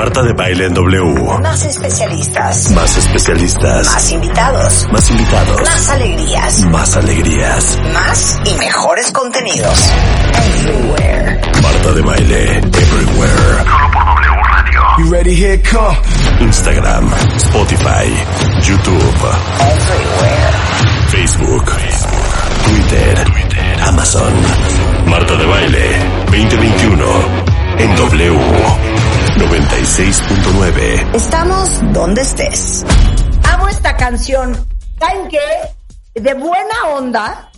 Marta de Baile en W. Más especialistas. Más especialistas. Más invitados. Más invitados. Más alegrías. Más alegrías. Más y mejores contenidos. Everywhere. Marta de Baile. Everywhere. Solo por W Radio. You ready? Here come. Instagram. Spotify. YouTube. Everywhere. Facebook. Twitter. Amazon. Marta de Baile. 2021. En W. 96.9. Estamos donde estés. Amo esta canción. ¿Saben qué? De buena onda,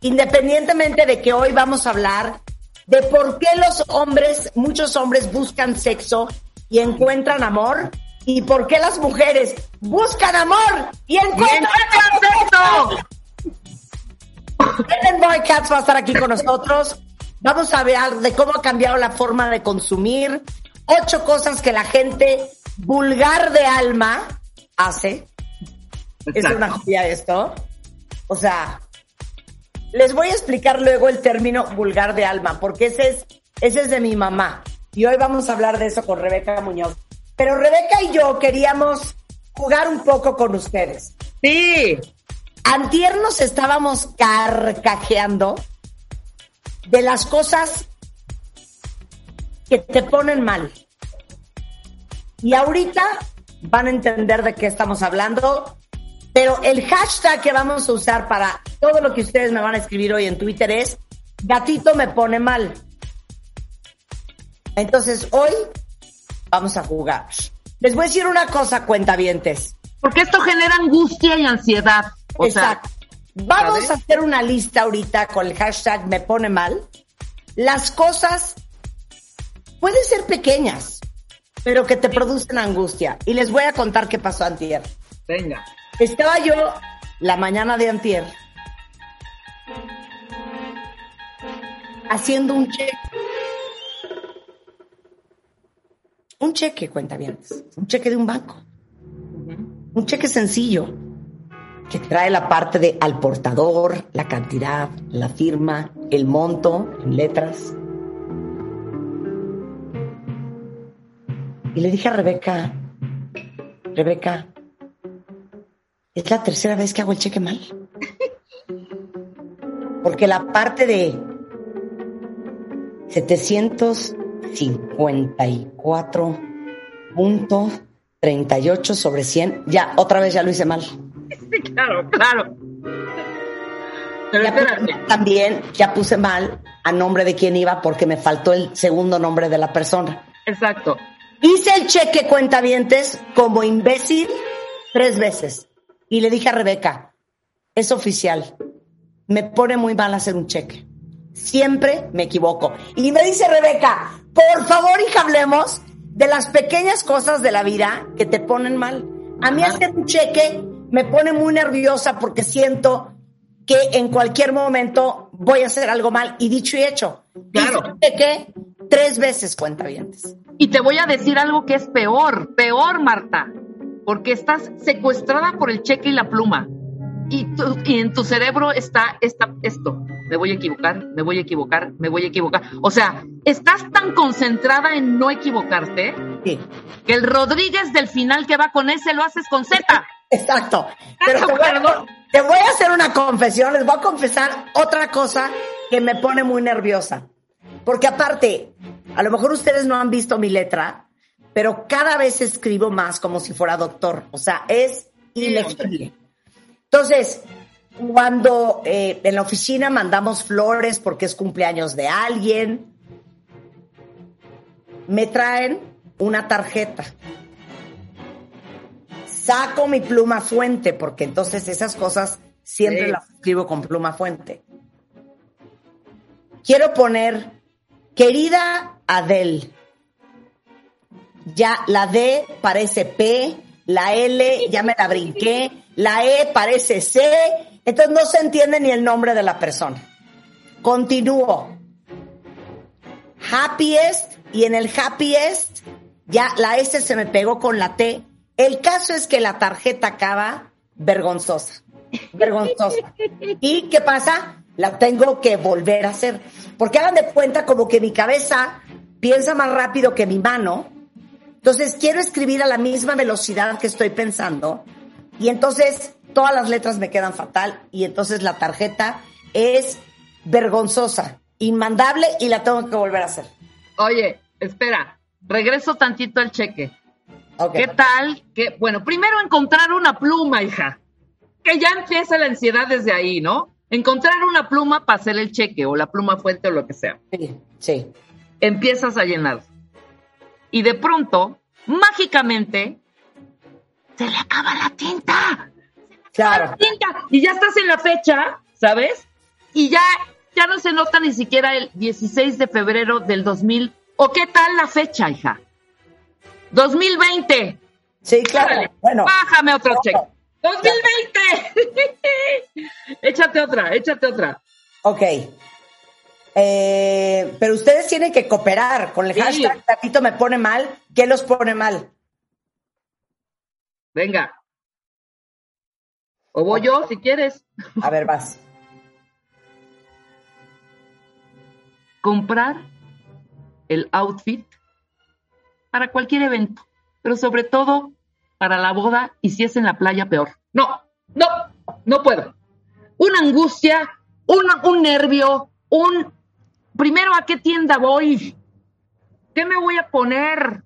independientemente de que hoy vamos a hablar de por qué los hombres, muchos hombres buscan sexo y encuentran amor, y por qué las mujeres buscan amor y encuentran sexo. Ellen Boy Cats va a estar aquí con nosotros. Vamos a hablar de cómo ha cambiado la forma de consumir. Ocho cosas que la gente vulgar de alma hace. Es una joya esto. O sea, les voy a explicar luego el término vulgar de alma, porque ese es, ese es de mi mamá. Y hoy vamos a hablar de eso con Rebeca Muñoz. Pero Rebeca y yo queríamos jugar un poco con ustedes. Sí. Antier nos estábamos carcajeando de las cosas que te ponen mal. Y ahorita van a entender de qué estamos hablando, pero el hashtag que vamos a usar para todo lo que ustedes me van a escribir hoy en Twitter es gatito me pone mal. Entonces hoy vamos a jugar. Les voy a decir una cosa, cuentavientes. Porque esto genera angustia y ansiedad. O Exacto. Vamos a hacer una lista ahorita con el hashtag me pone mal. Las cosas pueden ser pequeñas, pero que te producen angustia. Y les voy a contar qué pasó antier. venga. Estaba yo la mañana de antier haciendo un cheque. Un cheque, cuenta bien. Un cheque de un banco. Un cheque sencillo que trae la parte de al portador, la cantidad, la firma, el monto en letras. Y le dije a Rebeca, Rebeca, es la tercera vez que hago el cheque mal. Porque la parte de 754.38 sobre 100, ya, otra vez ya lo hice mal. Sí, claro, claro. Pero Ya espérate. puse- también ya puse mal a nombre de quién iba porque me faltó el segundo nombre de la persona. Exacto. Hice el cheque cuentavientes como imbécil tres veces. Y le dije a Rebeca, es oficial. Me pone muy mal hacer un cheque. Siempre me equivoco. Y me dice Rebeca, por favor, hija, hablemos de las pequeñas cosas de la vida que te ponen mal. A mí hacer un cheque me pone muy nerviosa porque siento que en cualquier momento voy a hacer algo mal. Y dicho y hecho, Claro. hice un cheque tres veces cuentavientes. Y te voy a decir algo que es peor, peor, Marta, porque estás secuestrada por el cheque y la pluma. Y, tu- y en tu cerebro está, está esto. Me voy a equivocar, me voy a equivocar, me voy a equivocar. O sea, estás tan concentrada en no equivocarte Sí. que el Rodríguez del final que va con ese lo haces con Z. Exacto. Pero ¿Estás te voy, a, te voy a hacer una confesión, les voy a confesar otra cosa que me pone muy nerviosa. Porque aparte, a lo mejor ustedes no han visto mi letra, pero cada vez escribo más como si fuera doctor. O sea, es ilegible. Entonces, cuando eh, en la oficina mandamos flores porque es cumpleaños de alguien, me traen una tarjeta saco mi pluma fuente, porque entonces esas cosas siempre Sí. las escribo con pluma fuente. Quiero poner, querida Adele, ya la D parece P, la L ya me la brinqué, la E parece C, entonces no se entiende ni el nombre de la persona. Continúo. Happiest, y en el happiest ya la S se me pegó con la T. El caso es que la tarjeta acaba vergonzosa. Vergonzosa. ¿Y qué pasa? La tengo que volver a hacer. Porque hagan de cuenta como que mi cabeza piensa más rápido que mi mano Entonces quiero escribir a la misma velocidad que estoy pensando y entonces todas las letras me quedan fatal y entonces la tarjeta es vergonzosa, inmandable y la tengo que volver a hacer. Oye, espera, regreso tantito al cheque. ¿Qué tal? Que, bueno, primero encontrar una pluma, hija. Que ya empieza la ansiedad desde ahí, ¿no? Encontrar una pluma para hacer el cheque o la pluma fuente o lo que sea. Sí, sí. Empiezas a llenar. Y de pronto, mágicamente, se le acaba la tinta. Claro. tinta. Y ya estás en la fecha, ¿sabes? Y ya, ya no se nota ni siquiera el 16 de febrero del 2000. ¿O qué tal la fecha, hija? 2020. Sí, claro. Órale, Bueno, Bájame otro cheque. 2020. échate otra, échate otra. ok. Eh, pero ustedes tienen que cooperar con el Sí. hashtag Tatito me pone mal. ¿Qué los pone mal? Venga. O voy yo, si quieres. A ver, vas. Comprar el outfit para cualquier evento, pero sobre todo para la boda y si es en la playa, peor. No, no, no puedo. Una angustia, un, un nervio, un... Primero, ¿a qué tienda voy? ¿Qué me voy a poner?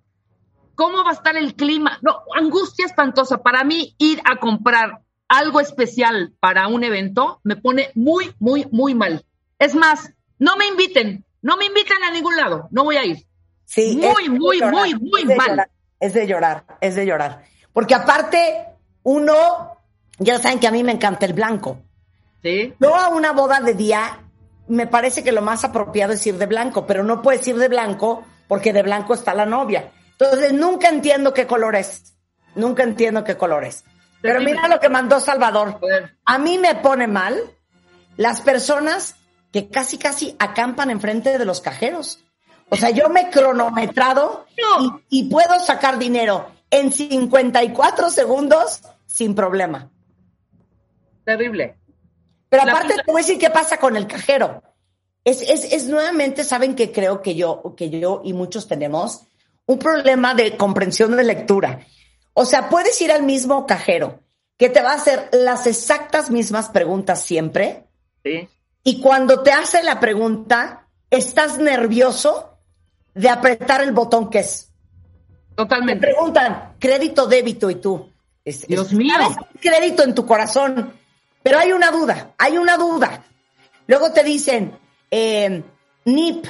¿Cómo va a estar el clima? No, angustia espantosa. Para mí, ir a comprar algo especial para un evento me pone muy, muy, muy mal. Es más, no me inviten, no me inviten a ningún lado, no voy a ir. Sí, Muy, muy, llorar, muy, muy mal. llorar, es de llorar, es de llorar. Porque aparte, uno, ya saben que a mí me encanta el blanco. ¿Sí? Yo a una boda de día, me parece que lo más apropiado es ir de blanco, pero no puedes ir de blanco porque de blanco está la novia. Entonces nunca entiendo qué color es. Nunca entiendo qué color es. Pero mira lo que mandó Salvador. A mí me pone mal las personas que casi casi acampan enfrente de los cajeros. O sea, yo me he cronometrado No. y, y puedo sacar dinero en 54 segundos sin problema. Terrible. Pero La aparte te voy a decir qué pasa con el cajero. Es, es, es nuevamente, saben que creo que yo, que yo y muchos tenemos un problema de comprensión de lectura. O sea, puedes ir al mismo cajero que te va a hacer las exactas mismas preguntas siempre Sí. y cuando te hace la pregunta estás nervioso de apretar el botón que es. Te Totalmente. preguntan crédito, débito y tú. es- es- Dios mío. sabes que hay crédito en tu corazón, pero hay una duda, hay una duda. Luego te dicen eh, NIP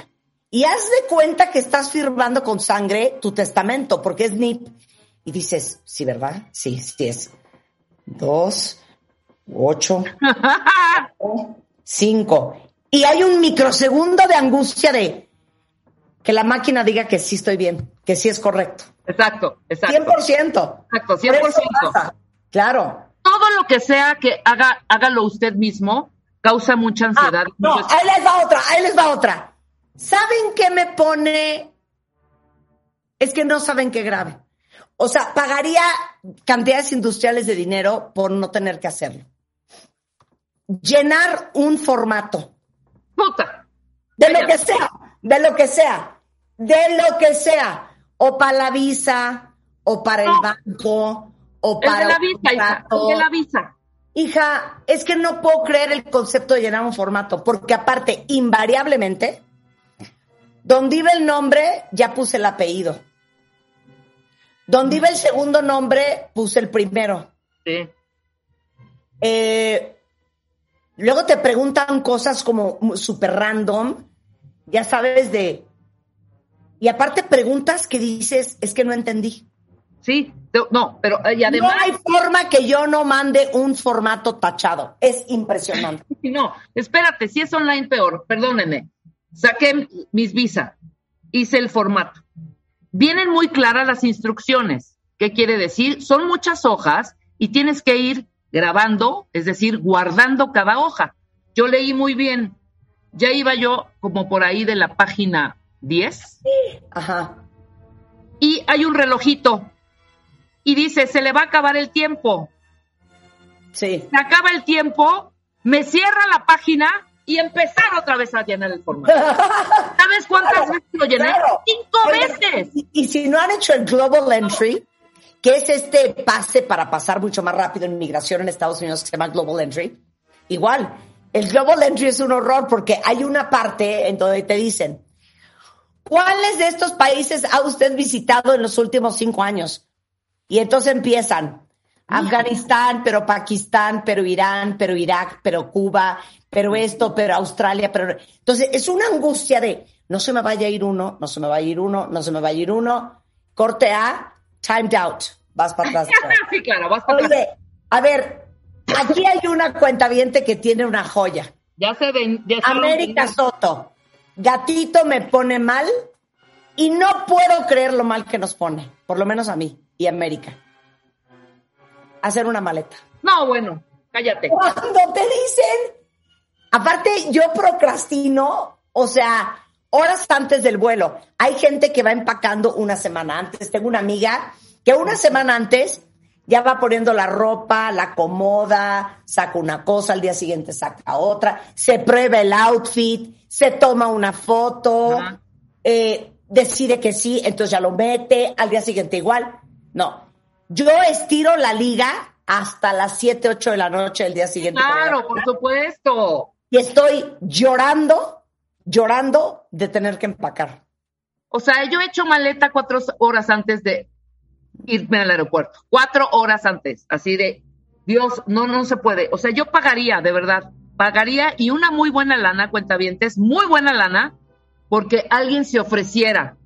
y haz de cuenta que estás firmando con sangre tu testamento porque es NIP y dices sí, verdad, sí, sí es dos, ocho, cinco y hay un microsegundo de angustia de que la máquina diga que sí estoy bien, que sí es correcto. Exacto, exacto. 100%. Exacto, Por eso 100%. pasa. Claro. Todo lo que sea que haga, hágalo usted mismo, causa mucha Ah, ansiedad. no, mucho- ahí les va otra, ahí les va otra. ¿Saben qué me pone? Es que no saben qué grave. O sea, pagaría cantidades industriales de dinero por no tener que hacerlo. Llenar un formato. Puta. De lo que sea, de lo que sea, de lo que sea. O para la visa, o para el banco, o El para de la visa, hija. El de la visa. Hija, es que no puedo creer el concepto de llenar un formato, porque aparte, invariablemente, donde iba el nombre, ya puse el apellido. Donde iba el segundo nombre, puse el primero. Sí. Eh, luego te preguntan cosas como súper random, ya sabes de... Y aparte preguntas que dices, es que no entendí. Sí. No, pero eh, y No además. hay forma que yo no mande un formato tachado. Es impresionante. No, espérate, si es online peor, perdónenme. Saqué mis visa, hice el formato. Vienen muy claras las instrucciones. ¿Qué quiere decir? Son muchas hojas y tienes que ir grabando, es decir, guardando cada hoja. Yo leí muy bien. Ya iba yo como por ahí de la página 10 Ajá. y hay un relojito y dice, se le va a acabar el tiempo. Sí. se acaba el tiempo, me cierra la página y empezar otra vez a llenar el formato. ¿Sabes cuántas Claro, veces lo llené? claro. Cinco veces. Y, Y si no han hecho el Global Entry, que es este pase para pasar mucho más rápido en inmigración en Estados Unidos que se llama Global Entry, igual, el Global Entry es un horror porque hay una parte en donde te dicen, ¿cuáles de estos países ha usted visitado en los últimos cinco años? Y entonces empiezan, Afganistán, pero Pakistán, pero Irán, pero Irak, pero Cuba, pero esto, pero Australia, pero... Entonces es una angustia de, no se me vaya a ir uno, no se me va a ir uno, no se me va a ir uno, corte A, timed out, vas para atrás. sí, claro, vas para atrás. Oye, a ver, aquí hay una cuentaviente que tiene una joya. Ya se ven. Ya se América ven- Soto, gatito me pone mal y no puedo creer lo mal que nos pone, por lo menos a mí y a América. Hacer una maleta. No, bueno, cállate. Cuando te dicen, aparte yo procrastino, o sea, horas antes del vuelo. Hay gente que va empacando una semana antes. Tengo una amiga que una semana antes ya va poniendo la ropa, la acomoda, saca una cosa, al día siguiente saca otra, se prueba el outfit, se toma una foto, eh, decide que sí, entonces ya lo mete, al día siguiente igual. No, yo estiro la liga hasta las 7, 8 de la noche del día siguiente. Claro, por supuesto. Y estoy llorando, llorando de tener que empacar. O sea, yo he hecho maleta cuatro horas antes de irme al aeropuerto. Cuatro horas antes. Así de, Dios, no, no se puede. O sea, yo pagaría, de verdad. Pagaría y una muy buena lana, cuentavientes, muy buena lana, porque alguien se ofreciera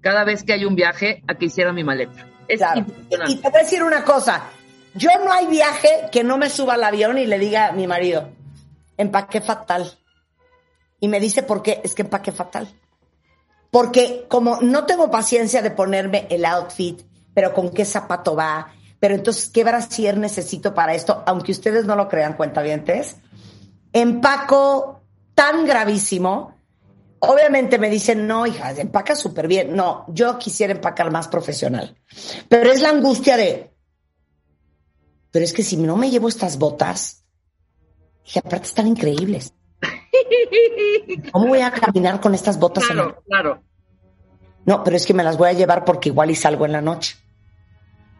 cada vez que hay un viaje a que hiciera mi maleta. Es Claro. impresionante. Y te voy a decir una cosa. Yo no hay viaje que no me suba al avión y le diga a mi marido, empaqué fatal. Y me dice, ¿por qué? Es que empaqué fatal. Porque como no tengo paciencia de ponerme el outfit, pero con qué zapato va, pero entonces qué brasier necesito para esto, aunque ustedes no lo crean, cuentavientes, empaco tan gravísimo. Obviamente me dicen, no, hija, empaca súper bien. No, yo quisiera empacar más profesional. Pero es la angustia de, pero es que si no me llevo estas botas, y aparte están increíbles. ¿Cómo voy a caminar con estas botas en el... Claro, claro. No, pero es que me las voy a llevar porque igual y salgo en la noche.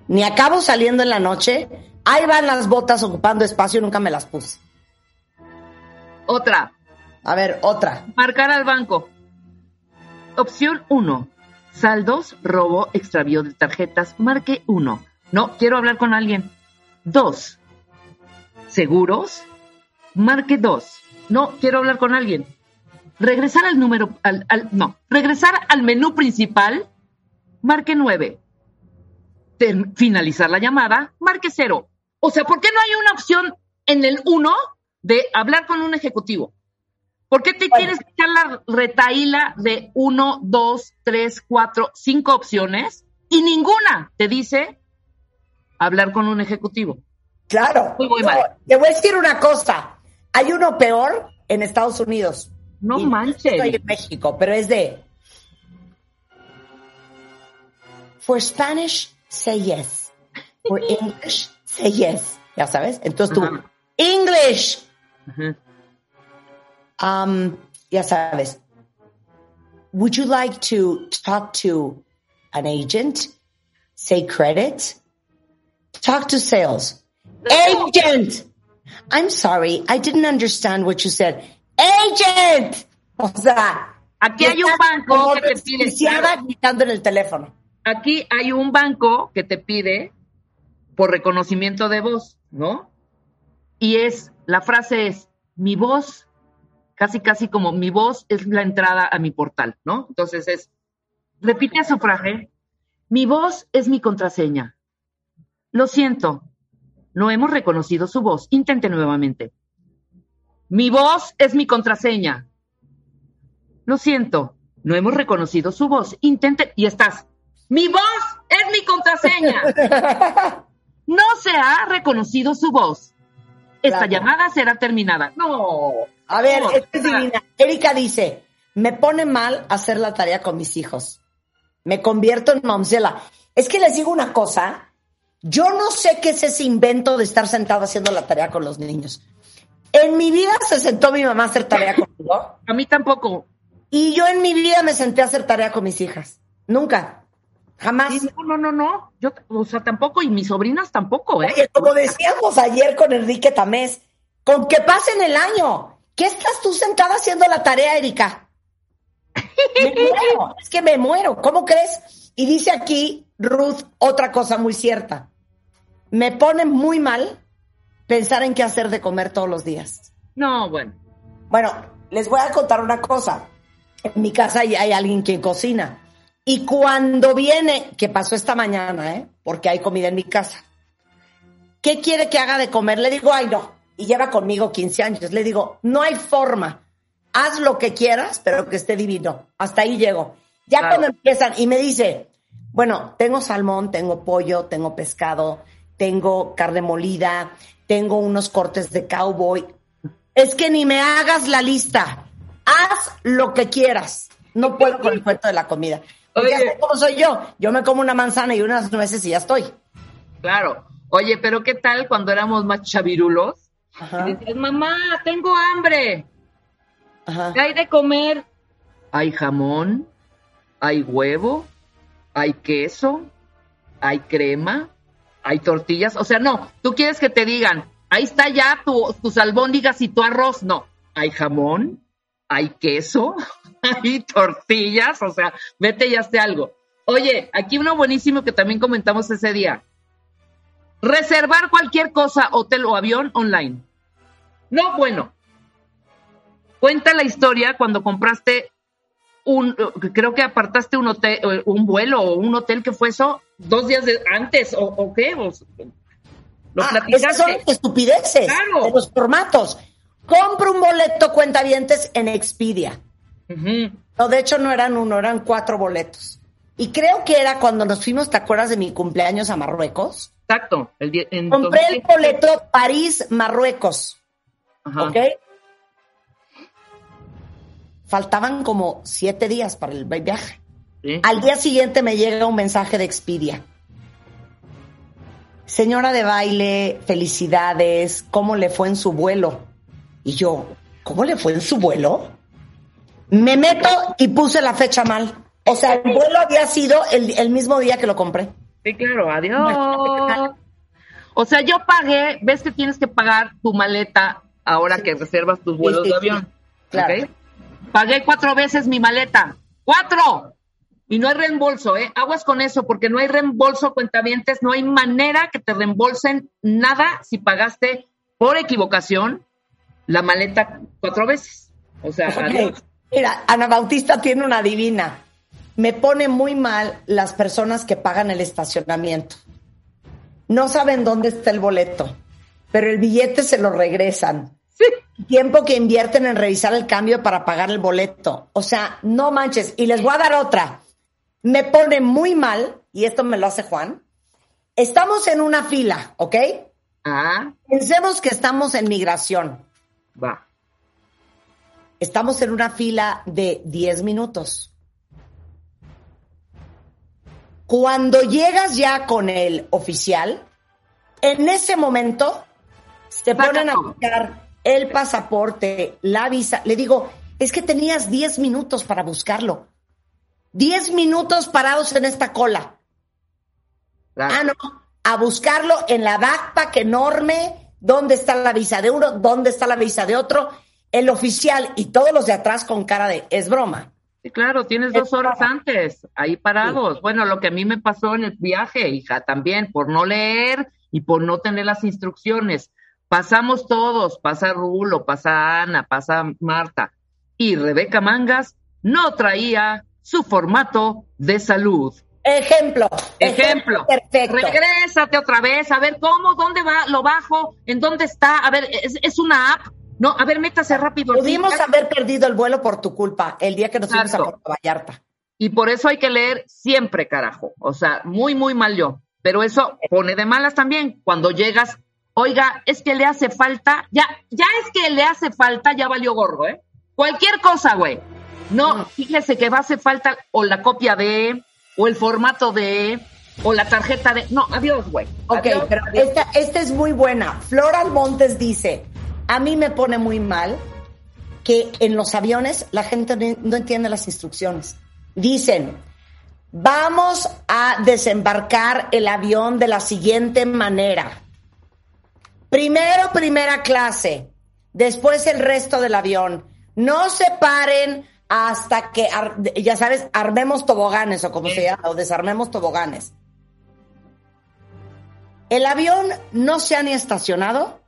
Ni acabo saliendo en la noche, ahí van las botas ocupando espacio y nunca me las puse. Otra, A ver, otra. marcar al banco. Opción 1. Saldos, robo, extravío de tarjetas. Marque 1. No, quiero hablar con alguien. 2. Seguros. Marque 2. No, quiero hablar con alguien. Regresar al número, al, al- no, regresar al menú principal. Marque 9. Ter- finalizar la llamada. Marque 0. O sea, ¿por qué no hay una opción en el 1 de hablar con un ejecutivo? ¿Por qué te Bueno. que echar la retaíla de uno, dos, tres, cuatro, cinco opciones y ninguna te dice hablar con un ejecutivo? Claro. Muy, muy No, mal. Te voy a decir una cosa. Hay uno peor en Estados Unidos. No Y manches. Estoy en México, pero es de. For Spanish, say yes. For English, say yes. Ya sabes. Entonces tú, Ajá. English. Um, ya sabes. Would you like to talk to an agent? Say credit? Talk to sales. Agent! I'm sorry, I didn't understand what you said. Agent! O sea, Aquí hay un banco que te pide- gritando en el teléfono. Aquí hay un banco que te pide por reconocimiento de voz, ¿no? Y es, la frase es, mi voz, casi casi como mi voz es la entrada a mi portal, ¿no? Entonces es, repite su frase, mi voz es mi contraseña. Lo siento, no hemos reconocido su voz. Intente nuevamente. Mi voz es mi contraseña. Lo siento, no hemos reconocido su voz. Intente y estás. Mi voz es mi contraseña. No se ha reconocido su voz. Esta Claro. llamada será terminada. No. A ver, No, esta es divina. Erika dice, me pone mal hacer la tarea con mis hijos. Me convierto en mamzela. Es que les digo una cosa, yo no sé qué es ese invento de estar sentado haciendo la tarea con los niños. En mi vida se sentó mi mamá a hacer tarea conmigo A mí tampoco. y yo en mi vida me senté a hacer tarea con mis hijas. Nunca. Jamás. Sí, no, no, no, no. Yo, o sea, tampoco, y mis sobrinas tampoco, ¿eh? Oye, como decíamos ayer con Enrique Tamés, con que pasen el año. ¿Qué estás tú sentada haciendo la tarea, Erika? Me muero, es que me muero. ¿Cómo crees? Y dice aquí Ruth otra cosa muy cierta. Me pone muy mal pensar en qué hacer de comer todos los días. No, bueno. Bueno, les voy a contar una cosa. En mi casa hay, hay alguien que cocina. Y cuando viene, que pasó esta mañana, ¿eh? porque hay comida en mi casa, ¿qué quiere que haga de comer? Le digo, ay, no. Y lleva conmigo 15 años. Le digo, no hay forma. Haz lo que quieras, pero que esté divino. Hasta ahí llego. Ya Claro. cuando empiezan y me dice, bueno, tengo salmón, tengo pollo, tengo pescado, tengo carne molida, tengo unos cortes de cowboy. Es que ni me hagas la lista. Haz lo que quieras. No puedo con el cuento de la comida. Ya Oye. sé cómo soy yo. Yo me como una manzana y unas nueces y ya estoy. Claro. Oye, pero ¿qué tal cuando éramos más chavirulos? Ajá, Y decías, mamá, tengo hambre. ajá. ¿Qué hay de comer? Hay jamón, hay huevo, hay queso, hay crema, hay tortillas. O sea, no, tú quieres que te digan, ahí está ya tu, tus albóndigas y tu arroz. No, hay jamón, hay queso, hay tortillas. O sea, vete y hazte algo. Oye, aquí uno buenísimo que también comentamos ese día. Reservar cualquier cosa, hotel o avión online. No, bueno. Cuenta la historia cuando compraste un, creo que apartaste un hotel, un vuelo o un hotel que fue eso dos días de- antes o, o qué, o- lo Ah, esas son estupideces Claro. de los formatos. Compro un boleto cuentavientes en Expedia. Ujú. No, de hecho no eran uno, eran cuatro boletos. Y creo que era cuando nos fuimos, ¿te acuerdas de mi cumpleaños a Marruecos? Exacto. El en Compré el 2000. boleto París-Marruecos, Ajá. ¿ok? Faltaban como siete días para el viaje. Sí. Al día siguiente me llega un mensaje de Expedia. Señora de baile, felicidades, ¿cómo le fue en su vuelo? Y yo, ¿cómo le fue en su vuelo? Me meto y puse la fecha mal. O sea, el vuelo había sido el, el mismo día que lo compré. Sí, claro, adiós. O sea, yo pagué, ves que tienes que pagar tu maleta ahora que reservas tus vuelos sí, de avión. Claro. Pagué cuatro veces mi maleta. ¡Cuatro! Y no hay reembolso, ¿eh? Aguas con eso, porque no hay reembolso, cuentavientes, no hay manera que te reembolsen nada si pagaste por equivocación la maleta cuatro veces. O sea, Ok. adiós. Mira, Ana Bautista tiene una divina. Me pone muy mal las personas que pagan el estacionamiento. No saben dónde está el boleto, pero el billete se lo regresan. Tiempo que invierten en revisar el cambio para pagar el boleto. O sea, no manches. Y les voy a dar otra. Me pone muy mal, y esto me lo hace Juan. Estamos en una fila, ¿ok? Ah, Pensemos que estamos en migración. Va. Estamos en una fila de 10 minutos. Cuando llegas ya con el oficial, en ese momento se ponen a buscar el pasaporte, la visa. Le digo, es que tenías 10 minutos para buscarlo. 10 minutos parados en esta cola. Claro. Ah, no, a buscarlo en la backpack enorme, dónde está la visa de uno, dónde está la visa de otro, el oficial y todos los de atrás con cara de, es broma. Sí, claro, tienes dos horas antes, ahí parados. Bueno, lo que a mí me pasó en el viaje, hija, también, por no leer y por no tener las instrucciones. Pasamos todos, pasa Rulo, pasa Ana, pasa Marta. Y Rebeca Mangas no traía su formato de salud. Ejemplo. Ejemplo. Perfecto. Regrésate otra vez, a ver cómo, dónde va, lo bajo, en dónde está, a ver, es, es una app. No, a ver, métase rápido. Pudimos Sí, haber perdido el vuelo por tu culpa el día que nos fuimos a. Puerto Vallarta. Y por eso hay que leer siempre, carajo. O sea, muy, muy mal yo. Pero eso pone de malas también. Cuando llegas, oiga, es que le hace falta, ya, ya es que le hace falta, ya valió gorro, ¿eh? Cualquier cosa, güey. No, fíjese que va a hacer falta o la copia de, o el formato de, o la tarjeta de. No, adiós, güey. Ok, Adiós, pero adiós. esta, esta es muy buena. Floral Montes dice, a mí me pone muy mal que en los aviones la gente no no entiende las instrucciones. Dicen, Vamos a desembarcar el avión de la siguiente manera. Primero primera clase, después el resto del avión. No se paren hasta que, ya sabes, armemos toboganes o como se llama, o desarmemos toboganes. El avión no se ha ni estacionado,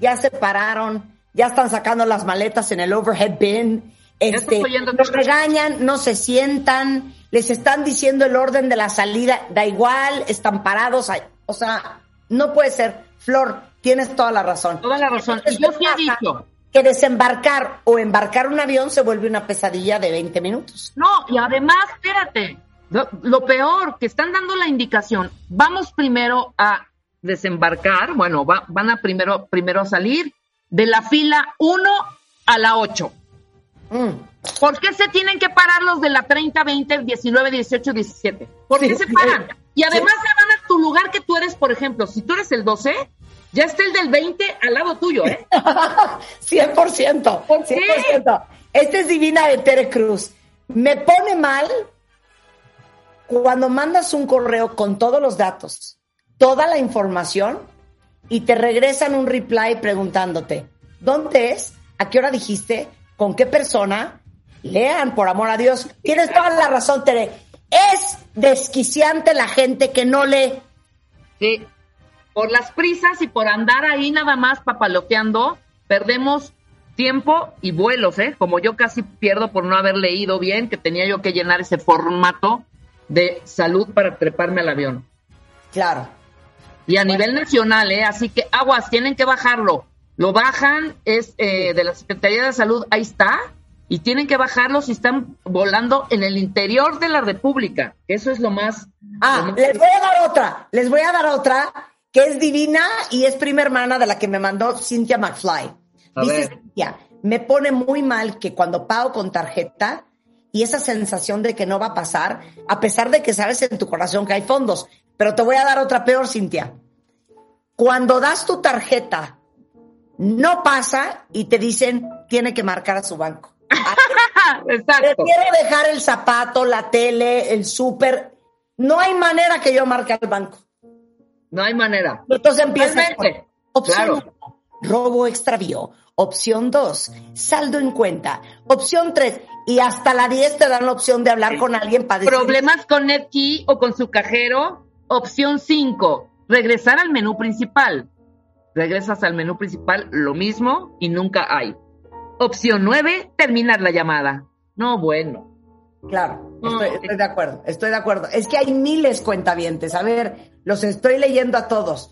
ya se pararon, ya están sacando las maletas en el overhead bin, este, los regañan, no se sientan, les están diciendo el orden de la salida, da igual, están parados, o sea, no puede ser. Flor, tienes toda la razón. Toda la razón. Y Entonces, yo ¿qué sí he dicho. Que desembarcar o embarcar un avión se vuelve una pesadilla de 20 minutos. No, y además, espérate, lo, lo peor, que están dando la indicación, vamos primero a desembarcar, bueno, va- van a primero, primero a salir de la fila 1 a la 8. Mm. ¿Por qué se tienen que parar los de la 30, 20, 19, 18, 17? ¿Por Sí, qué se paran? Y además se van a tu lugar que tú eres, por ejemplo, si tú eres el 12, ya está el del 20 al lado tuyo, ¿eh? 100%. ¿Por qué? 100%. Esta es divina de Tere Cruz. Me pone mal cuando mandas un correo con todos los datos, toda la información y te regresan un reply preguntándote, ¿dónde es? ¿A qué hora dijiste? ¿Con qué persona? Lean, por amor a Dios. Tienes toda la razón, Tere. Es desquiciante la gente que no lee. Sí. Por las prisas y por andar ahí nada más papaloteando, perdemos tiempo y vuelos, ¿eh? Como yo casi pierdo por no haber leído bien, que tenía yo que llenar ese formato de salud para treparme al avión. Claro. Y a nivel nacional, ¿eh? Así que aguas, tienen que bajarlo. Lo bajan, es eh, de la Secretaría de Salud, ahí está, y tienen que bajarlo si están volando en el interior de la República. Eso es lo más... Ah, lo más- les voy a dar otra, les voy a dar otra que es divina y es prima hermana de la que me mandó Cynthia McFly. A Dice. Cynthia, me pone muy mal que cuando pago con tarjeta y esa sensación de que no va a pasar, a pesar de que sabes en tu corazón que hay fondos. Pero te voy a dar otra peor, Cintia. Cuando das tu tarjeta, no pasa y te dicen tiene que marcar a su banco. Exacto. Prefiero dejar el zapato, la tele, el súper. No hay manera que yo marque al banco. No hay manera. Entonces empieza Totalmente. opción Claro. uno, robo extravío. Opción 2, saldo en cuenta. Opción 3, y hasta la 10 te dan la opción de hablar con alguien para decir, Problemas con NetKey o con su cajero. Opción 5, regresar al menú principal. Regresas al menú principal, lo mismo y nunca hay. Opción 9, terminar la llamada. No, bueno. Claro, No, estoy, estoy de acuerdo, estoy de acuerdo. Es que hay miles cuentavientes. A ver, los estoy leyendo a todos.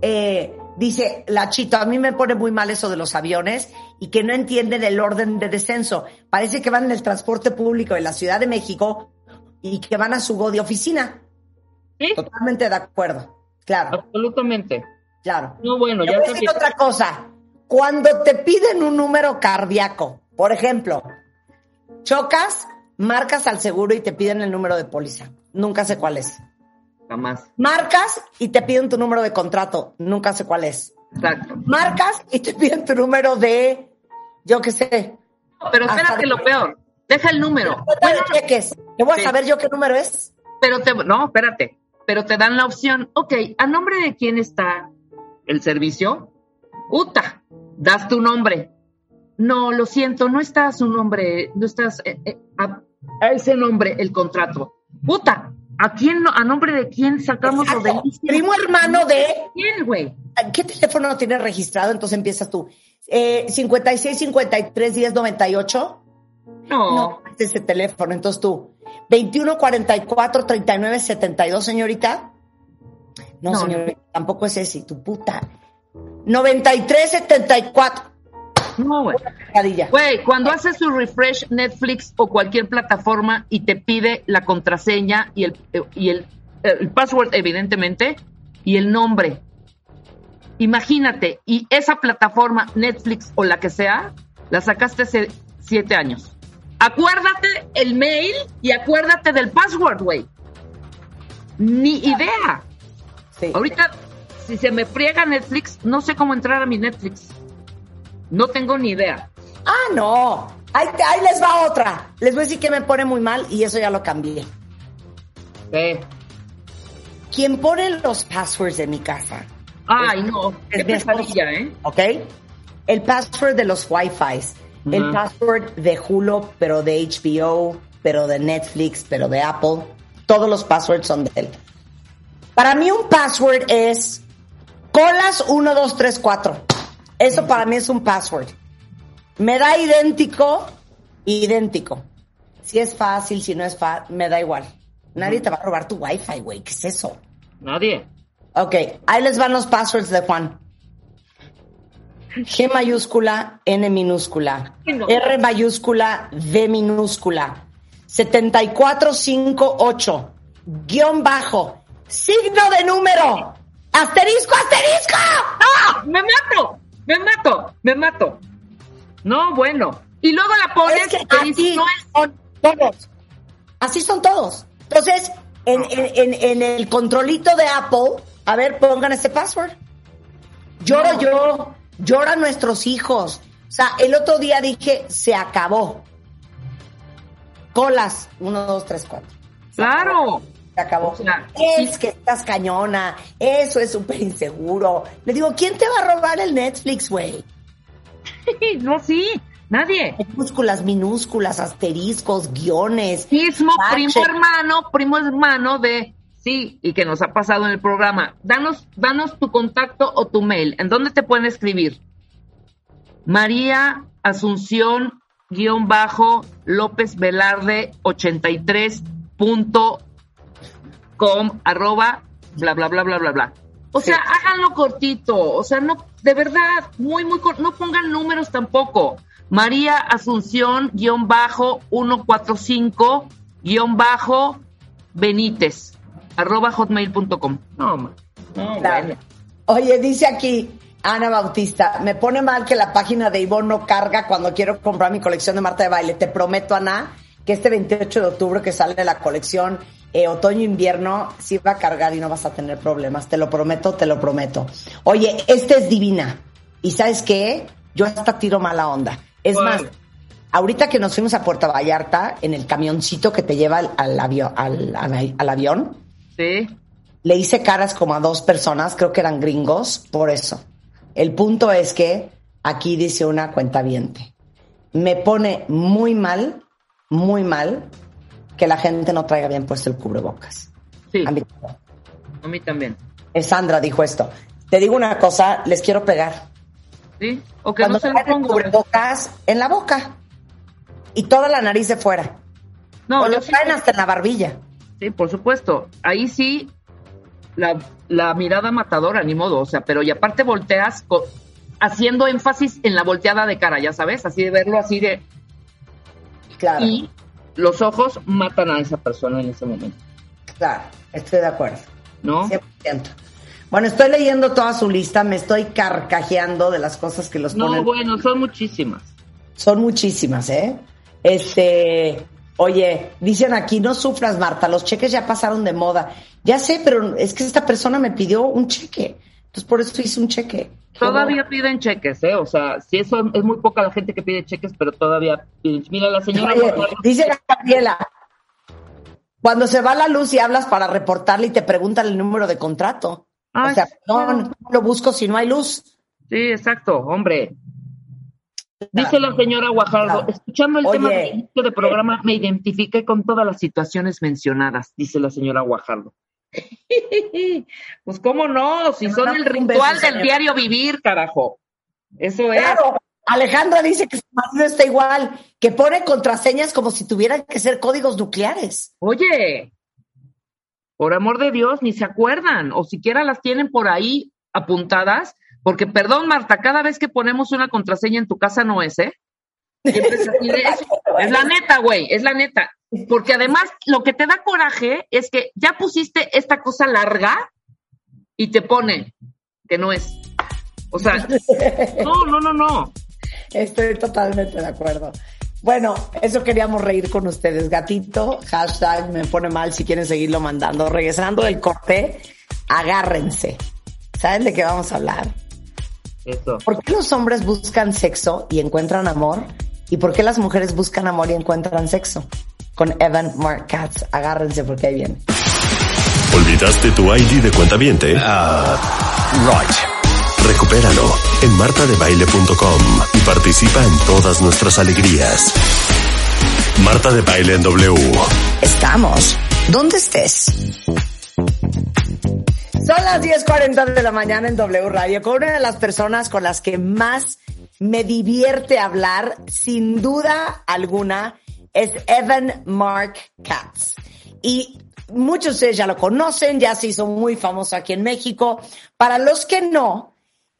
Eh, dice la Chito, a mí me pone muy mal eso de los aviones y que no entienden el orden de descenso. Parece que van en el transporte público de la Ciudad de México y que van a su go de oficina. ¿Sí? Totalmente de acuerdo. Claro, Absolutamente. claro. No, bueno, ya voy a se decir otra cosa. Cuando te piden un número cardíaco, por ejemplo, chocas, marcas al seguro y te piden el número de póliza. Nunca sé cuál es. Jamás. Marcas y te piden tu número de contrato. Nunca sé cuál es. Exacto. Marcas y te piden tu número de, yo qué sé. Pero espérate de- lo peor. Deja el número. Bueno, cheques. ¿Qué voy a Sí. saber yo qué número es? pero te, no, espérate. Pero te dan la opción. Ok, ¿a nombre de quién está el servicio? Uta, das tu nombre. No, lo siento, no está su nombre, no estás eh, eh, a, a ese nombre el contrato. Puta, ¿a quién, no- a nombre de quién sacamos lo Exacto. del Primo hermano de ¿Quién, güey? ¿Qué teléfono tienes registrado? Entonces empiezas tú. Eh, 56 53 10 98. No, No, es ese teléfono. Entonces tú. 21 44 39 72, señorita. No, No, señorita, tampoco es ese, tu puta. 93 74. No, güey. Güey, cuando haces su refresh Netflix o cualquier plataforma y te pide la contraseña y el, y el, el password, evidentemente, y el nombre. Imagínate, y esa plataforma, Netflix o la que sea, la sacaste hace siete años. Acuérdate el mail y acuérdate del password, güey. Ni idea. Sí. Ahorita, si se me friega Netflix, no sé cómo entrar a mi Netflix. No tengo ni idea. Ah, no. Ahí, ahí les va otra. Les voy a decir que me pone muy mal y eso ya lo cambié. ¿Quién pone los passwords de mi casa? Ay, no. es Qué mi pesadilla, ¿eh? ¿Ok? El password de los Wi-Fi, el password de Hulu, pero de HBO, pero de Netflix, pero de Apple. Todos los passwords son de él. Para mí un password es colas 1, 2, 3, 4. Eso para mí es un password. Me da idéntico, idéntico. Si es fácil, si no es fácil, me da igual. Nadie te va a robar tu Wi-Fi, güey. ¿Qué es eso? Nadie. Ok, ahí les van los passwords de Juan. G mayúscula, N minúscula, No. R mayúscula, D minúscula, 7458, guion bajo, signo de número, asterisco, asterisco. ¡Ah! ¡Me mato! ¡Me mato! ¡Me mato! No, bueno. Y luego la pones Es que así no es. son todos. Así son todos. Entonces, en, en- en- en el controlito de Apple, a ver, pongan ese password. Lloro yo, lloran nuestros hijos. O sea, el otro día dije, se acabó. Colas, uno, dos, tres, cuatro. Claro. Se acabó. O sea, es que estás cañona, eso es súper inseguro. Le digo, ¿quién te va a robar el Netflix, güey? No, sí. Nadie. Minúsculas, minúsculas, asteriscos, guiones. Mismo primo hermano, primo hermano de sí, y que nos ha pasado en el programa. Danos, danos tu contacto o tu mail. ¿En dónde te pueden escribir? María Asunción guion bajo López Velarde 83 punto com arroba bla bla bla bla bla bla. O sea, háganlo cortito, o sea, no, de verdad, muy, muy corto, no pongan números tampoco. María Asunción guion bajo 145 guion bajo Benítez arroba hotmail.com. No, no, Claro. bueno. Oye, dice aquí Ana Bautista, me pone mal que la página de Ivonne no carga cuando quiero comprar mi colección de Marta de Baile. Te prometo, Ana, que este 28 de octubre que sale la colección eh, otoño-invierno, sí va a cargar y no vas a tener problemas. Te lo prometo, te lo prometo. Oye, esta es divina. ¿Y sabes qué? Yo hasta tiro mala onda. Es más, ahorita que nos fuimos a Puerto Vallarta en el camioncito que te lleva al, al avio- al- al- avión, Sí. le hice caras como a dos personas, creo que eran gringos, por eso. El punto es que aquí dice una cuenta Me pone muy mal, muy mal, que la gente no traiga bien puesto el cubrebocas. Sí, A mí, a mí también. Sandra dijo esto. Te digo una cosa, les quiero pegar. Sí, o que Cuando no se lo pongo. cubrebocas en la boca y toda la nariz de fuera. No, o lo sí- traen hasta en la barbilla. Sí, por supuesto. Ahí sí, la, la mirada matadora, ni modo. O sea, pero y aparte volteas haciendo énfasis en la volteada de cara, ya sabes, así de verlo así de. Claro, Y los ojos matan a esa persona en ese momento, claro, estoy de acuerdo. ¿no? 100%. Bueno, estoy leyendo toda su lista, me estoy carcajeando de las cosas que los No, ponen. bueno, son muchísimas. Son muchísimas, ¿eh? Este, oye, dicen aquí, no sufras, Marta, los cheques ya pasaron de moda. Ya sé, pero es que esta persona me pidió un cheque. Entonces, por eso hice un cheque. Todavía piden cheques, ¿eh? O sea, sí, eso es muy poca la gente que pide cheques, pero todavía piden. Mira, la señora. Oye, dice Gabriela, cuando se va la luz y hablas para reportarle y te preguntan el número de contrato. Ay, o sea, no, lo busco si no hay luz. Sí, exacto, hombre. Dice la señora Guajardo, Claro. escuchando el Oye. tema del inicio de programa, me identifiqué con todas las situaciones mencionadas, dice la señora Guajardo. pues cómo no, si son el ritual beso, del diario vivir, carajo. Eso es. Claro, Alejandra dice que su marido está igual, que pone contraseñas como si tuvieran que ser códigos nucleares. Oye, por amor de Dios, ni se acuerdan, o siquiera las tienen por ahí apuntadas, porque perdón, Marta, cada vez que ponemos una contraseña en tu casa no es, ¿eh? Es la neta, güey, es la neta. Porque además lo que te da coraje es que ya pusiste esta cosa larga y te pone que no es. O sea, no, no, no, no. Estoy totalmente de acuerdo. Bueno, eso queríamos reír con ustedes. Gatito, hashtag me pone mal si quieren seguirlo mandando. Regresando del corte, agárrense. ¿Saben de qué vamos a hablar? Eso. ¿Por qué los hombres buscan sexo y encuentran amor? ¿Y por qué las mujeres buscan amor y encuentran sexo? Con Evan Mark Katz. Agárrense porque ahí viene. ¿Olvidaste tu ID de cuenta viente? Uh, right. Recupéralo en martadebaile.com y participa en todas nuestras alegrías. Marta de Baile en W. Estamos donde estés. Son las 10.40 de la mañana en W Radio con una de las personas con las que más me divierte hablar, sin duda alguna, es Evan Mark Katz. Y muchos de ustedes ya lo conocen, ya se hizo muy famoso aquí en México. Para los que no,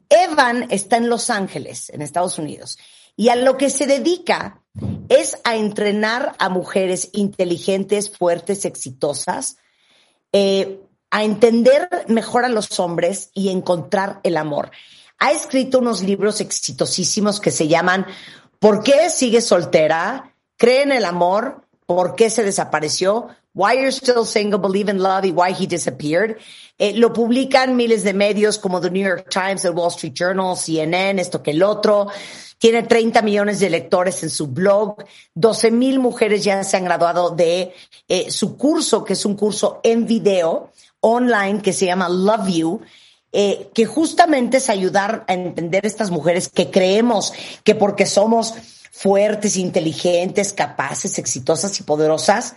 Evan está en Los Ángeles, en Estados Unidos. Y a lo que se dedica es a entrenar a mujeres inteligentes, fuertes, exitosas, eh, a entender mejor a los hombres y encontrar el amor. Ha escrito unos libros exitosísimos que se llaman ¿Por qué sigue soltera? ¿Cree en el amor? ¿Por qué se desapareció? Why You're Still Single, Believe in Love y Why He Disappeared. Eh, lo publican miles de medios como The New York Times, The Wall Street Journal, CNN, esto que el otro. Tiene 30 millones de lectores en su blog. 12 mil mujeres ya se han graduado de eh, su curso, que es un curso en video online que se llama Love You. Eh, que justamente es ayudar a entender estas mujeres que creemos que porque somos fuertes, inteligentes, capaces, exitosas y poderosas,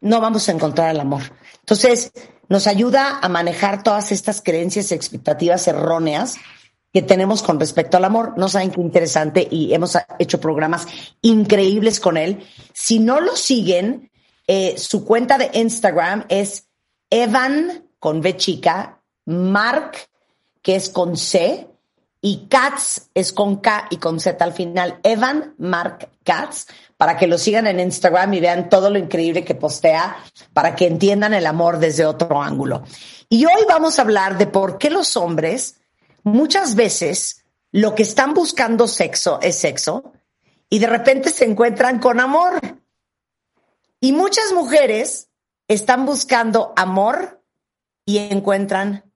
no vamos a encontrar el amor. Entonces, nos ayuda a manejar todas estas creencias y expectativas erróneas que tenemos con respecto al amor. No saben qué interesante y hemos hecho programas increíbles con él. Si no lo siguen, eh, su cuenta de Instagram es Evan con V chica, Mark, que es con C, y Katz es con K y con Z al final. Evan Mark Katz, para que lo sigan en Instagram y vean todo lo increíble que postea, para que entiendan el amor desde otro ángulo. Y hoy vamos a hablar de por qué los hombres muchas veces lo que están buscando sexo es sexo y de repente se encuentran con amor. Y muchas mujeres están buscando amor y encuentran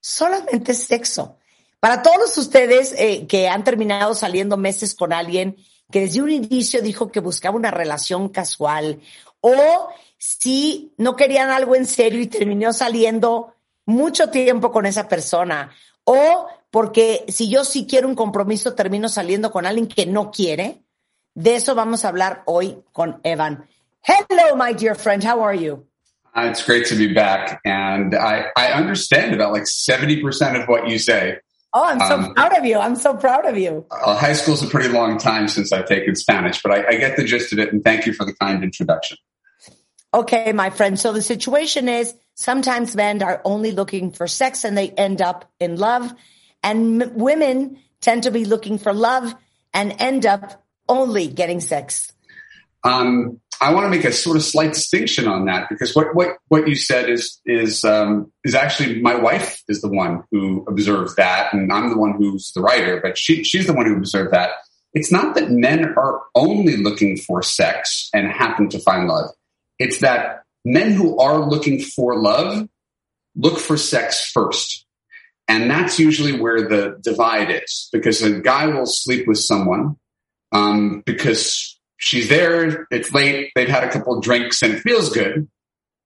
solamente sexo. Para todos ustedes eh, que han terminado saliendo meses con alguien que desde un inicio dijo que buscaba una relación casual o si no querían algo en serio y terminó saliendo mucho tiempo con esa persona o porque si yo sí quiero un compromiso termino saliendo con alguien que no quiere. De eso vamos a hablar hoy con Evan. Hello, my dear friend. How are you? Uh, it's great to be back. And I, I understand about like 70% of what you say. Oh, I'm so Um, proud of you. I'm so proud of you. Uh, high school's a pretty long time since I've taken Spanish, but I, I get the gist of it. And thank you for the kind introduction. Okay, my friend. So the situation is sometimes men are only looking for sex and they end up in love, and m- women tend to be looking for love and end up only getting sex. Um, I want to make a sort of slight distinction on that because what, what, what you said is, is, um, is actually my wife is the one who observed that. And I'm the one who's the writer, but she, she's the one who observed that. It's not that men are only looking for sex and happen to find love. It's that men who are looking for love look for sex first. And that's usually where the divide is because a guy will sleep with someone, um, because she's there, it's late, they've had a couple drinks and it feels good,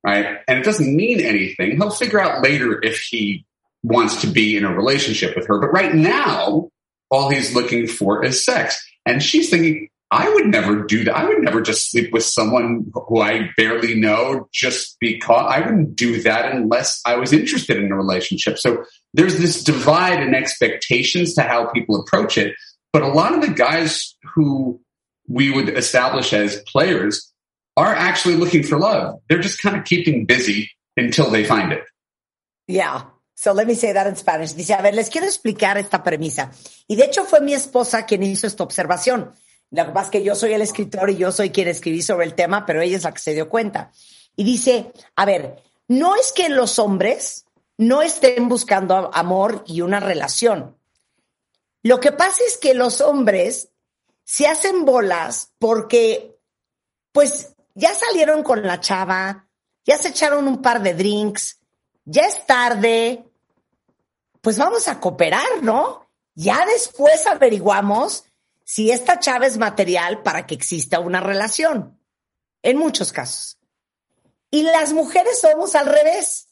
right? And it doesn't mean anything. He'll figure out later if he wants to be in a relationship with her. But right now, all he's looking for is sex. And she's thinking, I would never do that. I would never just sleep with someone who I barely know just because I wouldn't do that unless I was interested in a relationship. So there's this divide in expectations to how people approach it. But a lot of the guys who we would establish as players are actually looking for love. They're just kind of keeping busy until they find it. Yeah. So let me say that in Spanish. Dice, a ver, les quiero explicar esta premisa. Y de hecho fue mi esposa quien hizo esta observación. Lo que es que yo soy el escritor y yo soy quien escribí sobre el tema, pero ella es la que se dio cuenta. Y dice, a ver, no es que los hombres no estén buscando amor y una relación. Lo que pasa es que los hombres se hacen bolas porque, pues, ya salieron con la chava, ya se echaron un par de drinks, ya es tarde, pues vamos a cooperar, ¿no? Ya después averiguamos si esta chava es material para que exista una relación, en muchos casos. Y las mujeres somos al revés.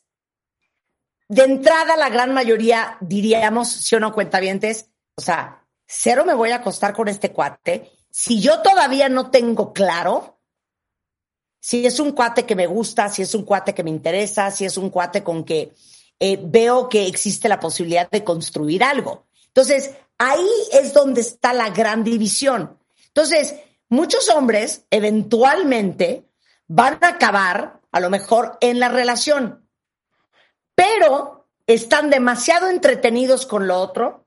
de entrada la gran mayoría diríamos, si o no cuentavientes, o sea, cero me voy a acostar con este cuate. Si yo todavía no tengo claro si es un cuate que me gusta, si es un cuate que me interesa, si es un cuate con que eh, veo que existe la posibilidad de construir algo. Entonces, ahí es donde está la gran división. Entonces, muchos hombres eventualmente van a acabar, a lo mejor, en la relación, pero están demasiado entretenidos con lo otro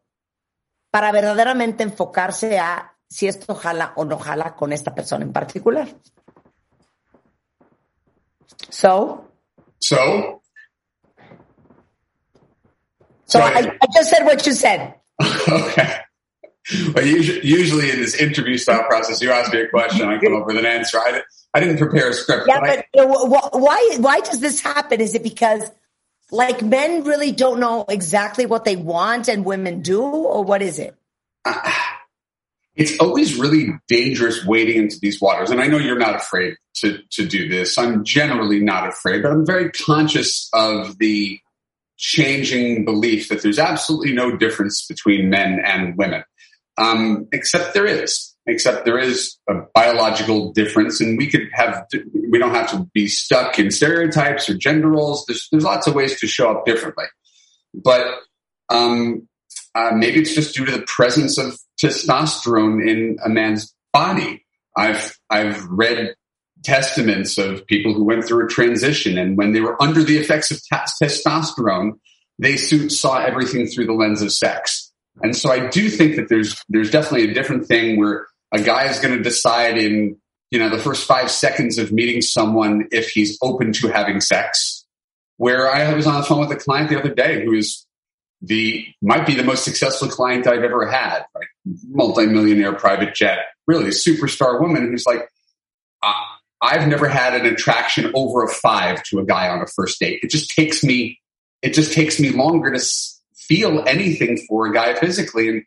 para verdaderamente enfocarse a si esto jala o no jala con esta persona en particular. So? So? So I, I just said what you said. okay. Well, usually, usually in this interview style process, you ask me a question, I come up with an answer. I, I didn't prepare a script. Yeah, but, but I, why why does this happen? Is it because like men really don't know exactly what they want and women do, or what is it? Uh, it's always really dangerous wading into these waters. And I know you're not afraid to, to do this. I'm generally not afraid, but I'm very conscious of the changing belief that there's absolutely no difference between men and women. Um, except there is, except there is a biological difference and we could have, we don't have to be stuck in stereotypes or gender roles. There's, there's lots of ways to show up differently, but, um, uh, maybe it's just due to the presence of testosterone in a man's body. I've I've read testaments of people who went through a transition, and when they were under the effects of t- testosterone, they saw everything through the lens of sex. And so I do think that there's there's definitely a different thing where a guy is going to decide in you know the first five seconds of meeting someone if he's open to having sex. Where I was on the phone with a client the other day who is the might be the most successful client I've ever had, right? multi-millionaire private jet, really a superstar woman who's like, I've never had an attraction over a five to a guy on a first date. It just takes me, it just takes me longer to feel anything for a guy physically. And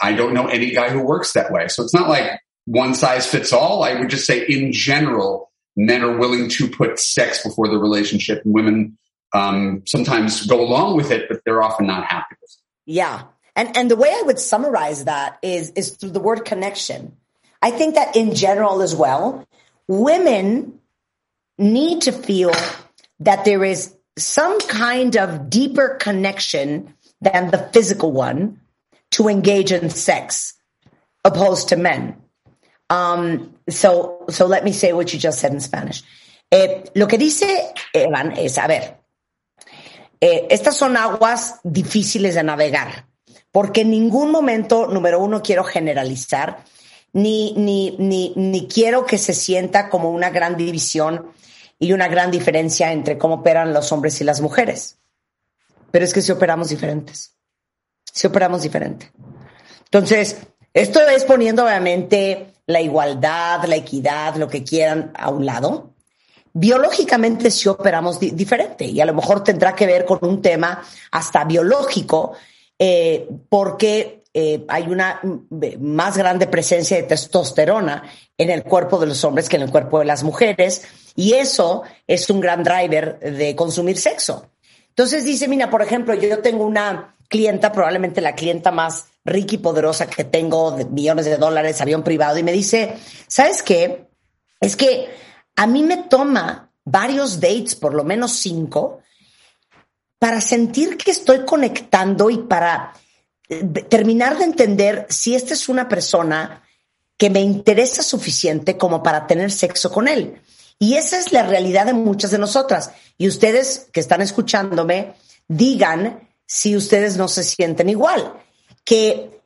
I don't know any guy who works that way. So it's not like one size fits all. I would just say in general, men are willing to put sex before the relationship and women um, sometimes go along with it, but they're often not happy with it. Yeah. And, and the way I would summarize that is, is through the word connection. I think that in general as well, women need to feel that there is some kind of deeper connection than the physical one to engage in sex opposed to men. Um, so, so let me say what you just said in Spanish. Eh, lo que dice Evan es, a ver, eh, estas son aguas difíciles de navegar, porque en ningún momento, número uno, quiero generalizar, ni, ni, ni, ni quiero que se sienta como una gran división y una gran diferencia entre cómo operan los hombres y las mujeres. Pero es que si operamos diferentes. Si operamos diferente. Entonces, esto es poniendo obviamente la igualdad, la equidad, lo que quieran a un lado, biológicamente sí operamos di diferente y a lo mejor tendrá que ver con un tema hasta biológico, eh, porque eh, hay una más grande presencia de testosterona en el cuerpo de los hombres que en el cuerpo de las mujeres y eso es un gran driver de consumir sexo. Entonces dice, mira, por ejemplo, yo tengo una clienta, probablemente la clienta más rica y poderosa que tengo, de millones de dólares, avión privado, y me dice, ¿sabes qué? Es que a mí me toma varios dates, por lo menos cinco, para sentir que estoy conectando y para terminar de entender si esta es una persona que me interesa suficiente como para tener sexo con él. Y esa es la realidad de muchas de nosotras. Y ustedes que están escuchándome, digan si ustedes no se sienten igual. Que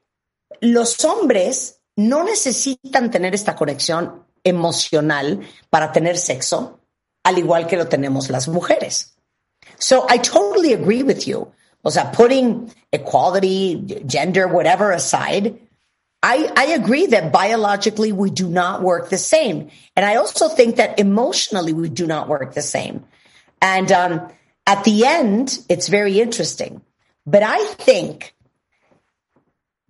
los hombres no necesitan tener esta conexión emocional para tener sexo, al igual que lo tenemos las mujeres. So I totally agree with you. O sea, putting equality, gender, whatever aside, I, I agree that biologically we do not work the same. And I also think that emotionally we do not work the same. And um, at the end, it's very interesting. But I think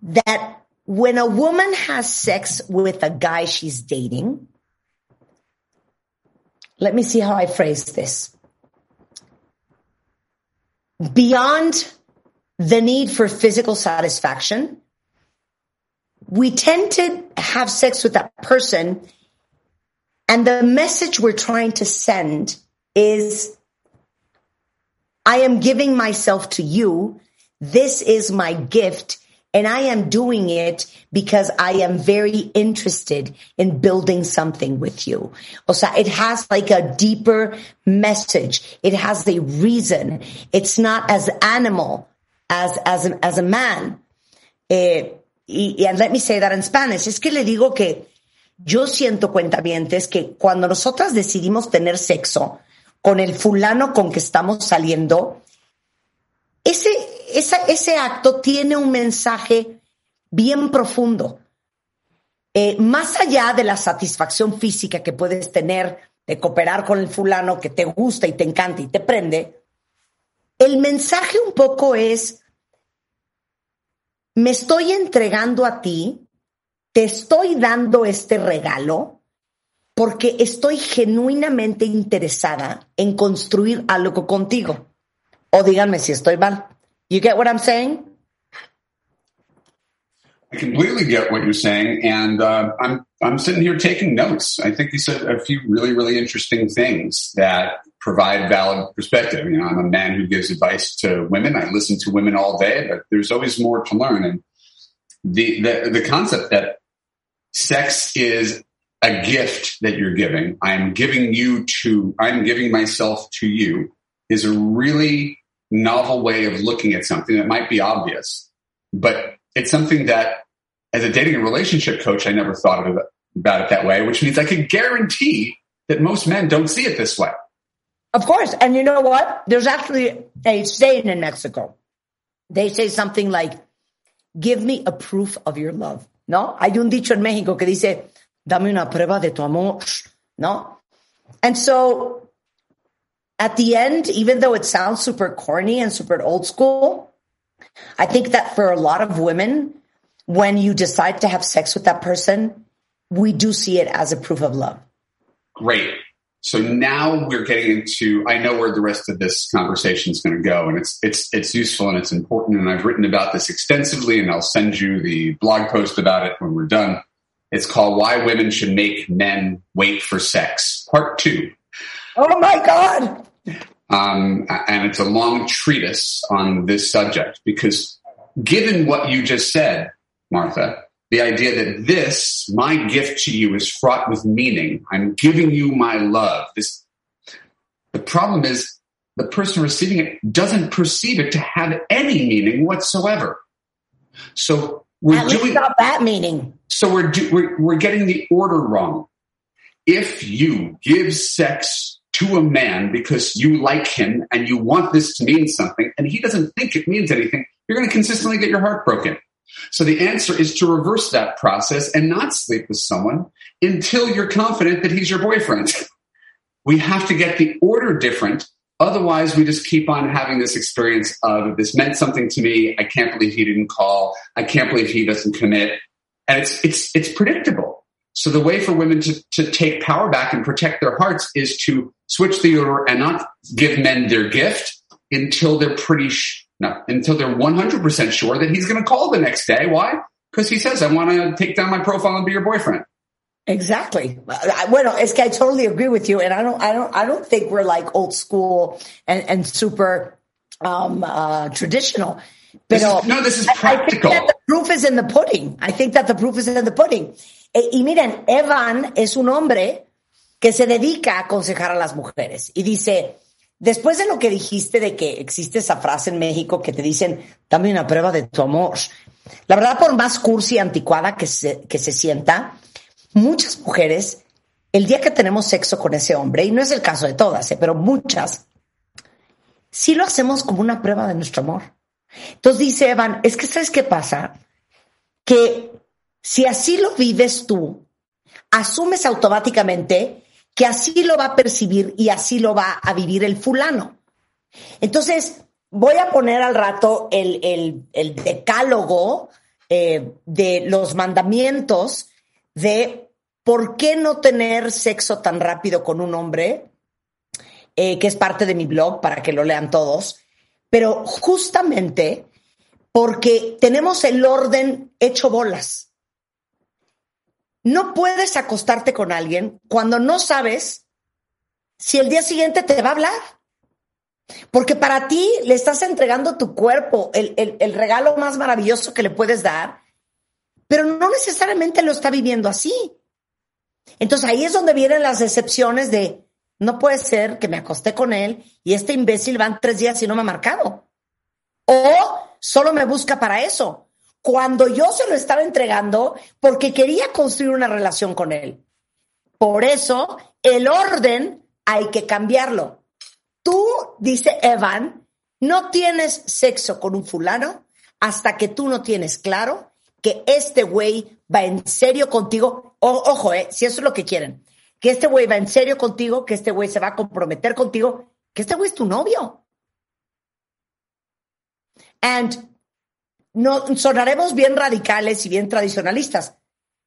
that when a woman has sex with a guy she's dating, let me see how I phrase this. Beyond the need for physical satisfaction, we tend to have sex with that person and the message we're trying to send is, I am giving myself to you. This is my gift. And I am doing it because I am very interested in building something with you. O sea, it has like a deeper message. It has a reason. It's not as animal as, as, a, as a man. Eh, y, and let me say that in Spanish. Es que le digo que yo siento cuentavientes que cuando nosotras decidimos tener sexo con el fulano con que estamos saliendo, ese, ese acto tiene un mensaje bien profundo. Eh, más allá de la satisfacción física que puedes tener de cooperar con el fulano que te gusta y te encanta y te prende, el mensaje un poco es, me estoy entregando a ti te estoy dando este regalo porque estoy genuinamente interesada en construir algo contigo. O díganme si estoy mal. You get what I'm saying? I completely get what you're saying, and uh, I'm I'm sitting here taking notes. I think you said a few really really interesting things that provide valid perspective. You know, I'm a man who gives advice to women. I listen to women all day, but there's always more to learn. And the the, the concept that sex is a gift that you're giving. I'm giving you to, I'm giving myself to you is a really novel way of looking at something that might be obvious, but it's something that as a dating and relationship coach, I never thought of it, about it that way, which means I can guarantee that most men don't see it this way. Of course. And you know what? There's actually a saying in Mexico. They say something like, give me a proof of your love. ¿no? Hay un dicho en México que dice, dame una prueba de tu amor, ¿no? And so, at the end, even though it sounds super corny and super old school, I think that for a lot of women, when you decide to have sex with that person, we do see it as a proof of love. Great. So now we're getting into, I know where the rest of this conversation is going to go and it's, it's, it's useful and it's important. And I've written about this extensively and I'll send you the blog post about it when we're done. It's called Why Women Should Make Men Wait for Sex, part two. Oh my God. Um, and it's a long treatise on this subject because given what you just said, Martha, the idea that this, my gift to you, is fraught with meaning. I'm giving you my love. This, the problem is the person receiving it doesn't perceive it to have any meaning whatsoever. So we're At doing not that meaning. So we're, do, we're we're getting the order wrong. If you give sex to a man because you like him and you want this to mean something, and he doesn't think it means anything, you're going to consistently get your heart broken. So the answer is to reverse that process and not sleep with someone until you're confident that he's your boyfriend. we have to get the order different. Otherwise, we just keep on having this experience of this meant something to me. I can't believe he didn't call. I can't believe he doesn't commit. And it's, it's, it's predictable. So the way for women to, to take power back and protect their hearts is to switch the order and not give men their gift until they're pretty sh- no, until they're 100% sure that he's going to call the next day. Why? Because he says, I want to take down my profile and be your boyfriend. Exactly. Es que I totally agree with you. And I don't, I don't, I don't think we're like old school and, and super, um, uh, traditional. But no, this is practical. I think that the proof is in the pudding. I think that the proof is in the pudding. E, y miren, Evan es un hombre que se dedica a aconsejar a las mujeres y dice, Después de lo que dijiste de que existe esa frase en México que te dicen, dame una prueba de tu amor. La verdad, por más cursi y anticuada que se, que se sienta, muchas mujeres, el día que tenemos sexo con ese hombre, y no es el caso de todas, ¿eh? pero muchas, sí lo hacemos como una prueba de nuestro amor. Entonces dice Evan, es que ¿sabes qué pasa? Que si así lo vives tú, asumes automáticamente que así lo va a percibir y así lo va a vivir el fulano. Entonces, voy a poner al rato el, el, decálogo eh, de los mandamientos de por qué no tener sexo tan rápido con un hombre, eh, que es parte de mi blog para que lo lean todos. pero justamente porque tenemos el orden hecho bolas. No puedes acostarte con alguien cuando no sabes si el día siguiente te va a hablar. Porque para ti le estás entregando tu cuerpo, el, el, regalo más maravilloso que le puedes dar, pero no necesariamente lo está viviendo así. Entonces ahí es donde vienen las decepciones de, no puede ser que me acosté con él y este imbécil van tres días y no me ha marcado. O solo me busca para eso. Cuando yo se lo estaba entregando porque quería construir una relación con él. Por eso el orden hay que cambiarlo. Tú, dice Evan, no tienes sexo con un fulano hasta que tú no tienes claro que este güey va en serio contigo. ojo, eh, si eso es lo que quieren. Que este güey va en serio contigo, que este güey se va a comprometer contigo, que este güey es tu novio. And no, sonaremos bien radicales y bien tradicionalistas,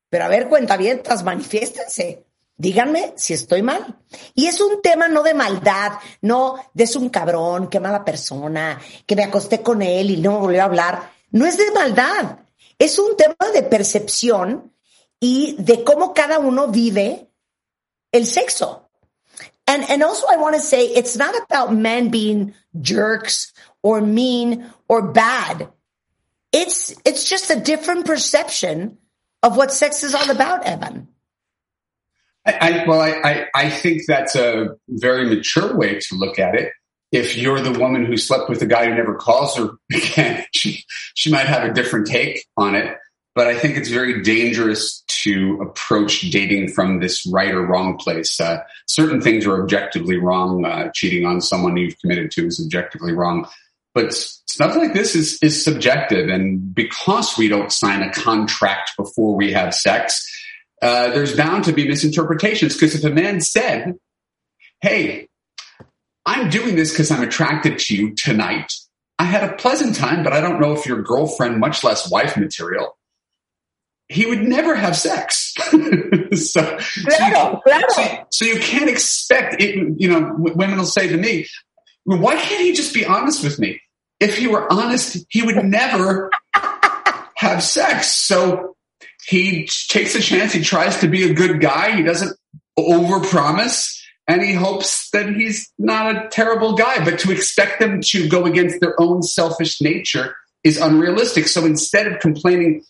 pero a ver, cuentavientas, manifiéstense. Díganme si estoy mal. Y es un tema no de maldad, no de es un cabrón, qué mala persona, que me acosté con él y no me volvió a hablar. No es de maldad. Es un tema de percepción y de cómo cada uno vive el sexo. And, and also I want to say it's not about men being jerks or mean or bad. It's, it's just a different perception of what sex is all about, Evan. I, well, I, I, I think that's a very mature way to look at it. If you're the woman who slept with a guy who never calls her again, she, she might have a different take on it. But I think it's very dangerous to approach dating from this right or wrong place. Uh, certain things are objectively wrong. Uh, cheating on someone you've committed to is objectively wrong. But stuff like this is, is subjective. And because we don't sign a contract before we have sex, uh, there's bound to be misinterpretations. Because if a man said, Hey, I'm doing this because I'm attracted to you tonight. I had a pleasant time, but I don't know if you're girlfriend, much less wife material. He would never have sex. so, so, you. So, so, you can't expect it. You know, women will say to me, why can't he just be honest with me? If he were honest, he would never have sex. So he takes a chance. He tries to be a good guy. He doesn't overpromise and he hopes that he's not a terrible guy. But to expect them to go against their own selfish nature is unrealistic. So instead of complaining,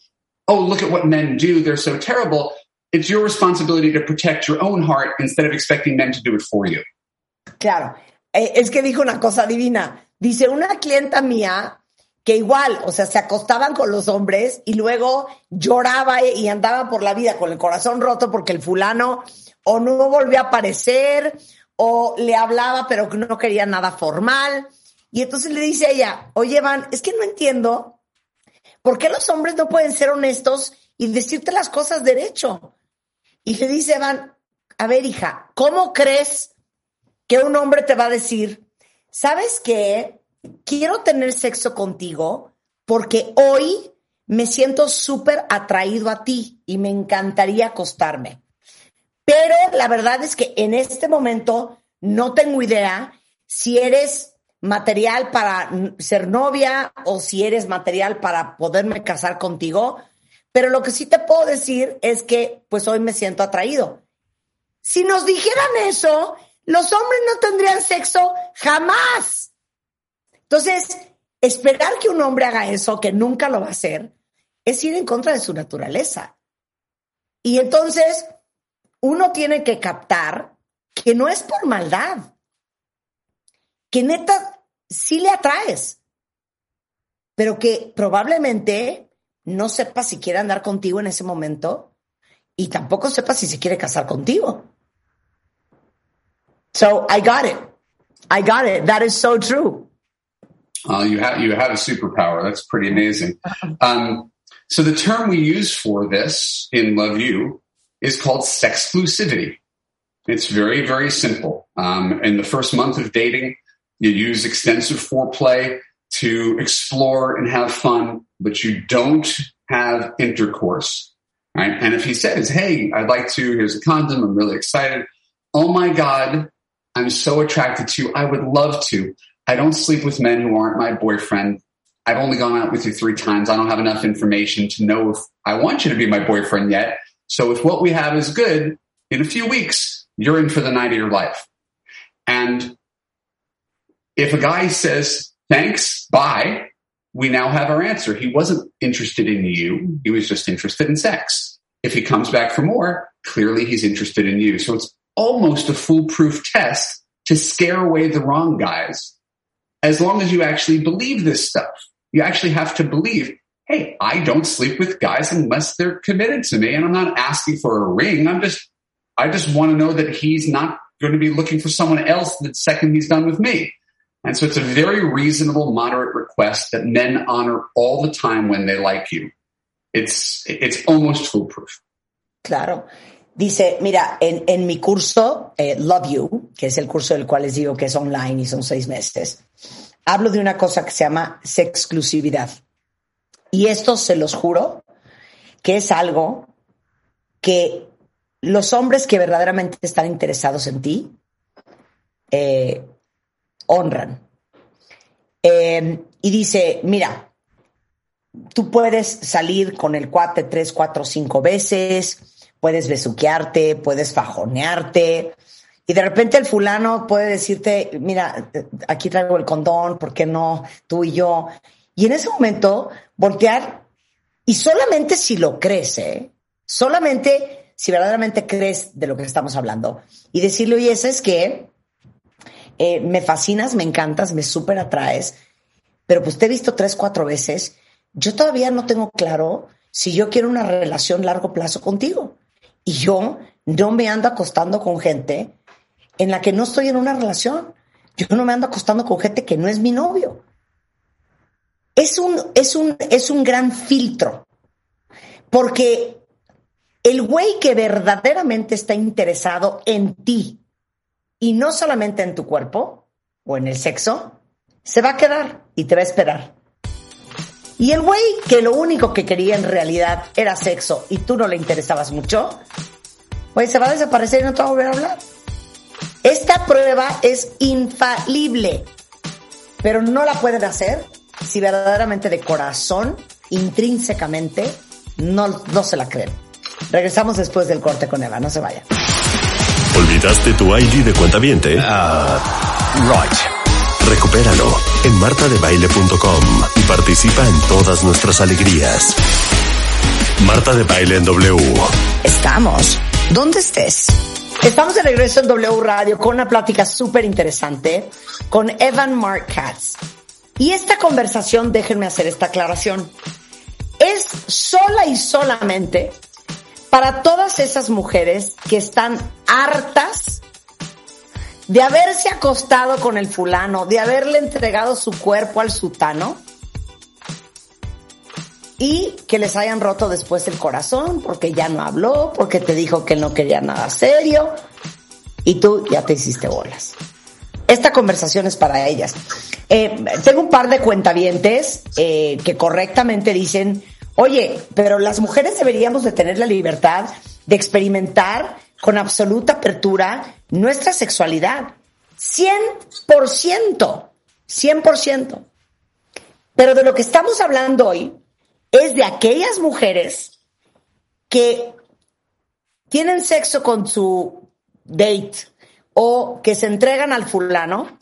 oh, look at what men do, they're so terrible, it's your responsibility to protect your own heart instead of expecting men to do it for you. Claro. Eh, es que dijo una cosa divina. Dice, una clienta mía que igual, o sea, se acostaban con los hombres y luego lloraba y andaba por la vida con el corazón roto porque el fulano o no volvió a aparecer o le hablaba pero no quería nada formal. Y entonces le dice a ella, oye, Van, es que no entiendo por qué los hombres no pueden ser honestos y decirte las cosas derecho. Y le dice Van, a ver, hija, ¿cómo crees que un hombre te va a decir, sabes qué? quiero tener sexo contigo porque hoy me siento súper atraído a ti y me encantaría acostarme. Pero la verdad es que en este momento no tengo idea si eres material para ser novia o si eres material para poderme casar contigo. Pero lo que sí te puedo decir es que pues hoy me siento atraído. Si nos dijeran eso, los hombres no tendrían sexo jamás. Entonces, esperar que un hombre haga eso, que nunca lo va a hacer, es ir en contra de su naturaleza. Y entonces, uno tiene que captar que no es por maldad, que neta sí le atraes, pero que probablemente no sepa si quiere andar contigo en ese momento y tampoco sepa si se quiere casar contigo. So I got it. I got it. That is so true. Uh, you have you have a superpower. That's pretty amazing. Um, so the term we use for this in Love You is called sexclusivity. It's very very simple. Um, in the first month of dating, you use extensive foreplay to explore and have fun, but you don't have intercourse. Right? And if he says, "Hey, I'd like to," here's a condom. I'm really excited. Oh my god, I'm so attracted to. I would love to I don't sleep with men who aren't my boyfriend. I've only gone out with you three times. I don't have enough information to know if I want you to be my boyfriend yet. So if what we have is good, in a few weeks, you're in for the night of your life. And if a guy says, thanks, bye, we now have our answer. He wasn't interested in you. He was just interested in sex. If he comes back for more, clearly he's interested in you. So it's almost a foolproof test to scare away the wrong guys. As long as you actually believe this stuff, you actually have to believe, hey, I don't sleep with guys unless they're committed to me. And I'm not asking for a ring. I'm just, I just want to know that he's not going to be looking for someone else the second he's done with me. And so it's a very reasonable, moderate request that men honor all the time when they like you. It's, it's almost foolproof. Claro. Dice, mira, en, en mi curso, eh, Love You, que es el curso del cual les digo que es online y son seis meses, hablo de una cosa que se llama sexclusividad. Y esto se los juro que es algo que los hombres que verdaderamente están interesados en ti eh, honran. Eh, y dice, mira, tú puedes salir con el cuate tres, cuatro, cinco veces, puedes besuquearte, puedes fajonearte, y de repente el fulano puede decirte, mira, aquí traigo el condón, ¿por qué no? Tú y yo. Y en ese momento, voltear, y solamente si lo crees, ¿eh? solamente si verdaderamente crees de lo que estamos hablando, y decirle, oye, es que eh, me fascinas, me encantas, me súper atraes, pero pues te he visto tres, cuatro veces, yo todavía no tengo claro si yo quiero una relación largo plazo contigo. Y yo no me ando acostando con gente en la que no estoy en una relación. Yo no me ando acostando con gente que no es mi novio. Es un, es un, es un gran filtro. Porque el güey que verdaderamente está interesado en ti y no solamente en tu cuerpo o en el sexo, se va a quedar y te va a esperar. Y el güey que lo único que quería en realidad era sexo y tú no le interesabas mucho, pues se va a desaparecer y no te va a volver a hablar. Esta prueba es infalible, pero no la pueden hacer si verdaderamente de corazón, intrínsecamente, no, no se la creen. Regresamos después del corte con Eva, no se vayan. ¿Olvidaste tu ID de cuenta viente? Uh, right. Recupéralo en martadebaile.com y participa en todas nuestras alegrías. Marta de Baile en W. Estamos donde estés. Estamos de regreso en W Radio con una plática súper interesante con Evan Mark Katz. Y esta conversación, déjenme hacer esta aclaración, es sola y solamente para todas esas mujeres que están hartas de haberse acostado con el fulano, de haberle entregado su cuerpo al sutano y que les hayan roto después el corazón porque ya no habló, porque te dijo que no quería nada serio y tú ya te hiciste bolas. Esta conversación es para ellas. Eh, tengo un par de cuentavientes eh, que correctamente dicen, oye, pero las mujeres deberíamos de tener la libertad de experimentar con absoluta apertura nuestra sexualidad. 100%, 100%. Pero de lo que estamos hablando hoy es de aquellas mujeres que tienen sexo con su date o que se entregan al fulano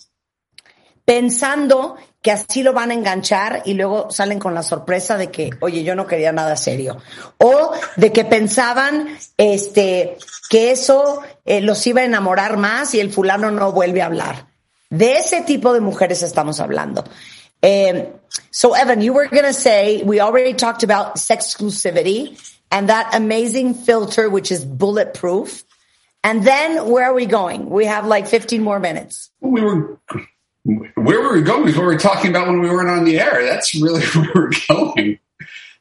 pensando que así lo van a enganchar y luego salen con la sorpresa de que, oye, yo no quería nada serio. O de que pensaban este, que eso eh, los iba a enamorar más y el fulano no vuelve a hablar. De ese tipo de mujeres estamos hablando. Um, so, Evan, you were going to say we already talked about sex exclusivity and that amazing filter, which is bulletproof. And then where are we going? We have like 15 more minutes. We were where were we going is what we were talking about when we weren't on the air. That's really where we're going.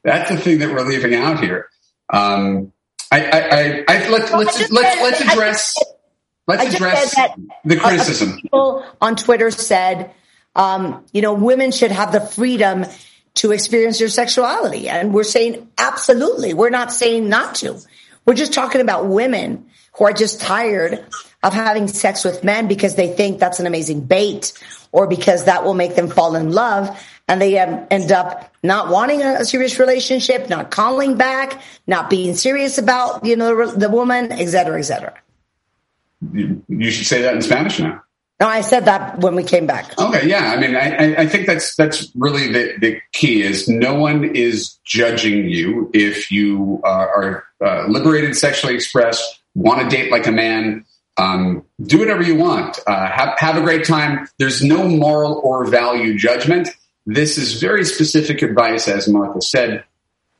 That's the thing that we're leaving out here. Um, I, I, I, I let, well, let's, let's, let's address, let's address the criticism. People on Twitter said, um, you know, women should have the freedom to experience their sexuality. And we're saying absolutely. We're not saying not to. We're just talking about women who are just tired of having sex with men because they think that's an amazing bait or because that will make them fall in love. And they um, end up not wanting a, a, serious relationship, not calling back, not being serious about, you know, the, the woman, et cetera, et cetera. You, you should say that in Spanish now. No, I said that when we came back. Okay, yeah. I mean, I, I think that's that's really the, the key is no one is judging you if you uh, are uh, liberated, sexually expressed, want to date like a man. Um, do whatever you want. Uh, have have a great time. There's no moral or value judgment. This is very specific advice, as Martha said,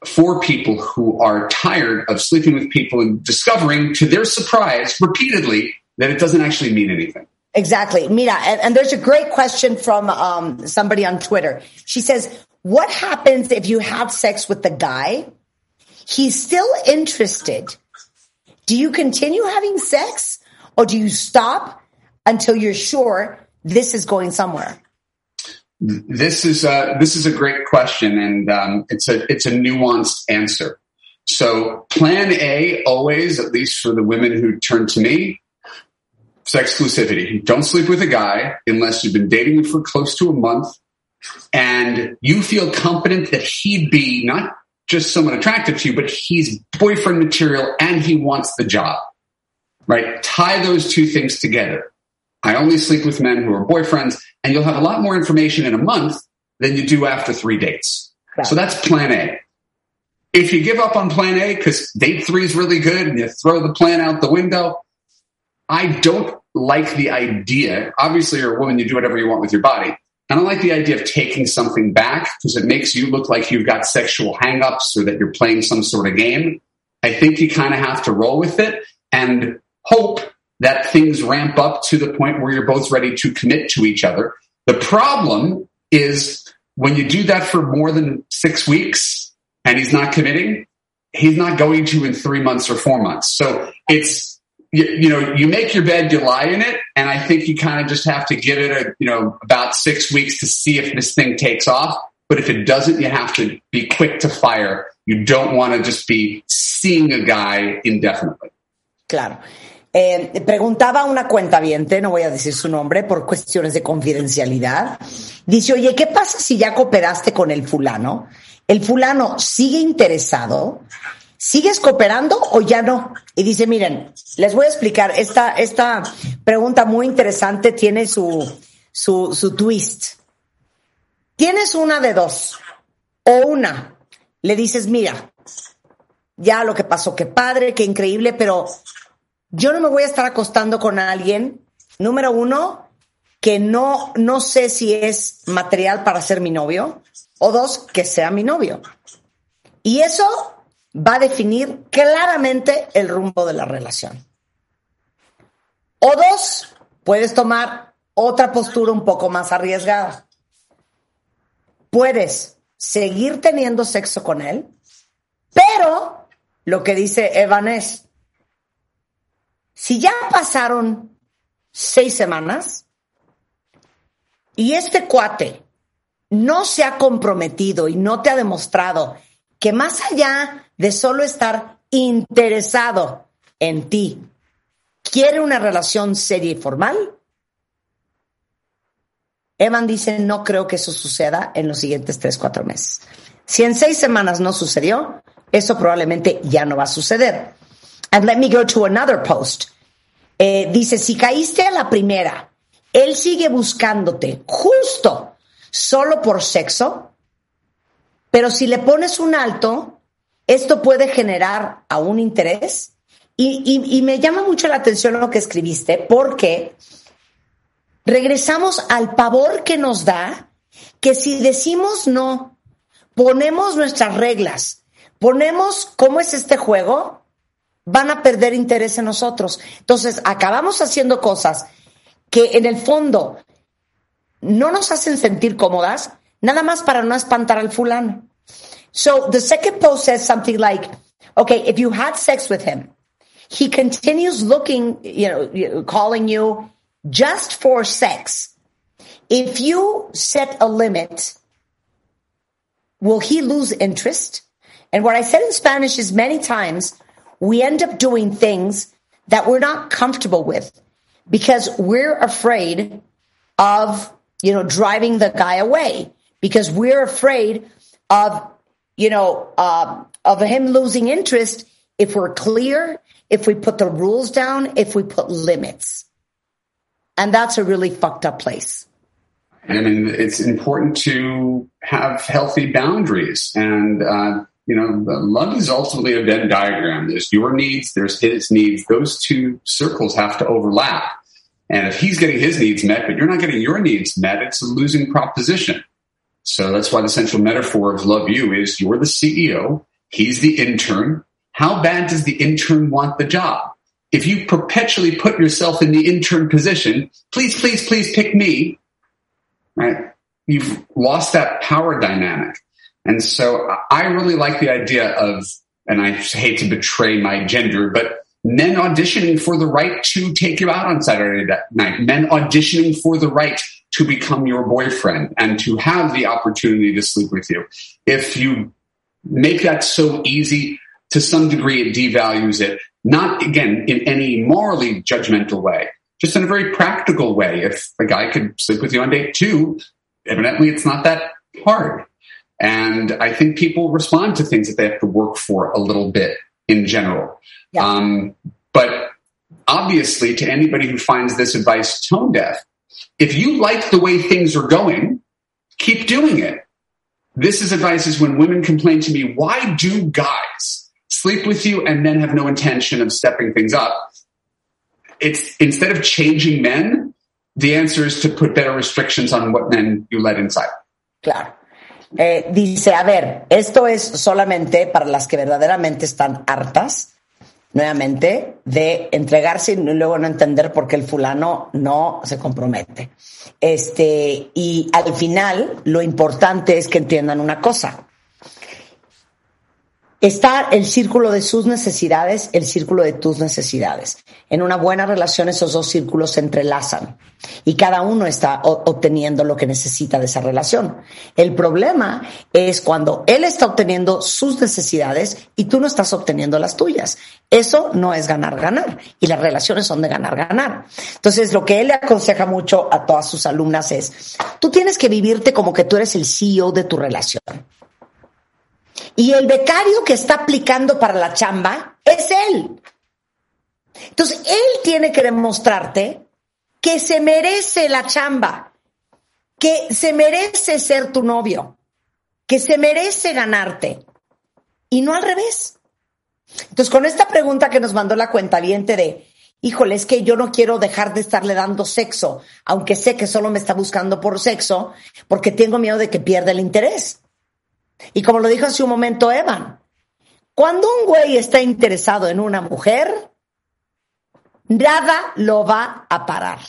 for people who are tired of sleeping with people and discovering, to their surprise, repeatedly that it doesn't actually mean anything. Exactly. Mira, and, and there's a great question from um, somebody on Twitter. She says, What happens if you have sex with the guy? He's still interested. Do you continue having sex or do you stop until you're sure this is going somewhere? This is a, this is a great question, and um, it's a it's a nuanced answer. So, Plan A always, at least for the women who turn to me, sex exclusivity. Don't sleep with a guy unless you've been dating him for close to a month and you feel confident that he'd be not just someone attractive to you, but he's boyfriend material and he wants the job. Right? Tie those two things together. I only sleep with men who are boyfriends and you'll have a lot more information in a month than you do after three dates. So that's plan A. If you give up on plan A because date three is really good and you throw the plan out the window, I don't like the idea. Obviously, you're a woman, you do whatever you want with your body. I don't like the idea of taking something back because it makes you look like you've got sexual hangups or that you're playing some sort of game. I think you kind of have to roll with it and hope that things ramp up to the point where you're both ready to commit to each other. The problem is when you do that for more than six weeks and he's not committing, he's not going to in three months or four months. So it's you, you, know, you make your bed, you lie in it, and I think you kind of just have to give it a, you know, about six weeks to see if this thing takes off. But if it doesn't, you have to be quick to fire. You don't want to just be seeing a guy indefinitely. Claro. Eh, preguntaba una cuenta no voy a decir su nombre por cuestiones de confidencialidad. Dice, oye, ¿qué pasa si ya cooperaste con el fulano? El fulano sigue interesado, ¿Sigues cooperando o ya no? Y dice, miren, les voy a explicar, esta, esta pregunta muy interesante tiene su, su, su twist. Tienes una de dos, o una, le dices, mira, ya lo que pasó, qué padre, qué increíble, pero yo no me voy a estar acostando con alguien, número uno, que no, no sé si es material para ser mi novio, o dos, que sea mi novio. Y eso va a definir claramente el rumbo de la relación. O dos, puedes tomar otra postura un poco más arriesgada. Puedes seguir teniendo sexo con él, pero lo que dice Evan es, si ya pasaron seis semanas y este cuate no se ha comprometido y no te ha demostrado que más allá de solo estar interesado en ti, quiere una relación seria y formal, Evan dice, no creo que eso suceda en los siguientes tres, cuatro meses. Si en seis semanas no sucedió, eso probablemente ya no va a suceder. And let me go to another post. Eh, dice, si caíste a la primera, él sigue buscándote justo solo por sexo, pero si le pones un alto, esto puede generar a un interés. Y, me llama mucho la atención lo que escribiste, porque regresamos al pavor que nos da que si decimos no, ponemos nuestras reglas, ponemos cómo es este juego, van a perder interés en nosotros. Entonces, acabamos haciendo cosas que en el fondo no nos hacen sentir cómodas, nada más para no espantar al fulano. So the second post says something like, okay, if you had sex with him, he continues looking, you know, calling you just for sex. If you set a limit, will he lose interest? And what I said in Spanish is many times we end up doing things that we're not comfortable with because we're afraid of, you know, driving the guy away because we're afraid of, you know, uh, of him losing interest if we're clear, if we put the rules down, if we put limits. And that's a really fucked up place. Mean, it's important to have healthy boundaries. And, uh, you know, love is ultimately a Venn diagram. There's your needs, there's his needs. Those two circles have to overlap. And if he's getting his needs met, but you're not getting your needs met, it's a losing proposition. So that's why the central metaphor of love you is you're the CEO, he's the intern. How bad does the intern want the job? If you perpetually put yourself in the intern position, please, please, please pick me, right? You've lost that power dynamic. And so I really like the idea of, and I hate to betray my gender, but men auditioning for the right to take you out on Saturday night, men auditioning for the right to become your boyfriend and to have the opportunity to sleep with you. If you make that so easy, to some degree, it devalues it. Not again in any morally judgmental way, just in a very practical way. If a guy could sleep with you on date two, evidently it's not that hard. And I think people respond to things that they have to work for a little bit in general. Yeah. Um, but obviously, to anybody who finds this advice tone deaf, if you like the way things are going, keep doing it. This is advice is when women complain to me, why do guys sleep with you and then have no intention of stepping things up? It's instead of changing men, the answer is to put better restrictions on what men you let inside. Claro. Eh, dice, a ver, esto es solamente para las que verdaderamente están hartas, nuevamente, de entregarse y luego no entender por qué el fulano no se compromete. Este, y al final, lo importante es que entiendan una cosa. Está el círculo de sus necesidades, el círculo de tus necesidades. En una buena relación esos dos círculos se entrelazan y cada uno está obteniendo lo que necesita de esa relación. El problema es cuando él está obteniendo sus necesidades y tú no estás obteniendo las tuyas. Eso no es ganar, ganar. Y las relaciones son de ganar, ganar. Entonces, lo que él le aconseja mucho a todas sus alumnas es, tú tienes que vivirte como que tú eres el CEO de tu relación. Y el becario que está aplicando para la chamba es él. Entonces, él tiene que demostrarte que se merece la chamba, que se merece ser tu novio, que se merece ganarte. Y no al revés. Entonces, con esta pregunta que nos mandó la cuenta de, híjole, es que yo no quiero dejar de estarle dando sexo, aunque sé que solo me está buscando por sexo, porque tengo miedo de que pierda el interés. Y como lo dijo hace un momento Evan, cuando un güey está interesado en una mujer, nada lo va a parar.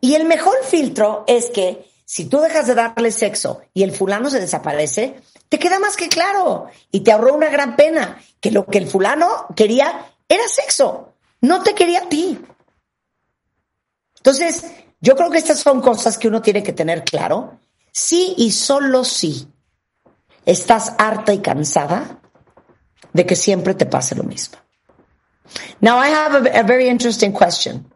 Y el mejor filtro es que si tú dejas de darle sexo y el fulano se desaparece, te queda más que claro y te ahorró una gran pena que lo que el fulano quería era sexo, no te quería a ti. Entonces, yo creo que estas son cosas que uno tiene que tener claro, sí y solo sí estás harta y cansada de que siempre te pase lo mismo. Now I have a, a very interesting question.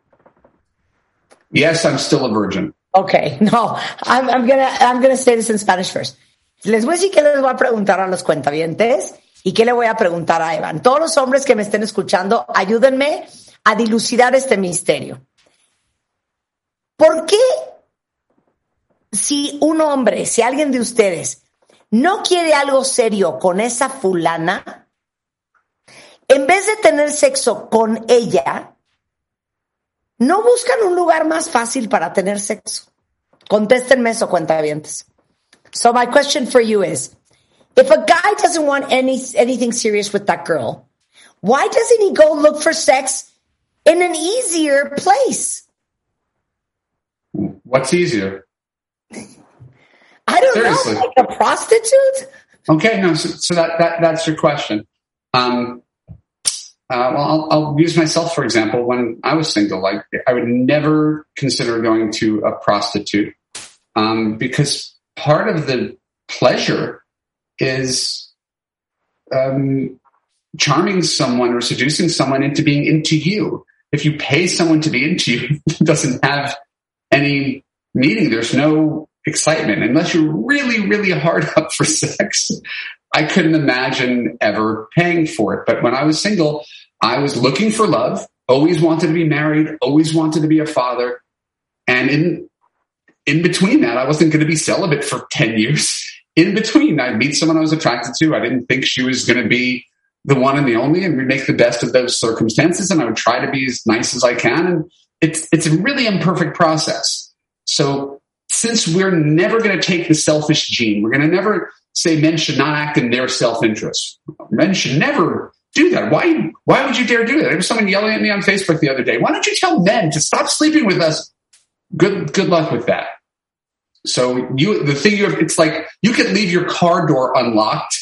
Yes, I'm still a virgin. Okay, no, I'm, I'm gonna I'm gonna say this in Spanish first. Les voy a decir qué les voy a preguntar a los cuentavientes y qué le voy a preguntar a Evan. Todos los hombres que me estén escuchando, ayúdenme a dilucidar este misterio. ¿Por qué si un hombre, si alguien de ustedes no quiere algo serio con esa fulana, en vez de tener sexo con ella, no buscan un lugar más fácil para tener sexo. Contéstenme eso, cuentavientes. So my question for you is, if a guy doesn't want any anything serious with that girl, why doesn't he go look for sex in an easier place? What's easier? I don't Seriously. know, like a prostitute. Okay, no, so, so that, that that's your question. Um, uh, well, I'll, I'll, use myself for example. When I was single, like I would never consider going to a prostitute um, because part of the pleasure is um, charming someone or seducing someone into being into you. If you pay someone to be into you, it doesn't have any meaning. There's no excitement unless you're really, really hard up for sex. I couldn't imagine ever paying for it. But when I was single, I was looking for love, always wanted to be married, always wanted to be a father. And in, in between that, I wasn't going to be celibate for 10 years. In between, I'd meet someone I was attracted to. I didn't think she was going to be the one and the only, and we'd make the best of those circumstances. And I would try to be as nice as I can. And it's, it's a really imperfect process. So since we're never going to take the selfish gene, we're going to never say men should not act in their self-interest. Men should never do that. Why, why would you dare do that? There was someone yelling at me on Facebook the other day. Why don't you tell men to stop sleeping with us? Good, good luck with that. So you, the thing you have, it's like you can leave your car door unlocked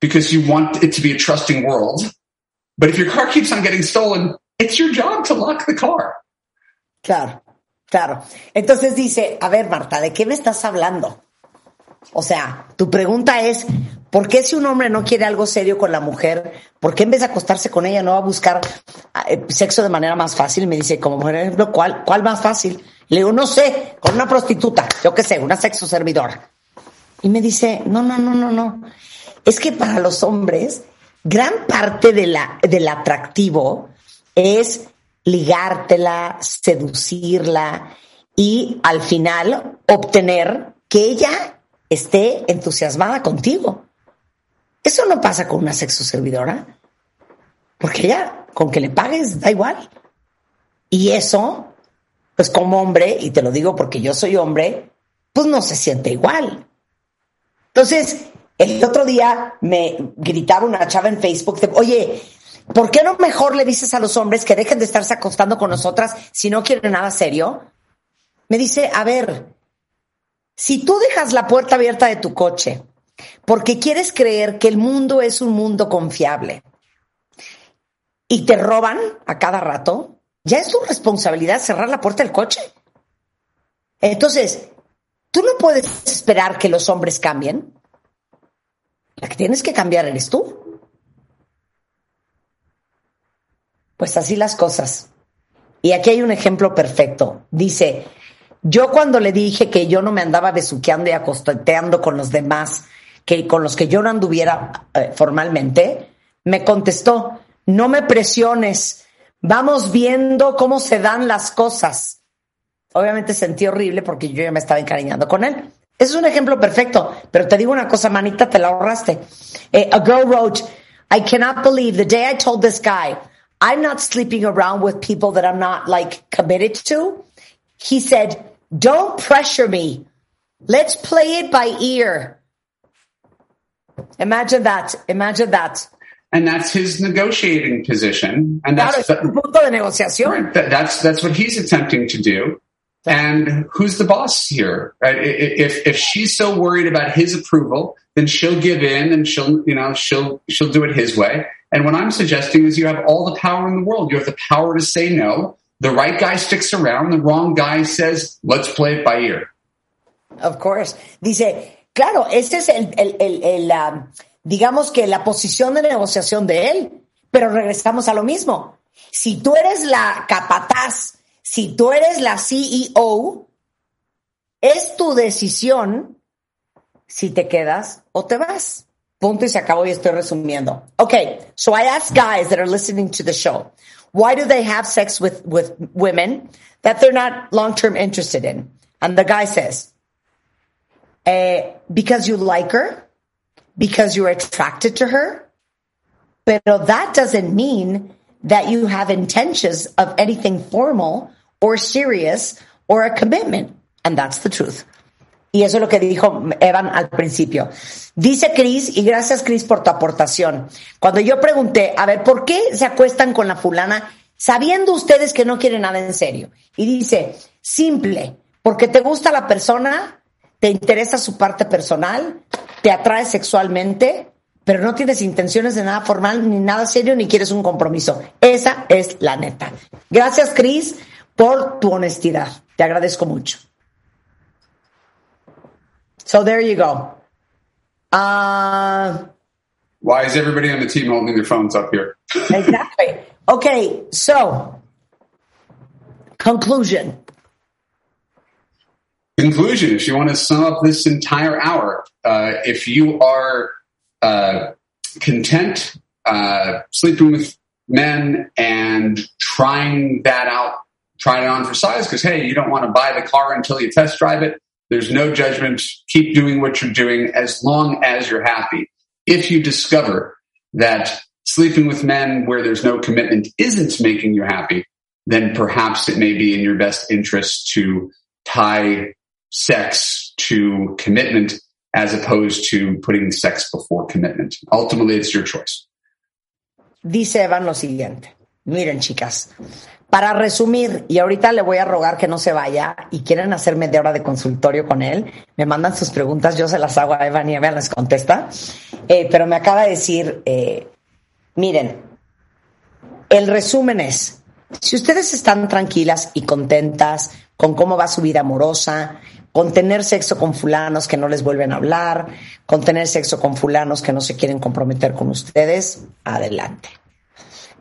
because you want it to be a trusting world. But if your car keeps on getting stolen, it's your job to lock the car. Claro, claro. Entonces dice, a ver, Marta, ¿de qué me estás hablando? O sea, tu pregunta es, ¿por qué si un hombre no quiere algo serio con la mujer, por qué en vez de acostarse con ella no va a buscar eh, sexo de manera más fácil? Me dice, como por ejemplo, ¿cuál, cuál más fácil? Le digo, no sé, con una prostituta, yo qué sé, una sexo servidora. Y me dice, no, no, no, no, no. Es que para los hombres, gran parte de la, del atractivo es ligártela, seducirla y al final obtener que ella esté entusiasmada contigo. Eso no pasa con una sexo servidora, porque ella, con que le pagues, da igual. Y eso, pues como hombre, y te lo digo porque yo soy hombre, pues no se siente igual. Entonces, el otro día me gritaba una chava en Facebook, oye, ¿por qué no mejor le dices a los hombres que dejen de estarse acostando con nosotras si no quieren nada serio? Me dice, a ver, si tú dejas la puerta abierta de tu coche porque quieres creer que el mundo es un mundo confiable y te roban a cada rato, ya es tu responsabilidad cerrar la puerta del coche. Entonces, tú no puedes esperar que los hombres cambien. La que tienes que cambiar eres tú. Pues así las cosas. Y aquí hay un ejemplo perfecto. Dice, yo cuando le dije que yo no me andaba besuqueando y acosteteando con los demás, que con los que yo no anduviera eh, formalmente, me contestó, no me presiones, vamos viendo cómo se dan las cosas. Obviamente sentí horrible porque yo ya me estaba encariñando con él. Es un ejemplo perfecto, pero te digo una cosa, manita, te la ahorraste. Eh, a girl wrote, I cannot believe the day I told this guy, I'm not sleeping around with people that I'm not like committed to. He said, Don't pressure me. Let's play it by ear. Imagine that. Imagine that. And that's his negotiating position. And that's claro, the, punto de negociación. Right, that, that's that's what he's attempting to do. And who's the boss here? Uh, if if she's so worried about his approval, then she'll give in and she'll you know she'll she'll do it his way. And what I'm suggesting is you have all the power in the world. You have the power to say no. The right guy sticks around. The wrong guy says, let's play it by ear. Of course. Dice, claro, este es el, um, digamos que la posición de negociación de él. Pero regresamos a lo mismo. Si tú eres la capataz, si tú eres la CEO, es tu decisión si te quedas o te vas. Punto y se acabó y estoy resumiendo. Okay, so I ask guys that are listening to the show, why do they have sex with, with women that they're not long term interested in? And the guy says, uh, because you like her, because you're attracted to her. But that doesn't mean that you have intentions of anything formal or serious or a commitment. And that's the truth. Y eso es lo que dijo Evan al principio. Dice Cris, y gracias Cris por tu aportación. Cuando yo pregunté, a ver, ¿por qué se acuestan con la fulana sabiendo ustedes que no quieren nada en serio? Y dice, simple, porque te gusta la persona, te interesa su parte personal, te atrae sexualmente, pero no tienes intenciones de nada formal, ni nada serio, ni quieres un compromiso. Esa es la neta. Gracias, Cris, por tu honestidad. Te agradezco mucho. So there you go. Uh, Why is everybody on the team holding their phones up here? Exactly. Okay, so conclusion. Conclusion. If you want to sum up this entire hour, uh, if you are uh, content uh, sleeping with men and trying that out, trying it on for size, because hey, you don't want to buy the car until you test drive it. There's no judgment. Keep doing what you're doing as long as you're happy. If you discover that sleeping with men where there's no commitment isn't making you happy, then perhaps it may be in your best interest to tie sex to commitment as opposed to putting sex before commitment. Ultimately, it's your choice. Dice Evan lo siguiente. Miren, chicas, para resumir, y ahorita le voy a rogar que no se vaya y quieren hacer media hora de consultorio con él, me mandan sus preguntas, yo se las hago a Evan y Evan les contesta. Eh, pero me acaba de decir, eh, miren, el resumen es, si ustedes están tranquilas y contentas con cómo va su vida amorosa, con tener sexo con fulanos que no les vuelven a hablar, con tener sexo con fulanos que no se quieren comprometer con ustedes, adelante.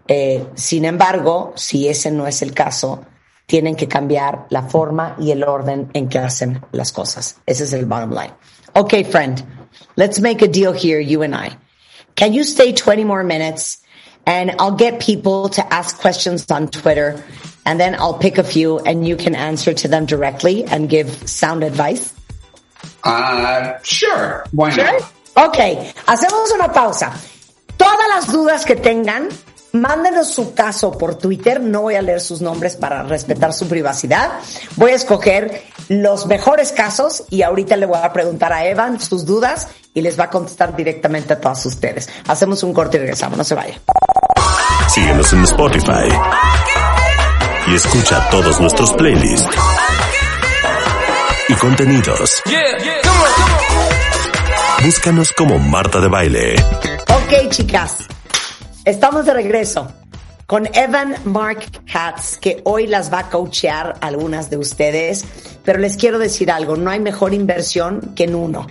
Eh, sin embargo, si ese no es el caso, tienen que cambiar la forma y el orden en que hacen las cosas. Ese es el bottom line. Okay, friend, let's make a deal here, you and I. Can you stay 20 more minutes? And I'll get people to ask questions on Twitter and then I'll pick a few and you can answer to them directly and give sound advice. Uh, sure. Why Sure. not? Ok, hacemos una pausa. Todas las dudas que tengan, mándenos su caso por Twitter. No voy a leer sus nombres para respetar su privacidad. Voy a escoger los mejores casos y ahorita le voy a preguntar a Evan sus dudas y les va a contestar directamente a todas ustedes. Hacemos un corte y regresamos. No se vaya. Síguenos en Spotify. Y escucha todos nuestros playlists. Y contenidos. Búscanos como Marta de Baile. Ok, chicas. Estamos de regreso con Evan Mark Katz, que hoy las va a coachear algunas de ustedes, pero les quiero decir algo, no hay mejor inversión que en uno.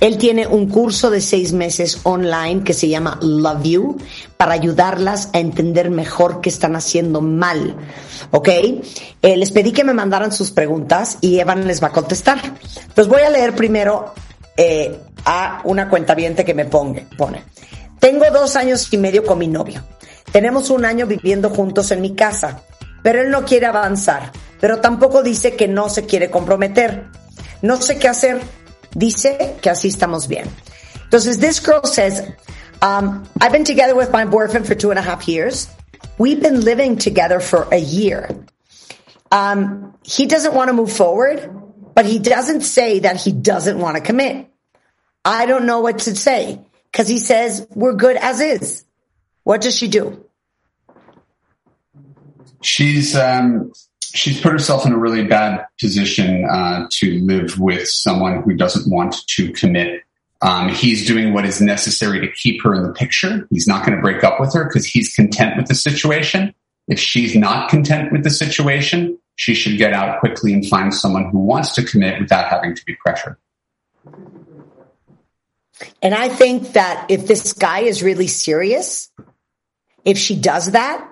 Él tiene un curso de seis meses online que se llama Love You para ayudarlas a entender mejor qué están haciendo mal. ¿Ok? Eh, les pedí que me mandaran sus preguntas y Evan les va a contestar. Entonces voy a leer primero eh, a una cuentaviente que me ponga, pone. Tengo dos años y medio con mi novio. Tenemos un año viviendo juntos en mi casa, pero él no quiere avanzar, pero tampoco dice que no se quiere comprometer. No sé qué hacer. Dice que así estamos bien. Entonces, this girl says, um, I've been together with my boyfriend for two and a half years. We've been living together for a year. Um, he doesn't want to move forward, but he doesn't say that he doesn't want to commit. I don't know what to say because he says we're good as is. What does she do? She's um, she's put herself in a really bad position uh, to live with someone who doesn't want to commit. Um, he's doing what is necessary to keep her in the picture. He's not going to break up with her because he's content with the situation. If she's not content with the situation, she should get out quickly and find someone who wants to commit without having to be pressured. And I think that if this guy is really serious, if she does that,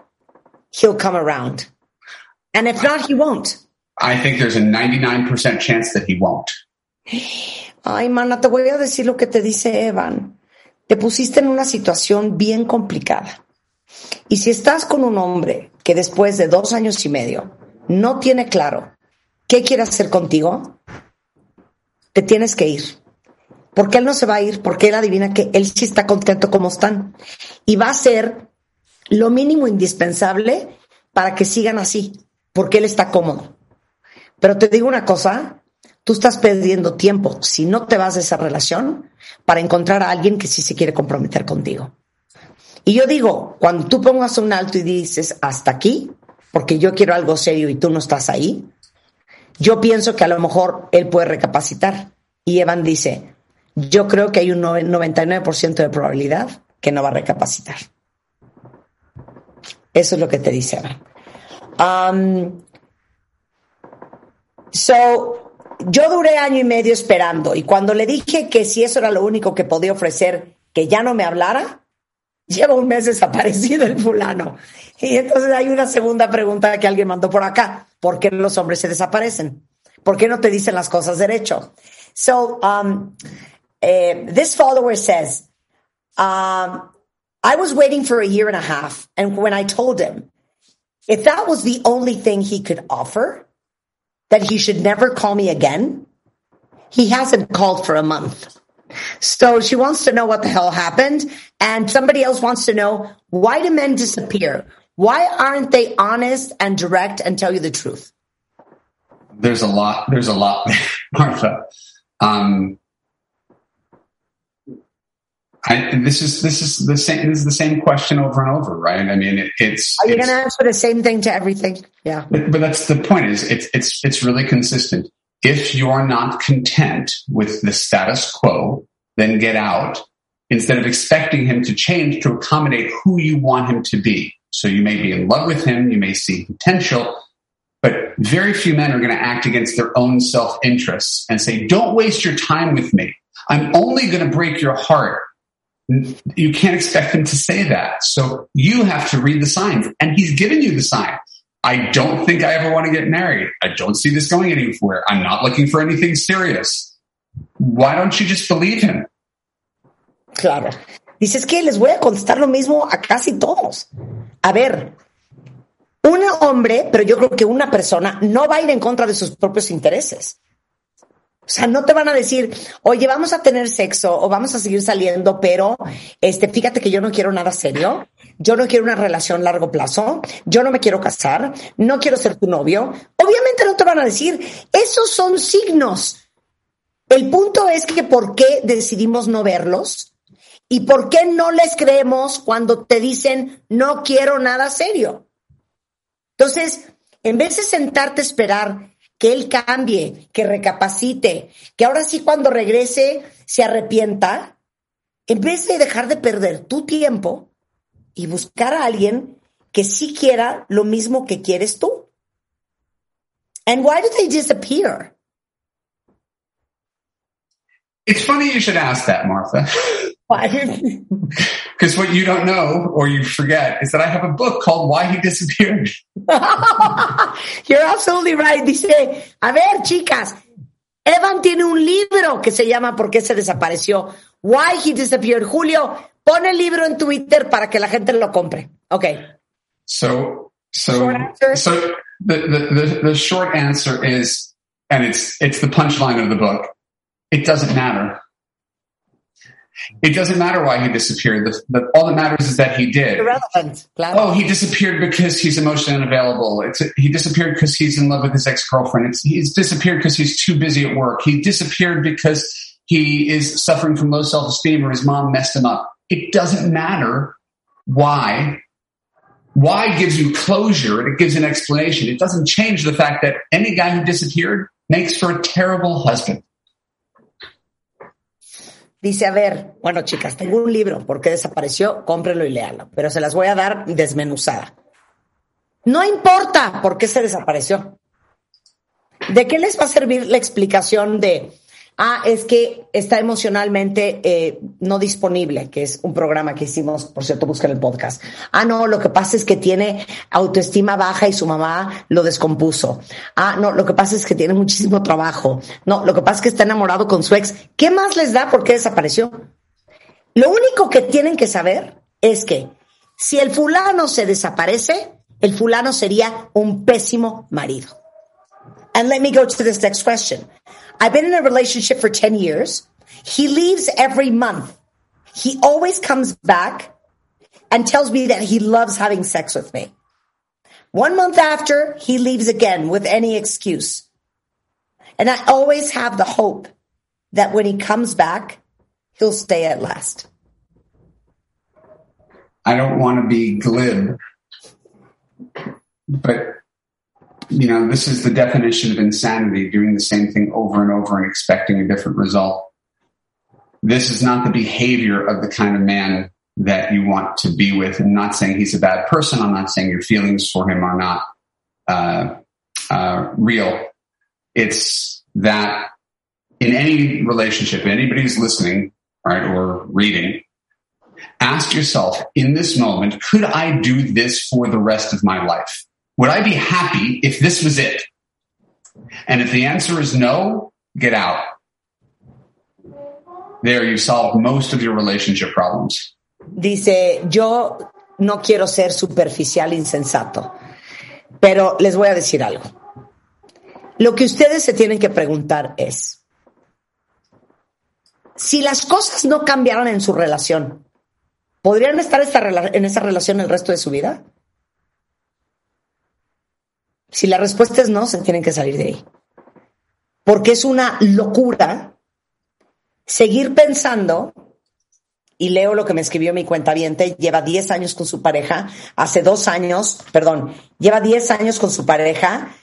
he'll come around. And if not, he won't. I think there's a 99% chance that he won't. Ay, mana, te voy a decir lo que te dice Evan. Te pusiste en una situación bien complicada. Y si estás con un hombre que después de dos años y medio no tiene claro qué quiere hacer contigo, te tienes que ir. Porque él no se va a ir, porque él adivina que él sí está contento como están. Y va a ser lo mínimo indispensable para que sigan así, porque él está cómodo. Pero te digo una cosa, tú estás perdiendo tiempo si no te vas de esa relación para encontrar a alguien que sí se quiere comprometer contigo. Y yo digo, cuando tú pongas un alto y dices hasta aquí, porque yo quiero algo serio y tú no estás ahí, yo pienso que a lo mejor él puede recapacitar. Y Evan dice, yo creo que hay un 99% de probabilidad que no va a recapacitar. Eso es lo que te dice. Um, so, yo duré año y medio esperando y cuando le dije que si eso era lo único que podía ofrecer, que ya no me hablara, lleva un mes desaparecido el fulano. Y entonces hay una segunda pregunta que alguien mandó por acá. ¿Por qué los hombres se desaparecen? ¿Por qué no te dicen las cosas derecho? So, um, this follower says, um, I was waiting for a year and a half. And when I told him, if that was the only thing he could offer, that he should never call me again, he hasn't called for a month. So she wants to know what the hell happened. And somebody else wants to know why do men disappear? Why aren't they honest and direct and tell you the truth? There's a lot. There's a lot, Martha. Um, I, this is this is the same. This is the same question over and over, right? I mean, it, it's. Are you going to answer the same thing to everything? Yeah. But, but that's the point. Is it's it's it's really consistent. If you're not content with the status quo, then get out instead of expecting him to change to accommodate who you want him to be. So you may be in love with him, you may see potential, but very few men are going to act against their own self interests and say, don't waste your time with me. I'm only going to break your heart. You can't expect him to say that. So you have to read the signs and he's given you the sign. I don't think I ever want to get married. I don't see this going anywhere. I'm not looking for anything serious. Why don't you just believe him? Claro. Dices que les voy a contestar lo mismo a casi todos. A ver, un hombre, pero yo creo que una persona no va a ir en contra de sus propios intereses. O sea, no te van a decir, oye, vamos a tener sexo o vamos a seguir saliendo, pero este, fíjate que yo no quiero nada serio, yo no quiero una relación a largo plazo, yo no me quiero casar, no quiero ser tu novio. Obviamente no te van a decir, esos son signos. El punto es que por qué decidimos no verlos y por qué no les creemos cuando te dicen, no quiero nada serio. Entonces, en vez de sentarte a esperar que él cambie, que recapacite, que ahora sí cuando regrese se arrepienta, en vez de dejar de perder tu tiempo y buscar a alguien que sí quiera lo mismo que quieres tú. And why do they disappear? It's funny you should ask that, Martha. Because what you don't know or you forget is that I have a book called Why He Disappeared. You're absolutely right. Dice, a ver, chicas, Evan tiene un libro que se llama ¿Por qué se desapareció? Why He Disappeared. Julio, pon el libro en Twitter para que la gente lo compre. Okay. So, so, so the, the, the, the short answer is, and it's, it's the punchline of the book. It doesn't matter. It doesn't matter why he disappeared. The, the, all that matters is that he did. Irrelevant. Claro. Oh, he disappeared because he's emotionally unavailable. It's, he disappeared because he's in love with his ex-girlfriend. It's, he's disappeared because he's too busy at work. He disappeared because he is suffering from low self-esteem or his mom messed him up. It doesn't matter why. Why gives you closure and it gives an explanation. It doesn't change the fact that any guy who disappeared makes for a terrible husband. Dice, a ver, bueno, chicas, tengo un libro, ¿por qué desapareció? Cómprelo y léalo, pero se las voy a dar desmenuzada. No importa por qué se desapareció. ¿De qué les va a servir la explicación de Ah, es que está emocionalmente eh, no disponible, que es un programa que hicimos, por cierto, buscan el podcast. Ah, no, lo que pasa es que tiene autoestima baja y su mamá lo descompuso. Ah, no, lo que pasa es que tiene muchísimo trabajo. No, lo que pasa es que está enamorado con su ex. ¿Qué más les da por qué desapareció? Lo único que tienen que saber es que si el fulano se desaparece, el fulano sería un pésimo marido. And let me go to this next question. I've been in a relationship for 10 years. He leaves every month. He always comes back and tells me that he loves having sex with me. One month after, he leaves again with any excuse. And I always have the hope that when he comes back, he'll stay at last. I don't want to be glib, but you know, this is the definition of insanity, doing the same thing over and over and expecting a different result. This is not the behavior of the kind of man that you want to be with. I'm not saying he's a bad person. I'm not saying your feelings for him are not uh, uh, real. It's that in any relationship, anybody who's listening, right, or reading, Ask yourself in this moment, could I do this for the rest of my life? Would I be happy if this was it? And if the answer is no, get out. There you solve most of your relationship problems. Dice, yo no quiero ser superficial insensato, pero les voy a decir algo. Lo que ustedes se tienen que preguntar es, si las cosas no cambiaran en su relación, ¿podrían estar en esa relación el resto de su vida? Si la respuesta es no, se tienen que salir de ahí. Porque es una locura seguir pensando, y leo lo que me escribió mi cuenta lleva 10 años con su pareja, hace dos años, perdón, lleva 10 años con su pareja,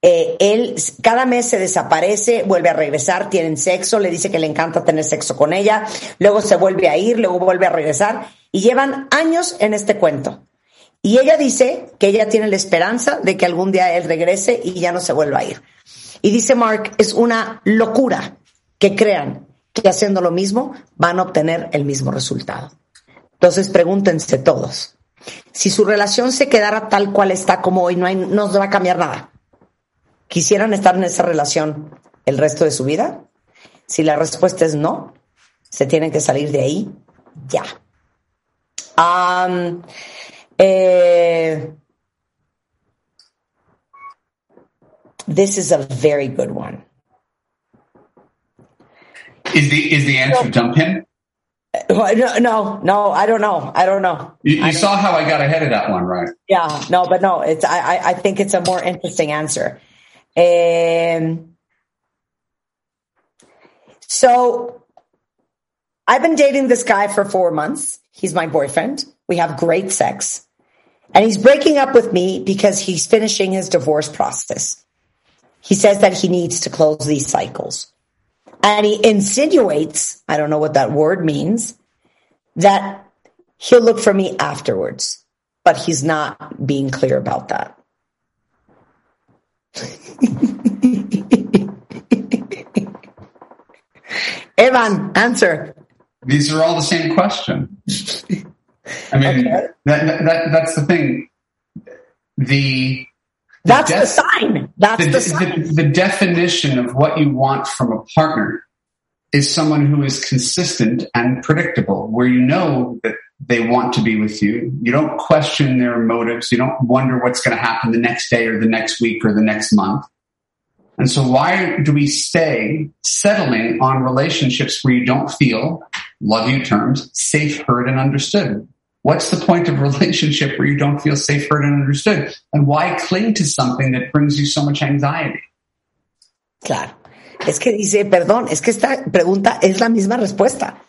eh, él cada mes se desaparece, vuelve a regresar, tienen sexo, le dice que le encanta tener sexo con ella, luego se vuelve a ir, luego vuelve a regresar y llevan años en este cuento. Y ella dice que ella tiene la esperanza de que algún día él regrese y ya no se vuelva a ir. Y dice Mark, es una locura que crean que haciendo lo mismo van a obtener el mismo resultado. Entonces pregúntense todos, si su relación se quedara tal cual está como hoy, no, hay, no va a cambiar nada. ¿Quisieran estar en esa relación el resto de su vida? Si la respuesta es no, se tienen que salir de ahí ya. Eh, this is a very good one. Is the is the answer jump him? No, no, no, I don't know. I don't know. You, you saw how I got ahead of that one, right? Yeah, no, but no, it's I, I think it's a more interesting answer. Um, so I've been dating this guy for four months. He's my boyfriend. We have great sex. And he's breaking up with me because he's finishing his divorce process. He says that he needs to close these cycles. And he insinuates, I don't know what that word means, that he'll look for me afterwards. But he's not being clear about that. Evan, answer. These are all the same question. I mean, okay. that, that, that's the thing. The, the that's def- the sign. That's the, the sign. The, the definition of what you want from a partner is someone who is consistent and predictable, where you know that they want to be with you. You don't question their motives. You don't wonder what's going to happen the next day or the next week or the next month. And so why do we stay settling on relationships where you don't feel, love you terms, safe, heard, and understood? What's the point of relationship where you don't feel safe, heard, and understood? And why cling to something that brings you so much anxiety? Claro. Es que dice, perdón, es que esta pregunta es la misma respuesta.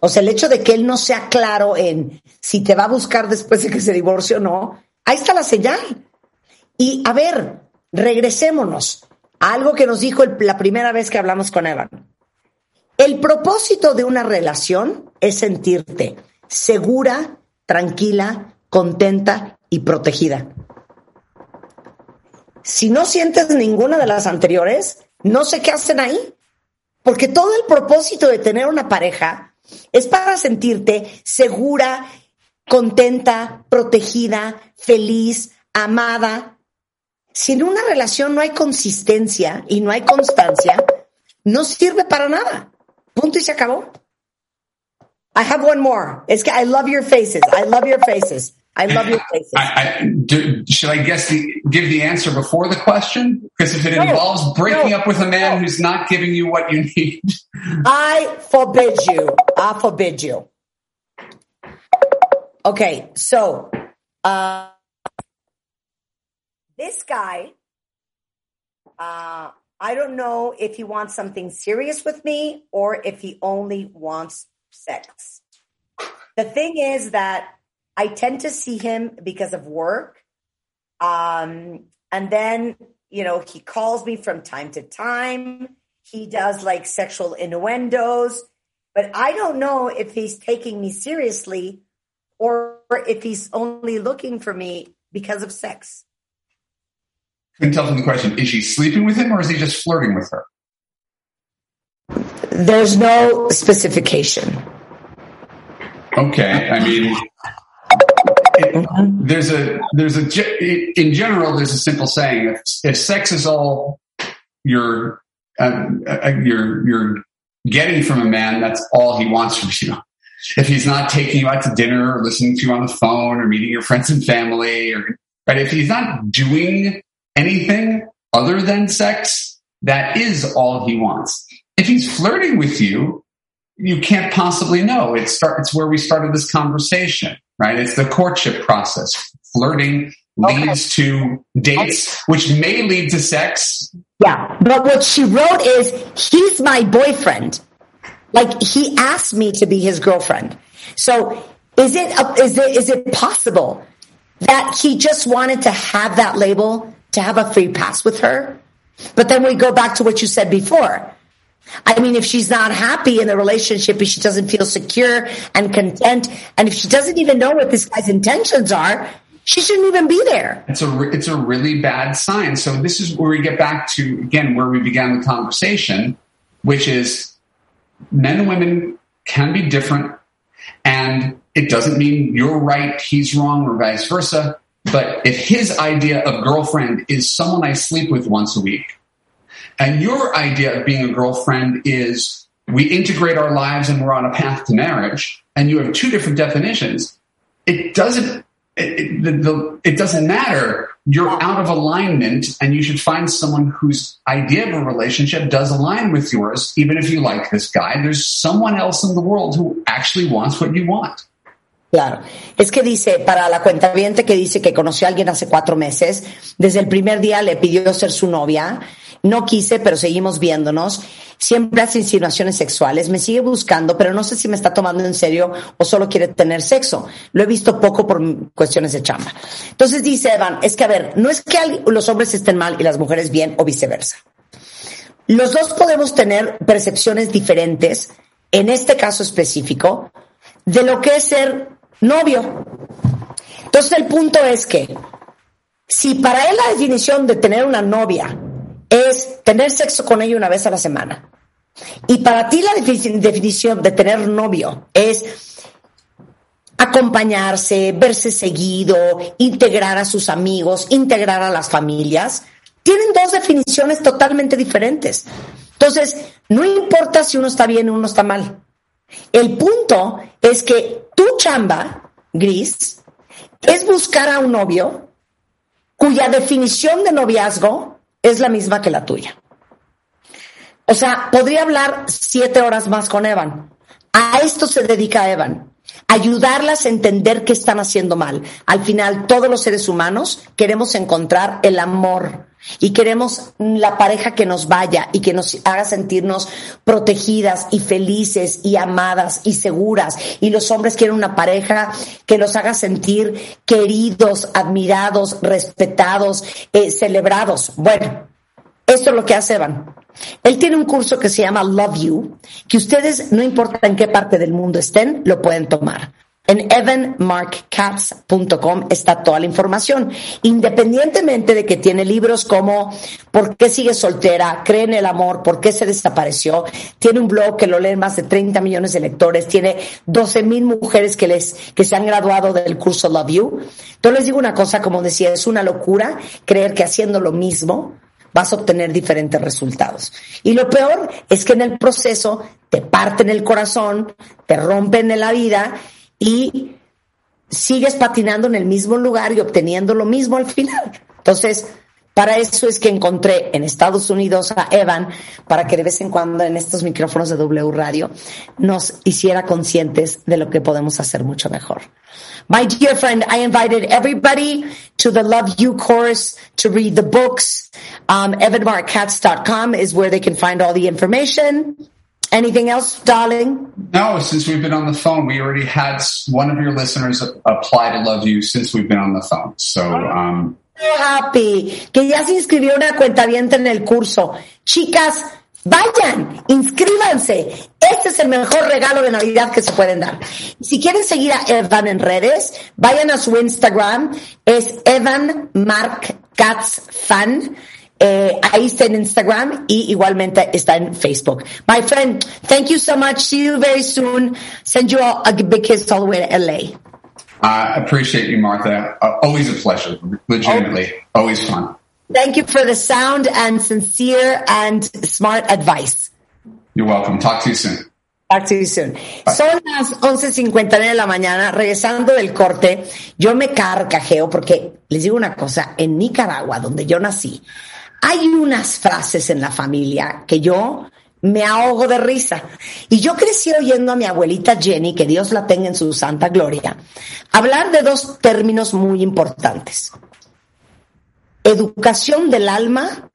O sea, el hecho de que él no sea claro en si te va a buscar después de que se divorcie o no, ahí está la señal. Y a ver, regresémonos a algo que nos dijo la primera vez que hablamos con Evan. El propósito de una relación es sentirte segura, tranquila, contenta y protegida. Si no sientes ninguna de las anteriores, no sé qué hacen ahí. Porque todo el propósito de tener una pareja es para sentirte segura, contenta, protegida, feliz, amada. Si en una relación no hay consistencia y no hay constancia, no sirve para nada. Punto y se acabó. I have one more. It's I love your faces. I love your faces. I love your faces. I, I, do, should I guess the give the answer before the question? Because if it no, involves breaking no, up with a man no. who's not giving you what you need, I forbid you. I forbid you. Okay, so uh, this guy, uh, I don't know if he wants something serious with me or if he only wants sex. The thing is that I tend to see him because of work. Um, and then, you know, he calls me from time to time. He does like sexual innuendos, but I don't know if he's taking me seriously or if he's only looking for me because of sex. Couldn't tell from the question. Is she sleeping with him or is he just flirting with her? There's no specification. Okay, I mean, it, there's a there's a in general there's a simple saying: if, if sex is all you're uh, uh, you're you're getting from a man, that's all he wants from you. If he's not taking you out to dinner or listening to you on the phone or meeting your friends and family, or right, if he's not doing anything other than sex, that is all he wants. If he's flirting with you, you can't possibly know. It start, it's where we started this conversation, right? It's the courtship process. Flirting leads okay. to dates, which may lead to sex. Yeah. But what she wrote is, he's my boyfriend. Like he asked me to be his girlfriend. So is it, is it, is it possible that he just wanted to have that label to have a free pass with her? But then we go back to what you said before. I mean, if she's not happy in the relationship, if she doesn't feel secure and content, and if she doesn't even know what this guy's intentions are, she shouldn't even be there. It's a it's a really bad sign. So this is where we get back to again where we began the conversation, which is men and women can be different, and it doesn't mean you're right, he's wrong, or vice versa. But if his idea of girlfriend is someone I sleep with once a week, and your idea of being a girlfriend is we integrate our lives and we're on a path to marriage, and you have two different definitions, it doesn't it, it, the, the, it doesn't matter. You're out of alignment, and you should find someone whose idea of a relationship does align with yours, even if you like this guy. There's someone else in the world who actually wants what you want. Claro. Es que dice, para la cuenta que dice que conoció a alguien hace cuatro meses, desde el primer día le pidió ser su novia, no quise, pero seguimos viéndonos, siempre hace insinuaciones sexuales, me sigue buscando, pero no sé si me está tomando en serio o solo quiere tener sexo. Lo he visto poco por cuestiones de chamba. Entonces dice Evan, es que a ver, no es que los hombres estén mal y las mujeres bien o viceversa. Los dos podemos tener percepciones diferentes, en este caso específico, de lo que es ser novio. Entonces el punto es que si para él la definición de tener una novia es tener sexo con ella una vez a la semana, y para ti la definición de tener novio es acompañarse, verse seguido, integrar a sus amigos, integrar a las familias, tienen dos definiciones totalmente diferentes. Entonces, no importa si uno está bien o uno está mal. El punto es que tu chamba, Gris, es buscar a un novio cuya definición de noviazgo es la misma que la tuya. O sea, podría hablar siete horas más con Evan. A esto se dedica Evan. Ayudarlas a entender qué están haciendo mal. Al final, todos los seres humanos queremos encontrar el amor y queremos la pareja que nos vaya y que nos haga sentirnos protegidas y felices y amadas y seguras. Y los hombres quieren una pareja que los haga sentir queridos, admirados, respetados, eh, celebrados. Bueno, esto es lo que hace Evan. Él tiene un curso que se llama Love You, que ustedes, no importa en qué parte del mundo estén, lo pueden tomar. En evanmarkcats.com está toda la información, independientemente de que tiene libros como ¿Por qué sigue soltera? ¿Cree en el amor? ¿Por qué se desapareció? Tiene un blog que lo leen más de 30 millones de lectores, tiene 12 mil mujeres que, les, que se han graduado del curso Love You. Entonces les digo una cosa, como decía, es una locura creer que haciendo lo mismo vas a obtener diferentes resultados. Y lo peor es que en el proceso te parten el corazón, te rompen en la vida y sigues patinando en el mismo lugar y obteniendo lo mismo al final. Entonces, para eso es que encontré en Estados Unidos a Evan, para que de vez en cuando en estos micrófonos de W Radio nos hiciera conscientes de lo que podemos hacer mucho mejor. My dear friend, I invited everybody to the Love You course to read the books. Um, EvanMarkCats.com is where they can find all the information. Anything else, darling? No, since we've been on the phone, we already had one of your listeners apply to Love You since we've been on the phone. So, um, happy. Que ya se inscribió una cuenta en el curso. Chicas, vayan, inscríbanse. Este es el mejor regalo de Navidad que se pueden dar. Si quieren seguir a Evan en redes, vayan a su Instagram. Es Evan Mark Fan Eh, ahí está en Instagram y igualmente está en Facebook. My friend, thank you so much. See you very soon. Send you all a big kiss all the way to LA. I appreciate you, Martha. Uh, always a pleasure. Legitimately, always fun. Thank you for the sound and sincere and smart advice. You're welcome. Talk to you soon. Talk to you soon. Son las 11.59 de la mañana, regresando del corte, yo me carcajeo porque les digo una cosa, en Nicaragua, donde yo nací, hay unas frases en la familia que yo me ahogo de risa. Y yo crecí oyendo a mi abuelita Jenny, que Dios la tenga en su santa gloria, hablar de dos términos muy importantes. Educación del alma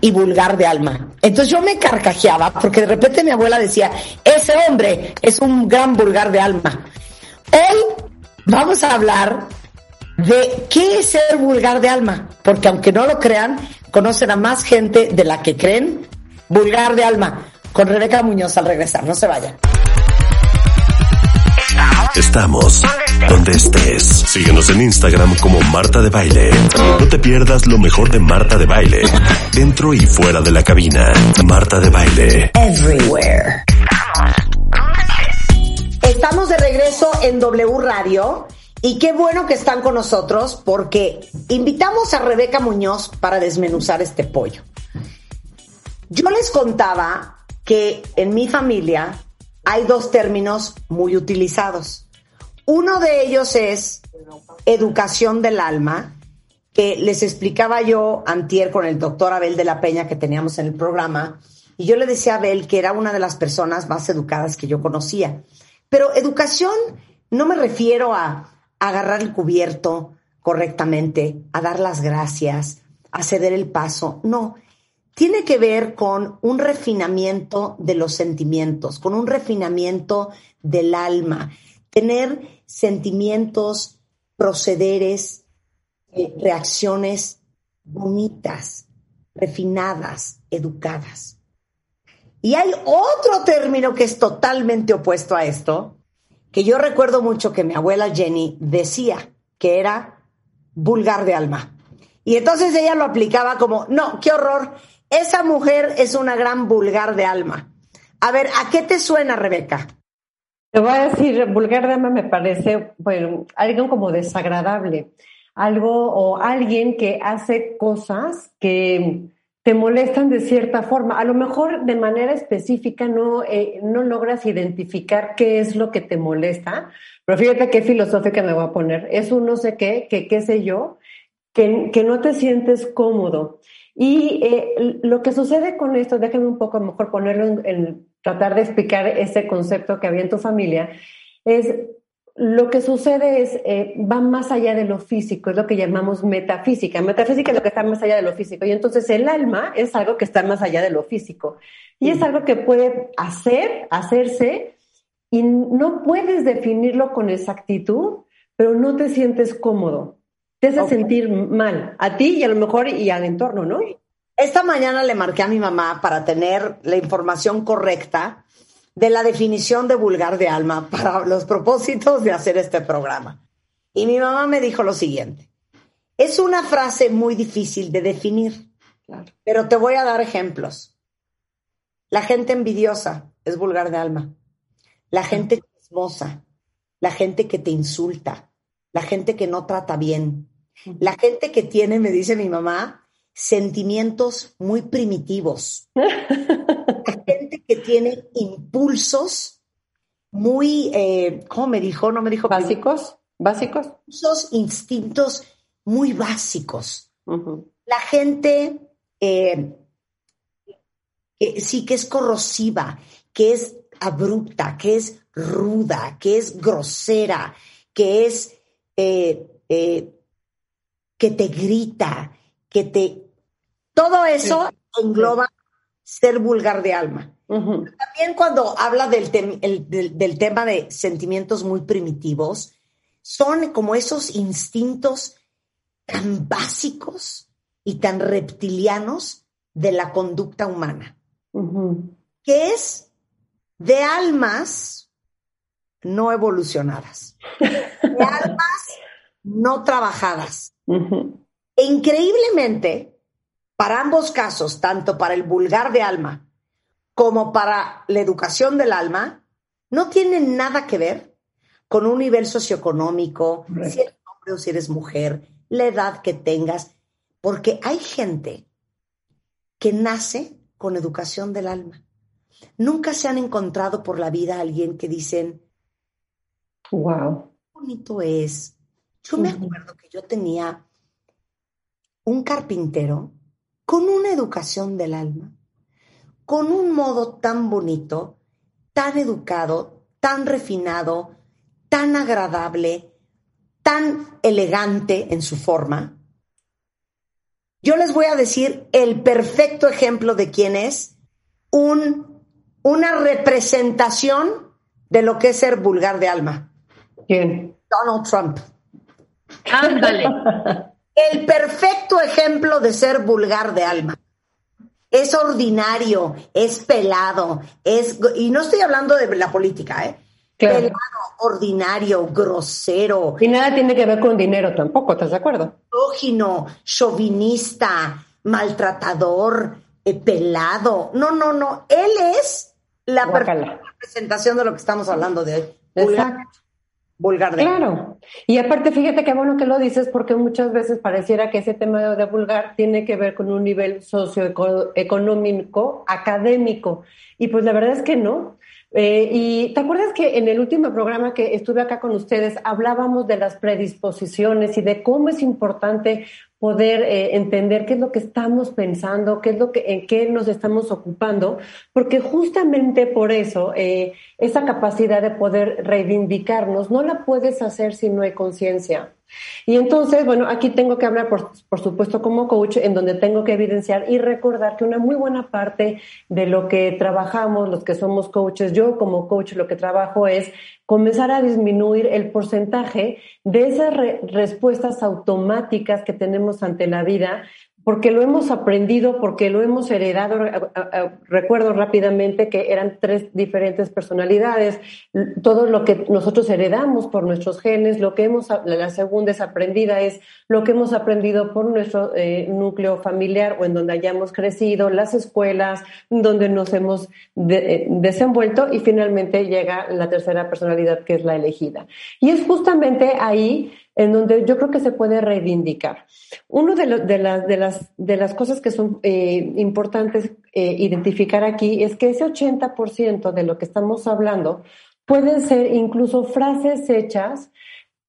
y vulgar de alma. Entonces yo me carcajeaba porque de repente mi abuela decía, ese hombre es un gran vulgar de alma. Hoy vamos a hablar de qué es ser vulgar de alma, porque aunque no lo crean, conocen a más gente de la que creen vulgar de alma, con Rebeca Muñoz al regresar. No se vayan. Estamos donde estés. Síguenos en Instagram como Marta de Baile. No te pierdas lo mejor de Marta de Baile. Dentro y fuera de la cabina. Marta de Baile. Everywhere. Estamos de regreso en W Radio y qué bueno que están con nosotros porque invitamos a Rebeca Muñoz para desmenuzar este pollo. Yo les contaba que en mi familia hay dos términos muy utilizados. Uno de ellos es educación del alma, que les explicaba yo antier con el doctor Abel de la Peña que teníamos en el programa, y yo le decía a Abel que era una de las personas más educadas que yo conocía. Pero educación no me refiero a agarrar el cubierto correctamente, a dar las gracias, a ceder el paso, no tiene que ver con un refinamiento de los sentimientos, con un refinamiento del alma, tener sentimientos, procederes, eh, reacciones bonitas, refinadas, educadas. Y hay otro término que es totalmente opuesto a esto, que yo recuerdo mucho que mi abuela Jenny decía que era vulgar de alma. Y entonces ella lo aplicaba como, no, qué horror, esa mujer es una gran vulgar de alma. A ver, ¿a qué te suena, Rebeca? Te voy a decir, vulgar de alma me parece bueno, algo como desagradable, algo o alguien que hace cosas que te molestan de cierta forma. A lo mejor de manera específica no, eh, no logras identificar qué es lo que te molesta, pero fíjate qué filosófica me voy a poner. Es un no sé qué, que qué sé yo, que, que no te sientes cómodo. Y eh, lo que sucede con esto, déjenme un poco mejor ponerlo en, tratar de explicar ese concepto que había en tu familia, es lo que sucede es, eh, va más allá de lo físico, es lo que llamamos metafísica. Metafísica es lo que está más allá de lo físico. Y entonces el alma es algo que está más allá de lo físico. Y es algo que puede hacer, hacerse, y no puedes definirlo con exactitud, pero no te sientes cómodo te hace sentir mal a ti y a lo mejor y al entorno, ¿no? Esta mañana le marqué a mi mamá para tener la información correcta de la definición de vulgar de alma para los propósitos de hacer este programa. Y mi mamá me dijo lo siguiente, es una frase muy difícil de definir, pero te voy a dar ejemplos. La gente envidiosa es vulgar de alma. La gente chismosa, la gente que te insulta, la gente que no trata bien, la gente que tiene, me dice mi mamá, sentimientos muy primitivos, la gente que tiene impulsos muy, eh, ¿cómo me dijo? No me dijo. Básicos, básicos. Esos instintos muy básicos. La gente eh, que sí que es corrosiva, que es abrupta, que es ruda, que es grosera, que es eh, eh, que te grita, que te... Todo eso engloba ser vulgar de alma. También cuando habla del, del, tema de sentimientos muy primitivos, son como esos instintos tan básicos y tan reptilianos de la conducta humana, que es de almas no evolucionadas, de almas no trabajadas. E increíblemente, para ambos casos, tanto para el vulgar de alma como para la educación del alma, no tienen nada que ver con un nivel socioeconómico, si eres hombre o si eres mujer, la edad que tengas, porque hay gente que nace con educación del alma. Nunca se han encontrado por la vida a alguien que dicen, wow, qué bonito es. Yo me acuerdo que yo tenía un carpintero con una educación del alma, con un modo tan bonito, tan educado, tan refinado, tan agradable, tan elegante en su forma. Yo les voy a decir el perfecto ejemplo de quién es un, una representación de lo que es ser vulgar de alma. ¿Quién? Donald Trump. Ándale. El perfecto ejemplo de ser vulgar de alma. Es ordinario, es pelado, es y no estoy hablando de la política, ¿eh? Claro. Pelado, ordinario, grosero, Y nada tiene que ver con dinero tampoco, ¿estás de acuerdo? misógino, chauvinista, maltratador, eh, pelado. No, no, no. Él es la Guácala. perfecta representación de lo que estamos hablando de hoy. Vulgar, Exacto. Vulgar de Claro. Y aparte, fíjate qué bueno que lo dices, porque muchas veces pareciera que ese tema de, de vulgar tiene que ver con un nivel socioeconómico, académico. Y pues la verdad es que no. Eh, y te acuerdas que en el último programa que estuve acá con ustedes hablábamos de las predisposiciones y de cómo es importante poder eh, entender qué es lo que estamos pensando, qué es lo que, en qué nos estamos ocupando, porque justamente por eso eh, esa capacidad de poder reivindicarnos no la puedes hacer si no hay conciencia. Y entonces, bueno, aquí tengo que hablar, por, por, supuesto, como coach, en donde tengo que evidenciar y recordar que una muy buena parte de lo que trabajamos, los que somos coaches, yo como coach lo que trabajo es comenzar a disminuir el porcentaje de esas re respuestas automáticas que tenemos ante la vida porque lo hemos aprendido, porque lo hemos heredado. Recuerdo rápidamente que eran tres diferentes personalidades, todo lo que nosotros heredamos por nuestros genes, lo que hemos, la segunda es aprendida, es lo que hemos aprendido por nuestro eh, núcleo familiar o en donde hayamos crecido, las escuelas, donde nos hemos eh, desenvuelto y finalmente llega la tercera personalidad que es la elegida. Y es justamente ahí en donde yo creo que se puede reivindicar. Una de, de, las, de, las, de las cosas que son eh, importantes eh, identificar aquí es que ese 80% de lo que estamos hablando pueden ser incluso frases hechas,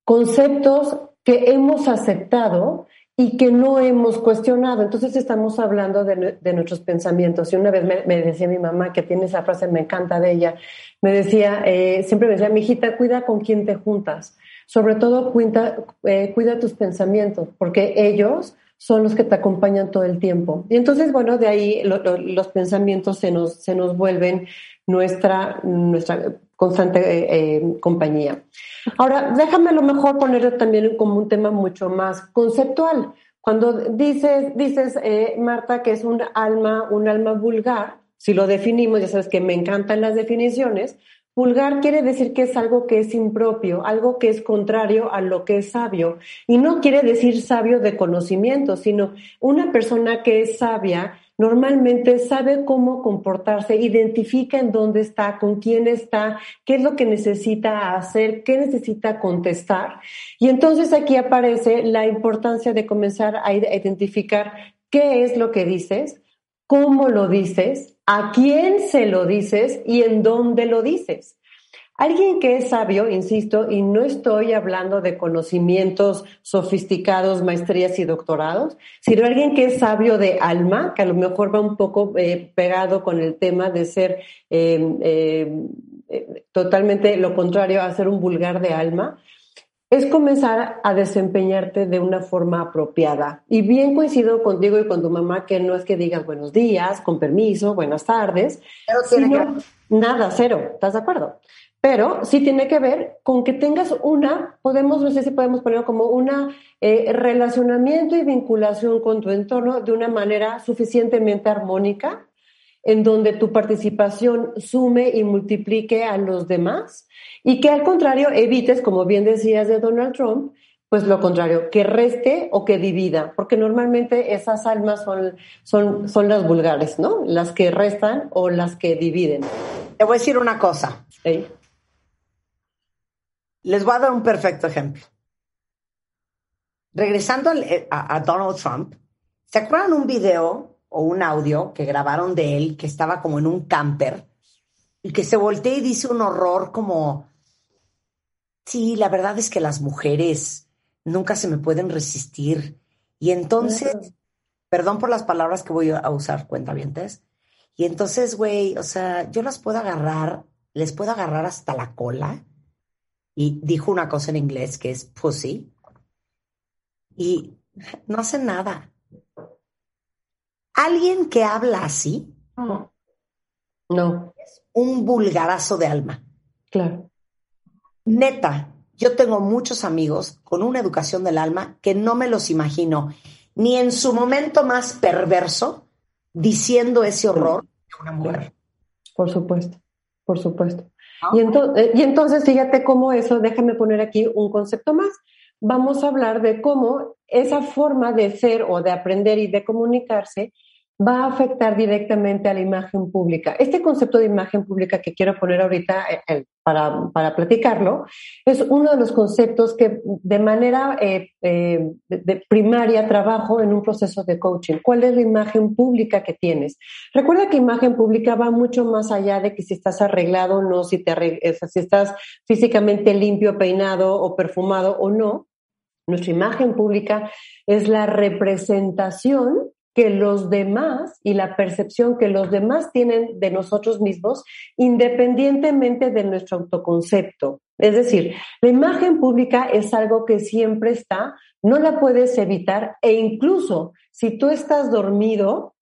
conceptos que hemos aceptado y que no hemos cuestionado. Entonces estamos hablando de, de nuestros pensamientos. Y una vez me, me, decía mi mamá, que tiene esa frase, me encanta de ella, me decía, eh, siempre me decía, mi hijita, cuida con quién te juntas sobre todo cuida, eh, cuida tus pensamientos, porque ellos son los que te acompañan todo el tiempo. Y entonces, bueno, de ahí lo, lo, los pensamientos se nos, se nos vuelven nuestra, nuestra constante eh, eh, compañía. Ahora, déjame a lo mejor ponerlo también como un tema mucho más conceptual. Cuando dices, dices eh, Marta, que es un alma, un alma vulgar, si lo definimos, ya sabes que me encantan las definiciones, Vulgar quiere decir que es algo que es impropio, algo que es contrario a lo que es sabio. Y no quiere decir sabio de conocimiento, sino una persona que es sabia normalmente sabe cómo comportarse, identifica en dónde está, con quién está, qué es lo que necesita hacer, qué necesita contestar. Y entonces aquí aparece la importancia de comenzar a identificar qué es lo que dices, cómo lo dices, a quién se lo dices y en dónde lo dices. Alguien que es sabio, insisto, y no estoy hablando de conocimientos sofisticados, maestrías y doctorados, sino alguien que es sabio de alma, que a lo mejor va un poco eh, pegado con el tema de ser eh, eh, totalmente lo contrario a ser un vulgar de alma, es comenzar a desempeñarte de una forma apropiada. Y bien coincido contigo y con tu mamá que no es que digas buenos días, con permiso, buenas tardes, Pero tiene sino que- nada, cero, ¿estás de acuerdo? Pero sí tiene que ver con que tengas una, podemos, no sé si podemos ponerlo como una eh, relacionamiento y vinculación con tu entorno de una manera suficientemente armónica, en donde tu participación sume y multiplique a los demás y que al contrario evites, como bien decías de Donald Trump, pues lo contrario, que reste o que divida, porque normalmente esas almas son, son, son las vulgares, ¿no? Las que restan o las que dividen. Te voy a decir una cosa. Les voy a dar un perfecto ejemplo. Regresando eh, a, Donald Trump, ¿se acuerdan un video o un audio que grabaron de él que estaba como en un camper y que se voltea y dice un horror como, sí, la verdad es que las mujeres nunca se me pueden resistir. Y entonces, perdón por las palabras que voy a usar, cuentavientes. Y entonces, güey, o sea, yo las puedo agarrar, les puedo agarrar hasta la cola. Y dijo una cosa en inglés que es pussy. Y no hace nada. Alguien que habla así. No. Es un vulgarazo de alma. Claro. Neta, yo tengo muchos amigos con una educación del alma que no me los imagino ni en su momento más perverso diciendo ese horror de una mujer. Por supuesto, por supuesto. Y, entonces, y entonces, fíjate cómo eso, déjame poner aquí un concepto más. Vamos a hablar de cómo esa forma de ser o de aprender y de comunicarse va a afectar directamente a la imagen pública. Este concepto de imagen pública que quiero poner ahorita eh, eh, para, para platicarlo es uno de los conceptos que de manera eh, de primaria trabajo en un proceso de coaching. ¿Cuál es la imagen pública que tienes? Recuerda que imagen pública va mucho más allá de que si estás arreglado o no, si, te si estás físicamente limpio, peinado o perfumado o no. Nuestra imagen pública es la representación que los demás y la percepción que los demás tienen de nosotros mismos independientemente de nuestro autoconcepto. Es decir, la imagen pública es algo que siempre está, no la puedes evitar e incluso si tú estás dormido,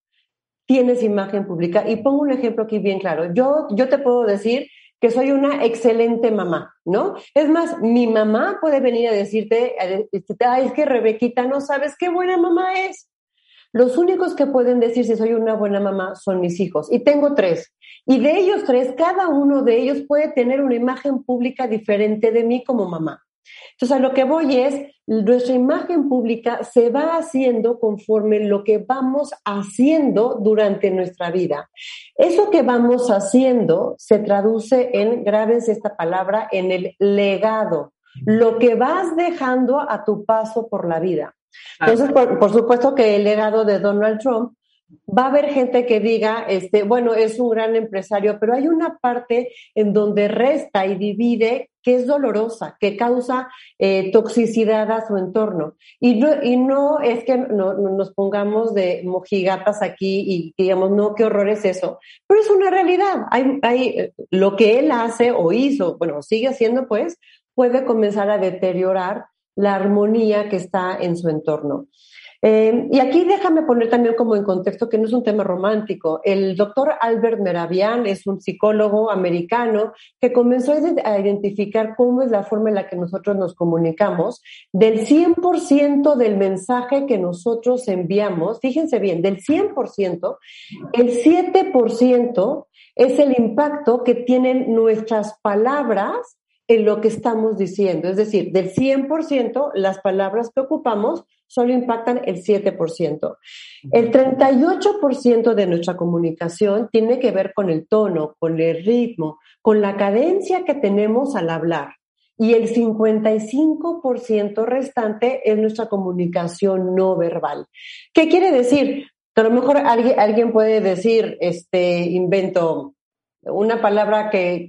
tienes imagen pública. Y pongo un ejemplo aquí bien claro. Yo, yo te puedo decir que soy una excelente mamá, ¿no? Es más, mi mamá puede venir a decirte, ay, es que Rebequita no sabes qué buena mamá es. Los únicos que pueden decir si soy una buena mamá son mis hijos. Y tengo tres. Y de ellos tres, cada uno de ellos puede tener una imagen pública diferente de mí como mamá. Entonces, a lo que voy es, nuestra imagen pública se va haciendo conforme lo que vamos haciendo durante nuestra vida. Eso que vamos haciendo se traduce en, grábense esta palabra, en el legado, lo que vas dejando a tu paso por la vida. Entonces, por, supuesto que el legado de Donald Trump va a haber gente que diga, este, bueno, es un gran empresario, pero hay una parte en donde resta y divide que es dolorosa, que causa eh, toxicidad a su entorno. Y no, y no es que no, nos pongamos de mojigatas aquí y digamos, no, qué horror es eso, pero es una realidad. Hay, hay, lo que él hace o hizo, bueno, sigue haciendo, pues, puede comenzar a deteriorar la armonía que está en su entorno. Eh, y aquí déjame poner también como en contexto que no es un tema romántico. El doctor Albert Meravian es un psicólogo americano que comenzó a identificar cómo es la forma en la que nosotros nos comunicamos. Del 100% del mensaje que nosotros enviamos, fíjense bien, del 100%, el 7% es el impacto que tienen nuestras palabras en lo que estamos diciendo. Es decir, del 100%, las palabras que ocupamos solo impactan el 7%. El 38% de nuestra comunicación tiene que ver con el tono, con el ritmo, con la cadencia que tenemos al hablar. Y el 55% restante es nuestra comunicación no verbal. ¿Qué quiere decir? a lo mejor alguien, alguien puede decir, este, invento, una palabra que,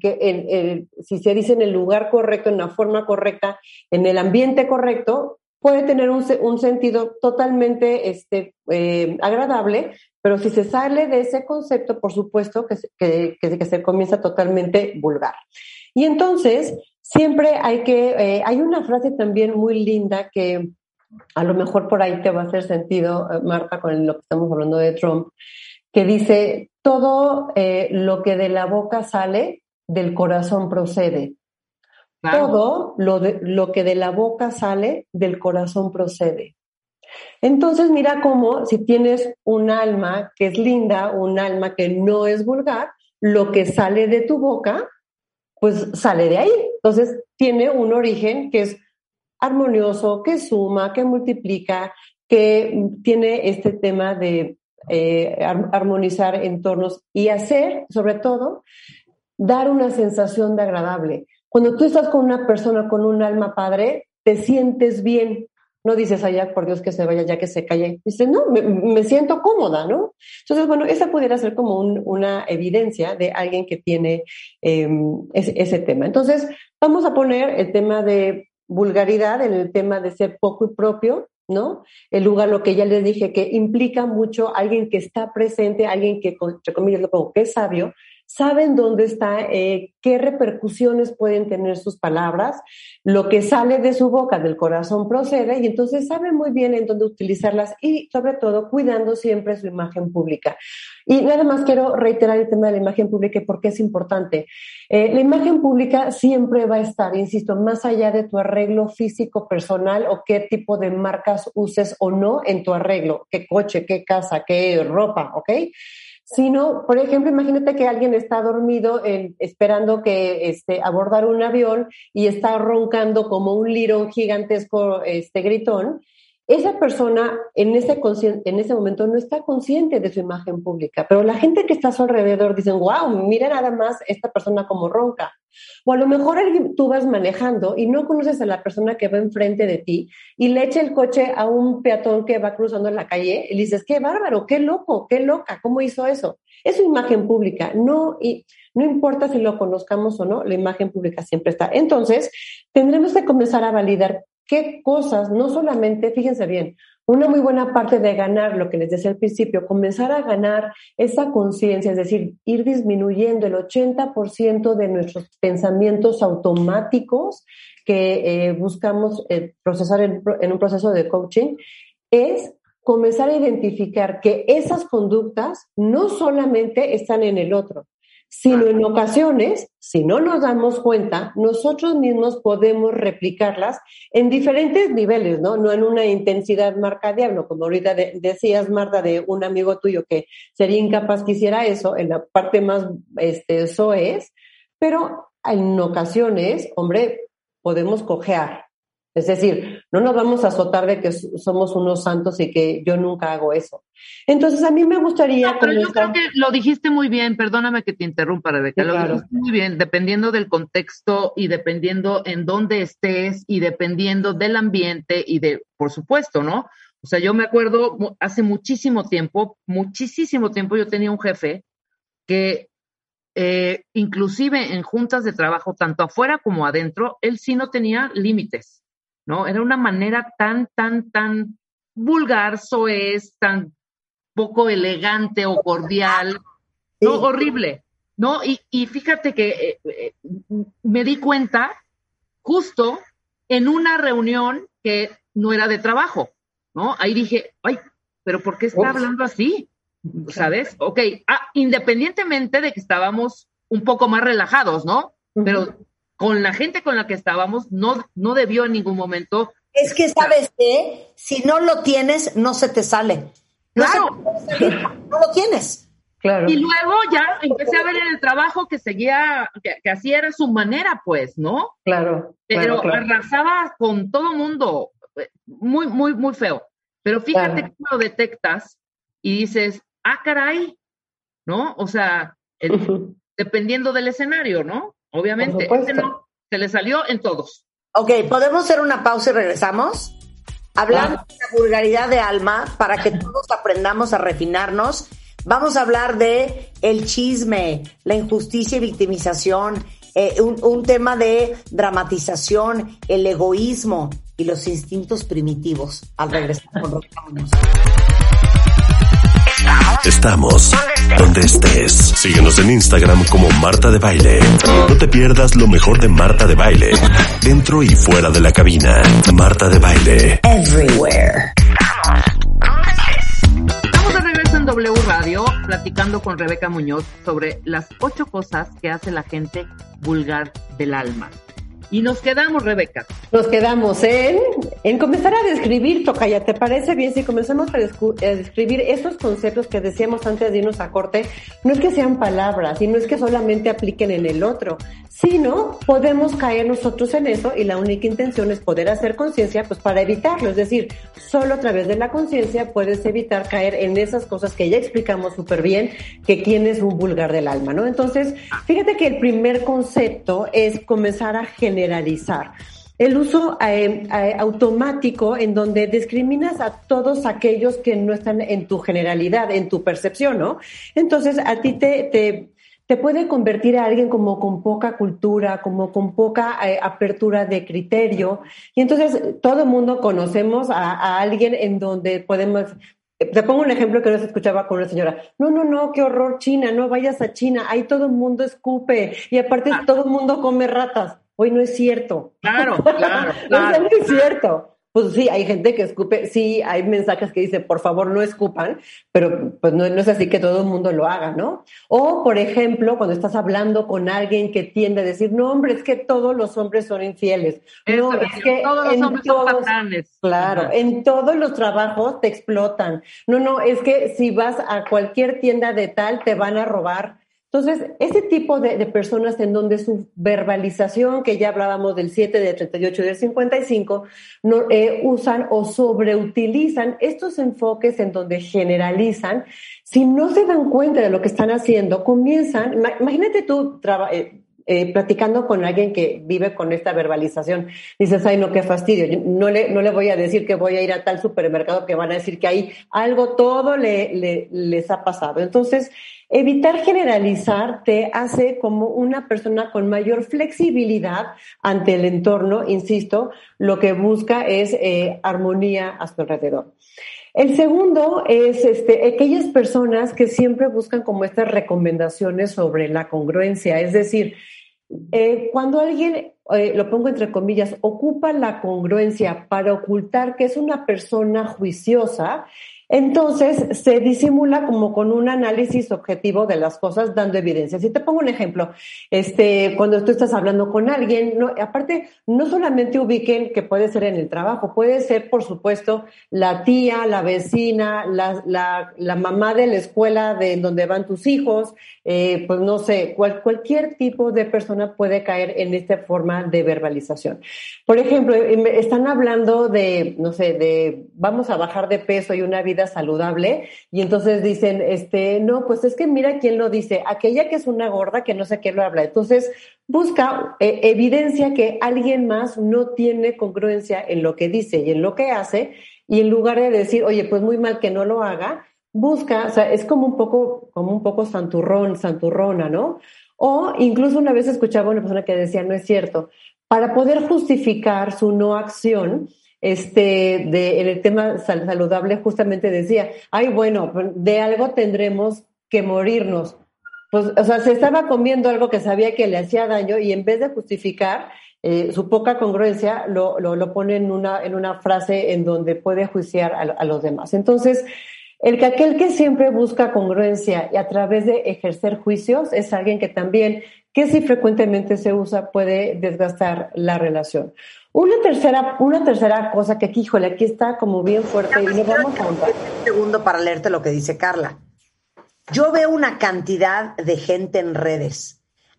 si se dice en el lugar correcto, en la forma correcta, en el ambiente correcto, puede tener un, sentido totalmente este, eh, agradable, pero si se sale de ese concepto, por supuesto que, que, se comienza totalmente vulgar. Y entonces, siempre hay que, eh, hay una frase también muy linda que a lo mejor por ahí te va a hacer sentido, eh, Marta, con lo que estamos hablando de Trump, que dice, todo eh, lo que de la boca sale, del corazón procede. Todo lo, lo que de la boca sale, del corazón procede. Entonces, mira cómo si tienes un alma que es linda, un alma que no es vulgar, lo que sale de tu boca, pues sale de ahí. Entonces, tiene un origen que es armonioso, que suma, que multiplica, que tiene este tema de eh, armonizar entornos y hacer, sobre todo, dar una sensación de agradable. Cuando tú estás con una persona con un alma padre, te sientes bien. No dices, allá, por Dios que se vaya, ya que se calle. Dices, no, me, siento cómoda, ¿no? Entonces, bueno, esa pudiera ser como una evidencia de alguien que tiene em, ese, tema. Entonces, vamos a poner el tema de vulgaridad en el tema de ser poco y propio, ¿no? El lugar, lo que ya les dije, que implica mucho alguien que está presente, alguien que, entre comillas, lo pongo, que es sabio, saben dónde está, eh, qué repercusiones pueden tener sus palabras, lo que sale de su boca, del corazón procede, y entonces saben muy bien en dónde utilizarlas y sobre todo cuidando siempre su imagen pública. Y nada más quiero reiterar el tema de la imagen pública porque es importante. Eh, la imagen pública siempre va a estar, insisto, más allá de tu arreglo físico personal o qué tipo de marcas uses o no en tu arreglo, qué coche, qué casa, qué ropa, ¿ok? Sino, por ejemplo, imagínate que alguien está dormido esperando que este, abordar un avión y está roncando como un lirón gigantesco este, gritón esa persona en ese, en ese momento no está consciente de su imagen pública, pero la gente que está a su alrededor dicen, wow, mira nada más esta persona como ronca. O a lo mejor tú vas manejando y no conoces a la persona que va enfrente de ti y le echa el coche a un peatón que va cruzando la calle y dices, qué bárbaro, qué loco, qué loca, ¿cómo hizo eso? Es su imagen pública, no, y no importa si lo conozcamos o no, la imagen pública siempre está. Entonces, tendremos que comenzar a validar qué cosas, no solamente, fíjense bien, una muy buena parte de ganar, lo que les decía al principio, comenzar a ganar esa conciencia, es decir, ir disminuyendo el 80% de nuestros pensamientos automáticos que eh, buscamos eh, procesar en, en un proceso de coaching, es comenzar a identificar que esas conductas no solamente están en el otro, sino en ocasiones, si no nos damos cuenta, nosotros mismos podemos replicarlas en diferentes niveles, ¿no? No en una intensidad marca diablo, como ahorita decías, Marta, de un amigo tuyo que sería incapaz que hiciera eso, en la parte más este, es, pero en ocasiones, hombre, podemos cojear, es decir, no nos vamos a azotar de que somos unos santos y que yo nunca hago eso. Entonces, a mí me gustaría... pero yo creo que lo dijiste muy bien, perdóname que te interrumpa, Rebeca, lo dijiste muy bien, dependiendo del contexto y dependiendo en dónde estés y dependiendo del ambiente y de, por supuesto, ¿no? O sea, yo me acuerdo hace muchísimo tiempo, muchísimo tiempo yo tenía un jefe que eh, inclusive en juntas de trabajo, tanto afuera como adentro, él sí no tenía límites. ¿No? Era una manera tan, tan, tan vulgar, soez, tan poco elegante o cordial, ¿no? Horrible, ¿no? Y, fíjate que eh, eh, me di cuenta justo en una reunión que no era de trabajo, ¿no? Ahí dije, ay, pero ¿por qué está hablando así? ¿Sabes? Ok, ah, independientemente de que estábamos un poco más relajados, ¿no? Pero con la gente con la que estábamos, no, no debió en ningún momento. Es que, ¿sabes qué? Si no lo tienes, no se te sale. claro. no lo tienes. Claro. Y luego ya empecé a ver en el trabajo que seguía, que, así era su manera, pues, ¿no? Claro. Pero arrasaba con todo mundo, muy, muy, muy feo. Pero fíjate que lo detectas y dices, ah, caray, ¿no? O sea, dependiendo del escenario, ¿no? Obviamente, se le salió en todos. Ok, ¿podemos hacer una pausa y regresamos? Hablando de la vulgaridad de alma, para que todos aprendamos a refinarnos, vamos a hablar de el chisme, la injusticia y victimización, eh, un, un, tema de dramatización, el egoísmo y los instintos primitivos. Al regresar con Estamos donde estés. Síguenos en Instagram como Marta de Baile. No te pierdas lo mejor de Marta de Baile. Dentro y fuera de la cabina. Marta de Baile. Everywhere. Estamos de regreso en W Radio platicando con Rebeca Muñoz sobre las ocho cosas que hace la gente vulgar del alma. Y nos quedamos, Rebeca, Nos quedamos en, en comenzar a describir, Tocaya, ¿te parece bien si comenzamos a, describir esos conceptos que decíamos antes de irnos a corte? No es que sean palabras y no es que solamente apliquen en el otro, sino podemos caer nosotros en eso y la única intención es poder hacer conciencia pues para evitarlo. Es decir, solo a través de la conciencia puedes evitar caer en esas cosas que ya explicamos súper bien, que quién es un vulgar del alma, ¿no? Entonces, fíjate que el primer concepto es comenzar a generalizar el uso eh, eh, automático en donde discriminas a todos aquellos que no están en tu generalidad, en tu percepción, ¿no? Entonces, a ti te, te, te puede convertir a alguien como con poca cultura, como con poca eh, apertura de criterio. Y entonces, todo el mundo conocemos a, a alguien en donde podemos te pongo un ejemplo que no se escuchaba con una señora. No, no, no, qué horror China, no vayas a China, ahí todo el mundo escupe y aparte ah. todo el mundo come ratas. Hoy no es cierto. Claro, claro. claro no es cierto. Pues sí, hay gente que escupe, sí, hay mensajes que dicen, por favor, no escupan, pero pues no, es así que todo el mundo lo haga, ¿no? O, por ejemplo, cuando estás hablando con alguien que tiende a decir, no, hombre, es que todos los hombres son infieles. no, es que todos los hombres son patanes. Claro, en todos los trabajos te explotan. No, no, es que si vas a cualquier tienda de tal, te van a robar. Entonces, ese tipo de, personas en donde su verbalización, que ya hablábamos del 7, del 38 y del 55, no, eh, usan o sobreutilizan estos enfoques en donde generalizan, si no se dan cuenta de lo que están haciendo, comienzan, imagínate tú, eh, eh, platicando con alguien que vive con esta verbalización, dices, ay, no, qué fastidio, no le, no le voy a decir que voy a ir a tal supermercado que van a decir que ahí algo, todo le, les ha pasado. Entonces, evitar generalizar te hace como una persona con mayor flexibilidad ante el entorno, insisto, lo que busca es eh, armonía a su alrededor. El segundo es este, aquellas personas que siempre buscan como estas recomendaciones sobre la congruencia, es decir, eh, cuando alguien, eh, lo pongo entre comillas, ocupa la congruencia para ocultar que es una persona juiciosa, entonces se disimula como con un análisis objetivo de las cosas dando evidencia. Si te pongo un ejemplo, este, cuando tú estás hablando con alguien, no, aparte, no solamente ubiquen que puede ser en el trabajo, puede ser, por supuesto, la tía, la vecina, la, la, mamá de la escuela de donde van tus hijos, eh, pues no sé, cualquier tipo de persona puede caer en esta forma de verbalización. Por ejemplo, están hablando de, no sé, de vamos a bajar de peso y una vida saludable y entonces dicen, este, no, pues es que mira quién lo dice, aquella que es una gorda que no sé qué lo habla. Entonces busca eh, evidencia que alguien más no tiene congruencia en lo que dice y en lo que hace y en lugar de decir, oye, pues muy mal que no lo haga, busca, o sea, es como un poco, como un poco santurrón, santurrona, ¿no? O incluso una vez escuchaba a una persona que decía, no es cierto, para poder justificar su no acción, este, de, en el tema saludable justamente decía, ay, bueno, de algo tendremos que morirnos. Pues, o sea, se estaba comiendo algo que sabía que le hacía daño y en vez de justificar eh, su poca congruencia, lo, lo, lo, pone en una, en una frase en donde puede juiciar a, a los demás. Entonces, el que aquel que siempre busca congruencia y a través de ejercer juicios es alguien que también, que si frecuentemente se usa, puede desgastar la relación. Una tercera, una tercera cosa que aquí, híjole, aquí está como bien fuerte y vamos a Un segundo para leerte lo que dice Carla. Yo veo una cantidad de gente en redes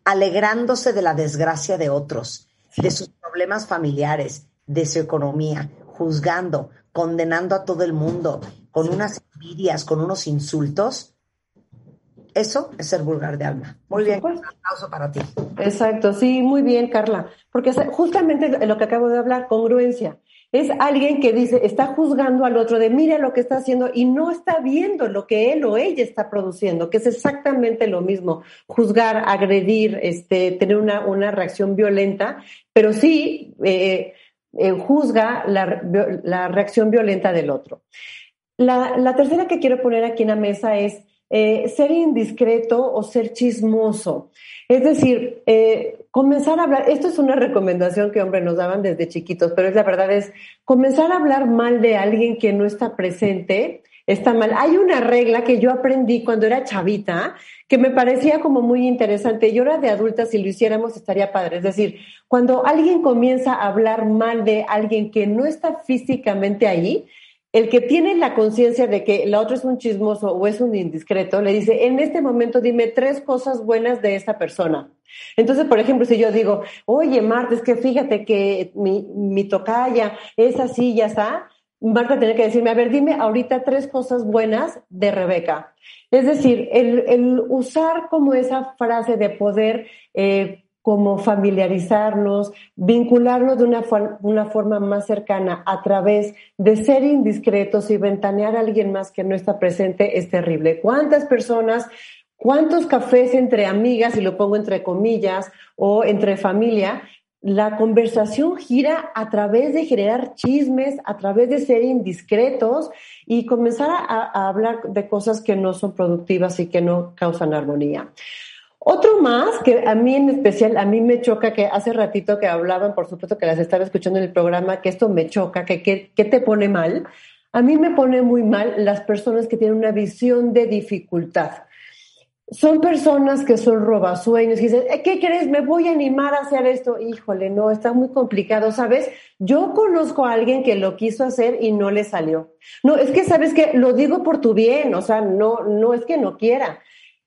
alegrándose de la desgracia de otros, de sus problemas familiares, de su economía, juzgando, condenando a todo el mundo, con unas envidias, con unos insultos. Eso es ser vulgar de alma. Muy bien, un aplauso para ti. Exacto, sí, muy bien, Carla. Porque justamente lo que acabo de hablar, congruencia. Es alguien que dice, está juzgando al otro de mira lo que está haciendo y no está viendo lo que él o ella está produciendo, que es exactamente lo mismo. Juzgar, agredir, este, tener una, una reacción violenta, pero sí eh, eh, juzga la, la, reacción violenta del otro. La, la tercera que quiero poner aquí en la mesa es eh, ser indiscreto o ser chismoso. Es decir, eh, comenzar a hablar, esto es una recomendación que, hombre, nos daban desde chiquitos, pero es la verdad, es comenzar a hablar mal de alguien que no está presente, está mal. Hay una regla que yo aprendí cuando era chavita que me parecía como muy interesante. Y ahora de adulta, si lo hiciéramos, estaría padre. Es decir, cuando alguien comienza a hablar mal de alguien que no está físicamente ahí, el que tiene la conciencia de que la otra es un chismoso o es un indiscreto, le dice, en este momento dime tres cosas buenas de esta persona. Entonces, por ejemplo, si yo digo, oye, Marta, es que fíjate que mi, mi tocaya es así, ya está, Marta tiene que decirme, a ver, dime ahorita tres cosas buenas de Rebeca. Es decir, el, el usar como esa frase de poder eh, como familiarizarnos, vincularnos de una, forma más cercana a través de ser indiscretos y ventanear a alguien más que no está presente es terrible. ¿Cuántas personas, cuántos cafés entre amigas, y lo pongo entre comillas, o entre familia, la conversación gira a través de generar chismes, a través de ser indiscretos y comenzar a hablar de cosas que no son productivas y que no causan armonía. Otro más que a mí en especial, a mí me choca que hace ratito que hablaban, por supuesto que las estaba escuchando en el programa, que esto me choca, que, que, te pone mal. A mí me pone muy mal las personas que tienen una visión de dificultad. Son personas que son robasueños y dicen, eh, ¿qué crees? Me voy a animar a hacer esto. Híjole, no, está muy complicado, ¿sabes? Yo conozco a alguien que lo quiso hacer y no le salió. No, es que, ¿sabes que Lo digo por tu bien, o sea, no, no es que no quiera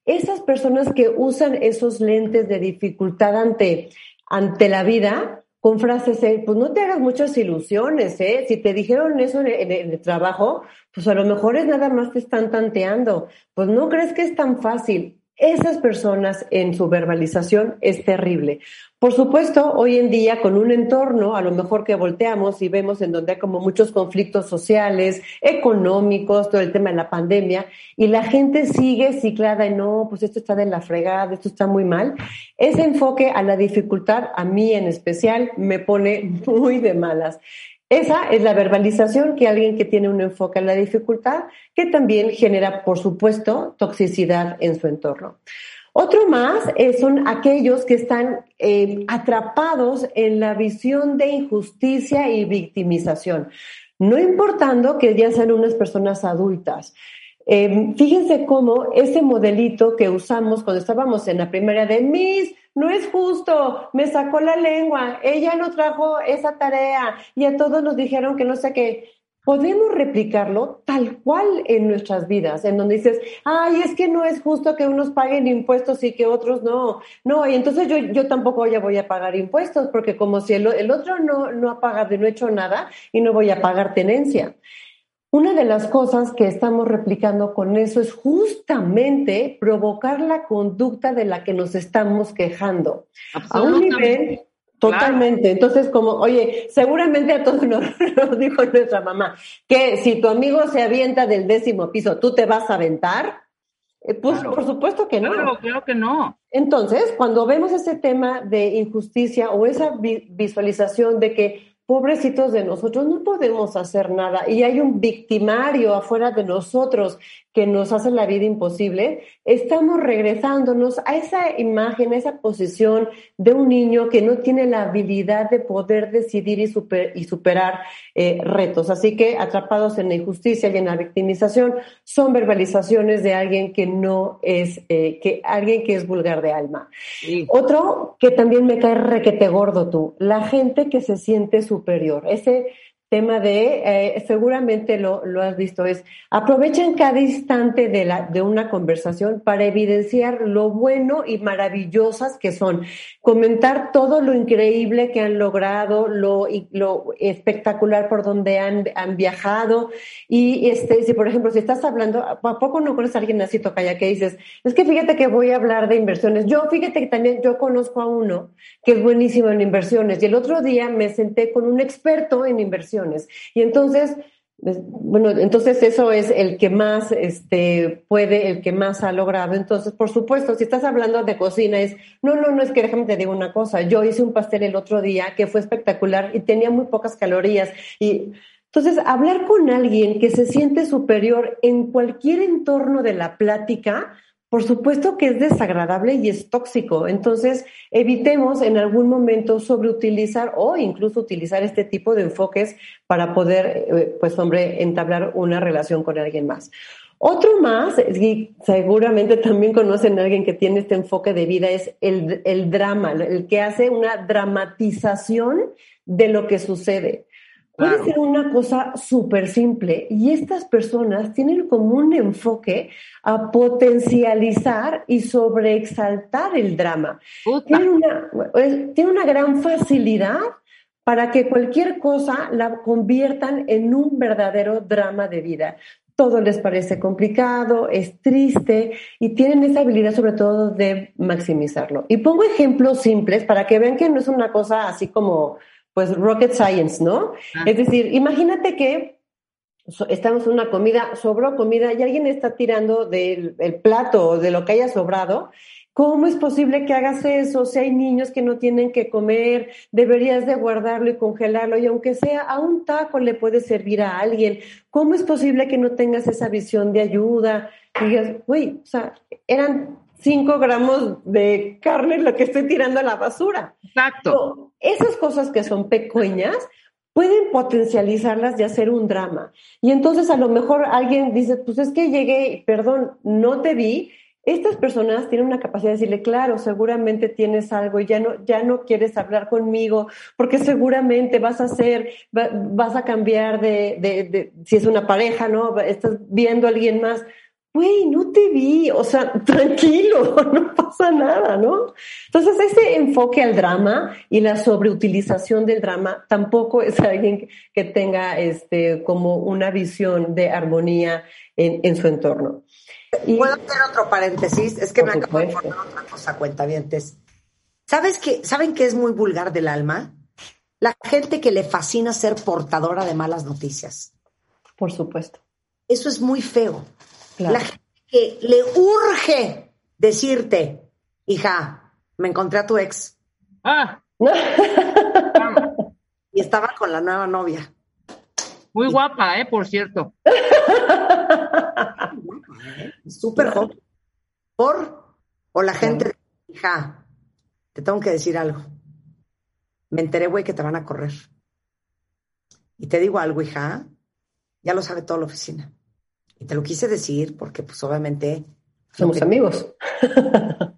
esas personas que usan esos lentes de dificultad ante, ante la vida, con frases, pues no te hagas muchas ilusiones, ¿eh? Si te dijeron eso en el, en el, trabajo, pues a lo mejor es nada más te están tanteando. Pues no crees que es tan fácil esas personas en su verbalización es terrible. Por supuesto, hoy en día con un entorno, a lo mejor que volteamos y vemos en donde hay como muchos conflictos sociales, económicos, todo el tema de la pandemia, y la gente sigue ciclada y no, pues esto está de la fregada, esto está muy mal. Ese enfoque a la dificultad, a mí en especial, me pone muy de malas. Esa es la verbalización que alguien que tiene un enfoque en la dificultad, que también genera, por supuesto, toxicidad en su entorno. Otro más eh, son aquellos que están eh, atrapados en la visión de injusticia y victimización, no importando que ya sean unas personas adultas. Eh, fíjense cómo ese modelito que usamos cuando estábamos en la primera de Miss, no es justo, me sacó la lengua, ella no trajo esa tarea y a todos nos dijeron que no sé qué. Podemos replicarlo tal cual en nuestras vidas, en donde dices, ay, es que no es justo que unos paguen impuestos y que otros no. No, y entonces yo, yo tampoco ya voy a pagar impuestos, porque como si el, el otro no, no ha pagado y no ha hecho nada y no voy a pagar tenencia. Una de las cosas que estamos replicando con eso es justamente provocar la conducta de la que nos estamos quejando. A un nivel totalmente. Entonces, como, oye, seguramente a todos nos, dijo nuestra mamá, que si tu amigo se avienta del décimo piso, ¿tú te vas a aventar? Eh, pues por supuesto que no. Claro, claro que no. Entonces, cuando vemos ese tema de injusticia o esa visualización de que pobrecitos de nosotros, no podemos hacer nada. Y hay un victimario afuera de nosotros que nos hace la vida imposible, estamos regresándonos a esa imagen, a esa posición de un niño que no tiene la habilidad de poder decidir y, y superar eh, retos. Así que atrapados en la injusticia y en la victimización son verbalizaciones de alguien que no es, eh, que alguien que es vulgar de alma. Otro que también me cae requete gordo tú, la gente que se siente superior. Ese tema de, eh, seguramente lo, lo, has visto, es aprovechan cada instante de, la, de una conversación para evidenciar lo bueno y maravillosas que son, comentar todo lo increíble que han logrado, lo, lo espectacular por donde han, han viajado. Y este, si por ejemplo, si estás hablando, ¿a poco no conoces a alguien así, Tocaya, que dices, es que fíjate que voy a hablar de inversiones. Yo, fíjate que también yo conozco a uno que es buenísimo en inversiones y el otro día me senté con un experto en inversiones y entonces, bueno, entonces eso es el que más este, puede, el que más ha logrado. Entonces, por supuesto, si estás hablando de cocina, es, no, no, no es que déjame te digo una cosa. Yo hice un pastel el otro día que fue espectacular y tenía muy pocas calorías. Y entonces, hablar con alguien que se siente superior en cualquier entorno de la plática, por supuesto que es desagradable y es tóxico. Entonces, evitemos en algún momento sobreutilizar o incluso utilizar este tipo de enfoques para poder, eh, pues, hombre, entablar una relación con alguien más. Otro más, y seguramente también conocen a alguien que tiene este enfoque de vida, es el, el drama, el que hace una dramatización de lo que sucede. Puede ser una cosa súper simple y estas personas tienen como un enfoque a potencializar y sobreexaltar el drama. Tienen una, tiene una gran facilidad para que cualquier cosa la conviertan en un verdadero drama de vida. Todo les parece complicado, es triste y tienen esa habilidad sobre todo de maximizarlo. Y pongo ejemplos simples para que vean que no es una cosa así como pues rocket science, ¿no? Ah. Es decir, imagínate que estamos en una comida, sobró comida y alguien está tirando del plato o de lo que haya sobrado. ¿Cómo es posible que hagas eso? Si hay niños que no tienen que comer, deberías de guardarlo y congelarlo y aunque sea a un taco le puede servir a alguien. ¿Cómo es posible que no tengas esa visión de ayuda? Y digas, uy, o sea, eran 5 gramos de carne lo que estoy tirando a la basura. Exacto. esas cosas que son pequeñas pueden potencializarlas de hacer un drama. Y entonces a lo mejor alguien dice, pues es que llegué, perdón, no te vi. Estas personas tienen una capacidad de decirle, claro, seguramente tienes algo y ya no, ya no quieres hablar conmigo porque seguramente vas a hacer, vas a cambiar de, de, de, si es una pareja, ¿no? Estás viendo a alguien más güey, no te vi, o sea, tranquilo, no pasa nada, ¿no? Entonces, ese enfoque al drama y la sobreutilización del drama tampoco es alguien que tenga este, como una visión de armonía en, su entorno. ¿Puedo hacer otro paréntesis? Es que me acabo de acordar otra cosa, cuentavientes. ¿Sabes qué? ¿Saben qué es muy vulgar del alma? La gente que le fascina ser portadora de malas noticias. Por supuesto. Eso es muy feo. La gente que le urge decirte, hija, me encontré a tu ex. Ah. y estaba con la nueva novia. Muy guapa, ¿eh? Por cierto. Súper joven. Por, o la gente, hija, te tengo que decir algo. Me enteré, güey, que te van a correr. Y te digo algo, hija, ya lo sabe toda la oficina. Y te lo quise decir porque, pues, obviamente. Somos amigos.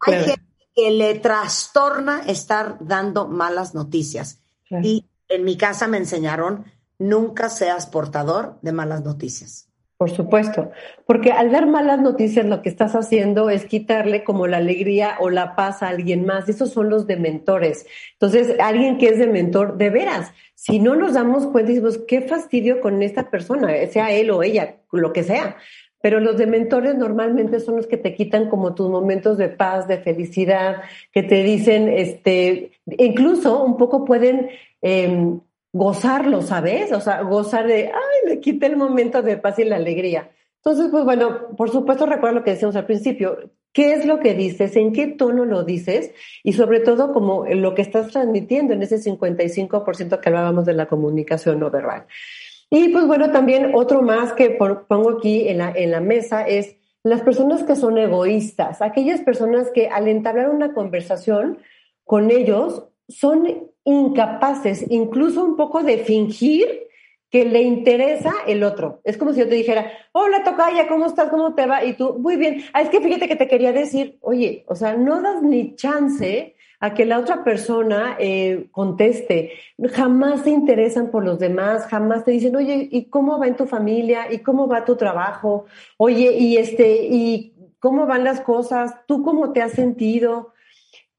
Hay gente que le trastorna estar dando malas noticias. Y en mi casa me enseñaron: nunca seas portador de malas noticias. Por supuesto, porque al dar malas noticias lo que estás haciendo es quitarle como la alegría o la paz a alguien más. Esos son los dementores. Entonces, alguien que es dementor, de veras, si no nos damos cuenta, decimos, qué fastidio con esta persona, sea él o ella, lo que sea. Pero los dementores normalmente son los que te quitan como tus momentos de paz, de felicidad, que te dicen, este, incluso un poco pueden eh, gozarlo, ¿sabes? O sea, gozar de, ay, le quita el momento de paz y la alegría. Entonces, pues bueno, por supuesto recuerda lo que decíamos al principio, qué es lo que dices, en qué tono lo dices y sobre todo como lo que estás transmitiendo en ese 55% que hablábamos de la comunicación no verbal. Y pues bueno, también otro más que pongo aquí en la, en la mesa es las personas que son egoístas, aquellas personas que al entablar una conversación con ellos son incapaces incluso un poco de fingir que le interesa el otro. Es como si yo te dijera, hola Tocaya, ¿cómo estás? ¿Cómo te va? Y tú, muy bien. Ah, es que fíjate que te quería decir, oye, o sea, no das ni chance a que la otra persona eh, conteste. Jamás se interesan por los demás, jamás te dicen, oye, ¿y cómo va en tu familia? ¿Y cómo va tu trabajo? Oye, ¿y este, y cómo van las cosas? ¿Tú cómo te has sentido?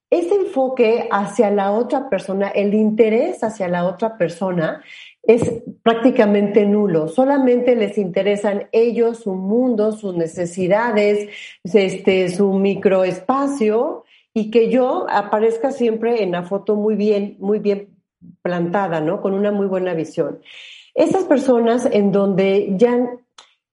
Ese enfoque hacia la otra persona, el interés hacia la otra persona, es prácticamente nulo. Solamente les interesan ellos, su mundo, sus necesidades, este, su microespacio y que yo aparezca siempre en la foto muy bien, muy bien plantada, ¿no? Con una muy buena visión. Esas personas en donde ya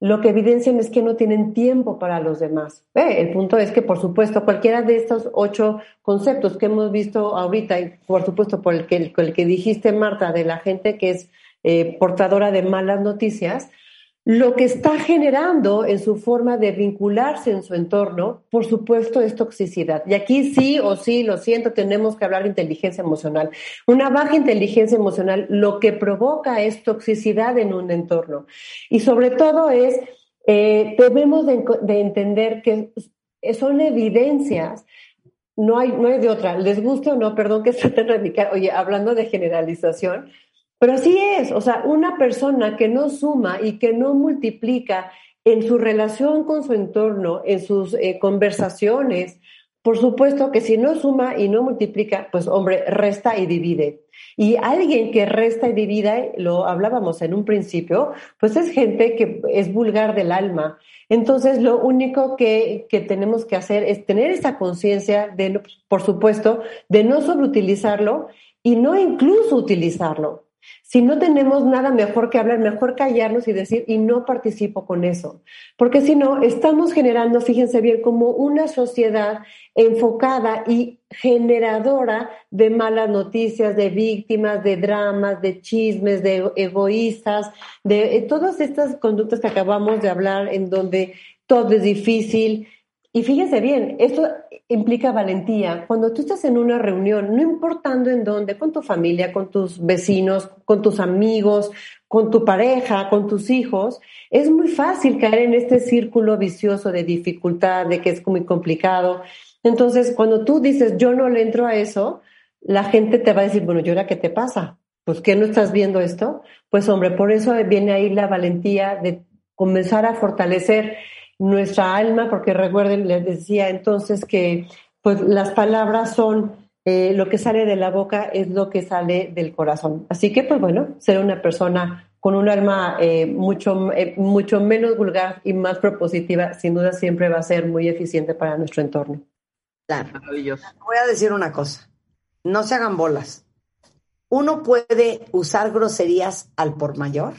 lo que evidencian es que no tienen tiempo para los demás. Eh, el punto es que, por supuesto, cualquiera de estos ocho conceptos que hemos visto ahorita, y por supuesto por el que, el que dijiste, Marta, de la gente que es eh, portadora de malas noticias, lo que está generando en su forma de vincularse en su entorno, por supuesto, es toxicidad. Y aquí sí o sí, lo siento, tenemos que hablar de inteligencia emocional. Una baja inteligencia emocional lo que provoca es toxicidad en un entorno. Y sobre todo es, eh, debemos de, entender que son evidencias no hay, no hay de otra, les guste o no, perdón que esté tan radical, oye, hablando de generalización, pero así es, o sea, una persona que no suma y que no multiplica en su relación con su entorno, en sus eh, conversaciones, por supuesto que si no suma y no multiplica, pues hombre, resta y divide. Y alguien que resta y divide, lo hablábamos en un principio, pues es gente que es vulgar del alma. Entonces, lo único que, que tenemos que hacer es tener esa conciencia de, por supuesto, de no sobreutilizarlo y no incluso utilizarlo. Si no tenemos nada mejor que hablar, mejor callarnos y decir, y no participo con eso. Porque si no, estamos generando, fíjense bien, como una sociedad enfocada y generadora de malas noticias, de víctimas, de dramas, de chismes, de egoístas, de eh, todas estas conductas que acabamos de hablar en donde todo es difícil, y fíjense bien, esto implica valentía. Cuando tú estás en una reunión, no importando en dónde, con tu familia, con tus vecinos, con tus amigos, con tu pareja, con tus hijos, es muy fácil caer en este círculo vicioso de dificultad, de que es muy complicado. Entonces, cuando tú dices, yo no le entro a eso, la gente te va a decir, bueno, ¿y ahora qué te pasa? Pues, ¿qué no estás viendo esto? Pues, hombre, por eso viene ahí la valentía de comenzar a fortalecer nuestra alma, porque recuerden, les decía entonces que pues las palabras son eh, lo que sale de la boca es lo que sale del corazón. Así que, pues bueno, ser una persona con un alma eh, mucho, eh, mucho menos vulgar y más propositiva, sin duda siempre va a ser muy eficiente para nuestro entorno. Claro. Maravilloso. Voy a decir una cosa, no se hagan bolas. Uno puede usar groserías al por mayor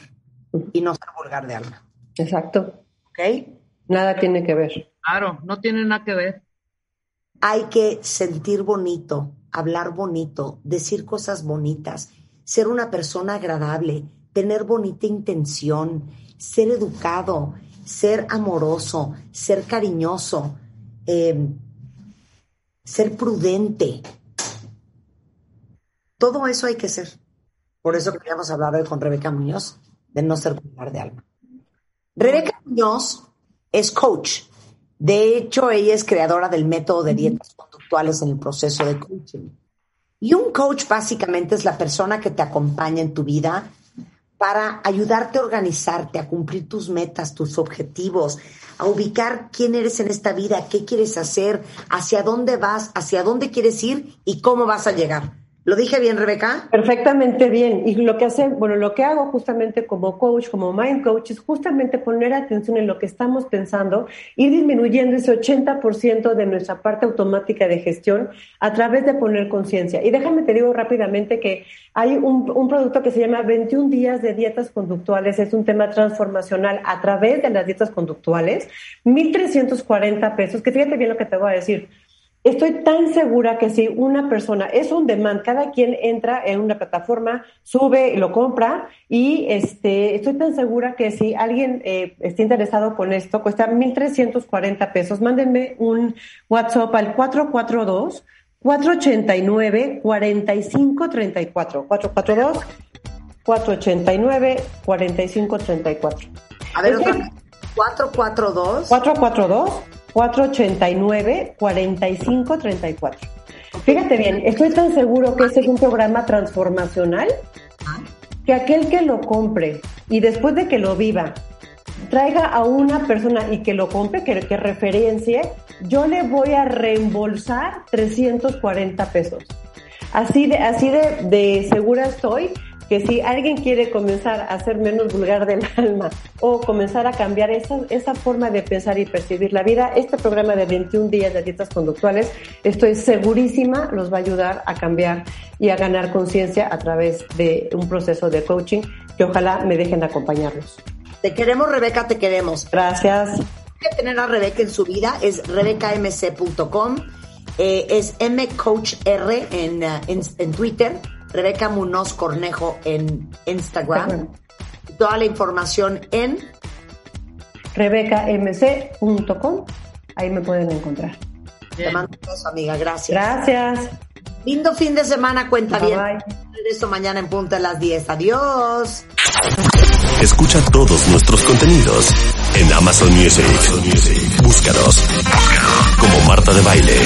y no ser vulgar de alma. Exacto. ¿Ok? Nada tiene que ver. Claro, no tiene nada que ver. Hay que sentir bonito, hablar bonito, decir cosas bonitas, ser una persona agradable, tener bonita intención, ser educado, ser amoroso, ser cariñoso, eh, ser prudente. Todo eso hay que ser. Por eso queríamos hablar hoy con Rebeca Muñoz de no ser vulgar de alma. Rebeca Muñoz es coach. De hecho, ella es creadora del método de dietas conductuales en el proceso de coaching. Y un coach básicamente es la persona que te acompaña en tu vida para ayudarte a organizarte, a cumplir tus metas, tus objetivos, a ubicar quién eres en esta vida, qué quieres hacer, hacia dónde vas, hacia dónde quieres ir y cómo vas a llegar. ¿Lo dije bien, Rebeca? Perfectamente bien. Y lo que hace, bueno, lo que hago justamente como coach, como mind coach, es justamente poner atención en lo que estamos pensando, ir disminuyendo ese 80% de nuestra parte automática de gestión a través de poner conciencia. Y déjame te digo rápidamente que hay un, un producto que se llama 21 días de dietas conductuales. Es un tema transformacional a través de las dietas conductuales. 1.340 pesos, que fíjate bien lo que te voy a decir Estoy tan segura que si una persona es un demand, cada quien entra en una plataforma, sube y lo compra y este, estoy tan segura que si alguien eh, está interesado con esto, cuesta 1.340 pesos. Mándenme un WhatsApp al 442 489 4534 442 489 4534. A ver, otra 442 442 489-4534. Fíjate bien, estoy tan seguro que este es un programa transformacional que aquel que lo compre y después de que lo viva, traiga a una persona y que lo compre, que, que referencie, yo le voy a reembolsar 340 pesos. Así de, así de, de segura estoy que si alguien quiere comenzar a ser menos vulgar del alma o comenzar a cambiar esa, esa forma de pensar y percibir la vida, este programa de 21 días de dietas conductuales, estoy segurísima, los va a ayudar a cambiar y a ganar conciencia a través de un proceso de coaching que ojalá me dejen acompañarlos. Te queremos, Rebeca, te queremos. Gracias. Que tener a Rebeca en su vida es rebecamc.com, eh, es mcoachr en, uh, en, en Twitter Rebeca Munoz Cornejo en Instagram. Toda la información en rebecamc.com. Ahí me pueden encontrar. Te mando un beso, amiga. Gracias. Gracias. Lindo fin de semana, cuenta Bye, bien. bye. Regreso mañana en punto a las 10. Adiós. Escucha todos nuestros contenidos en Amazon Music. Búscanos como Marta de Baile.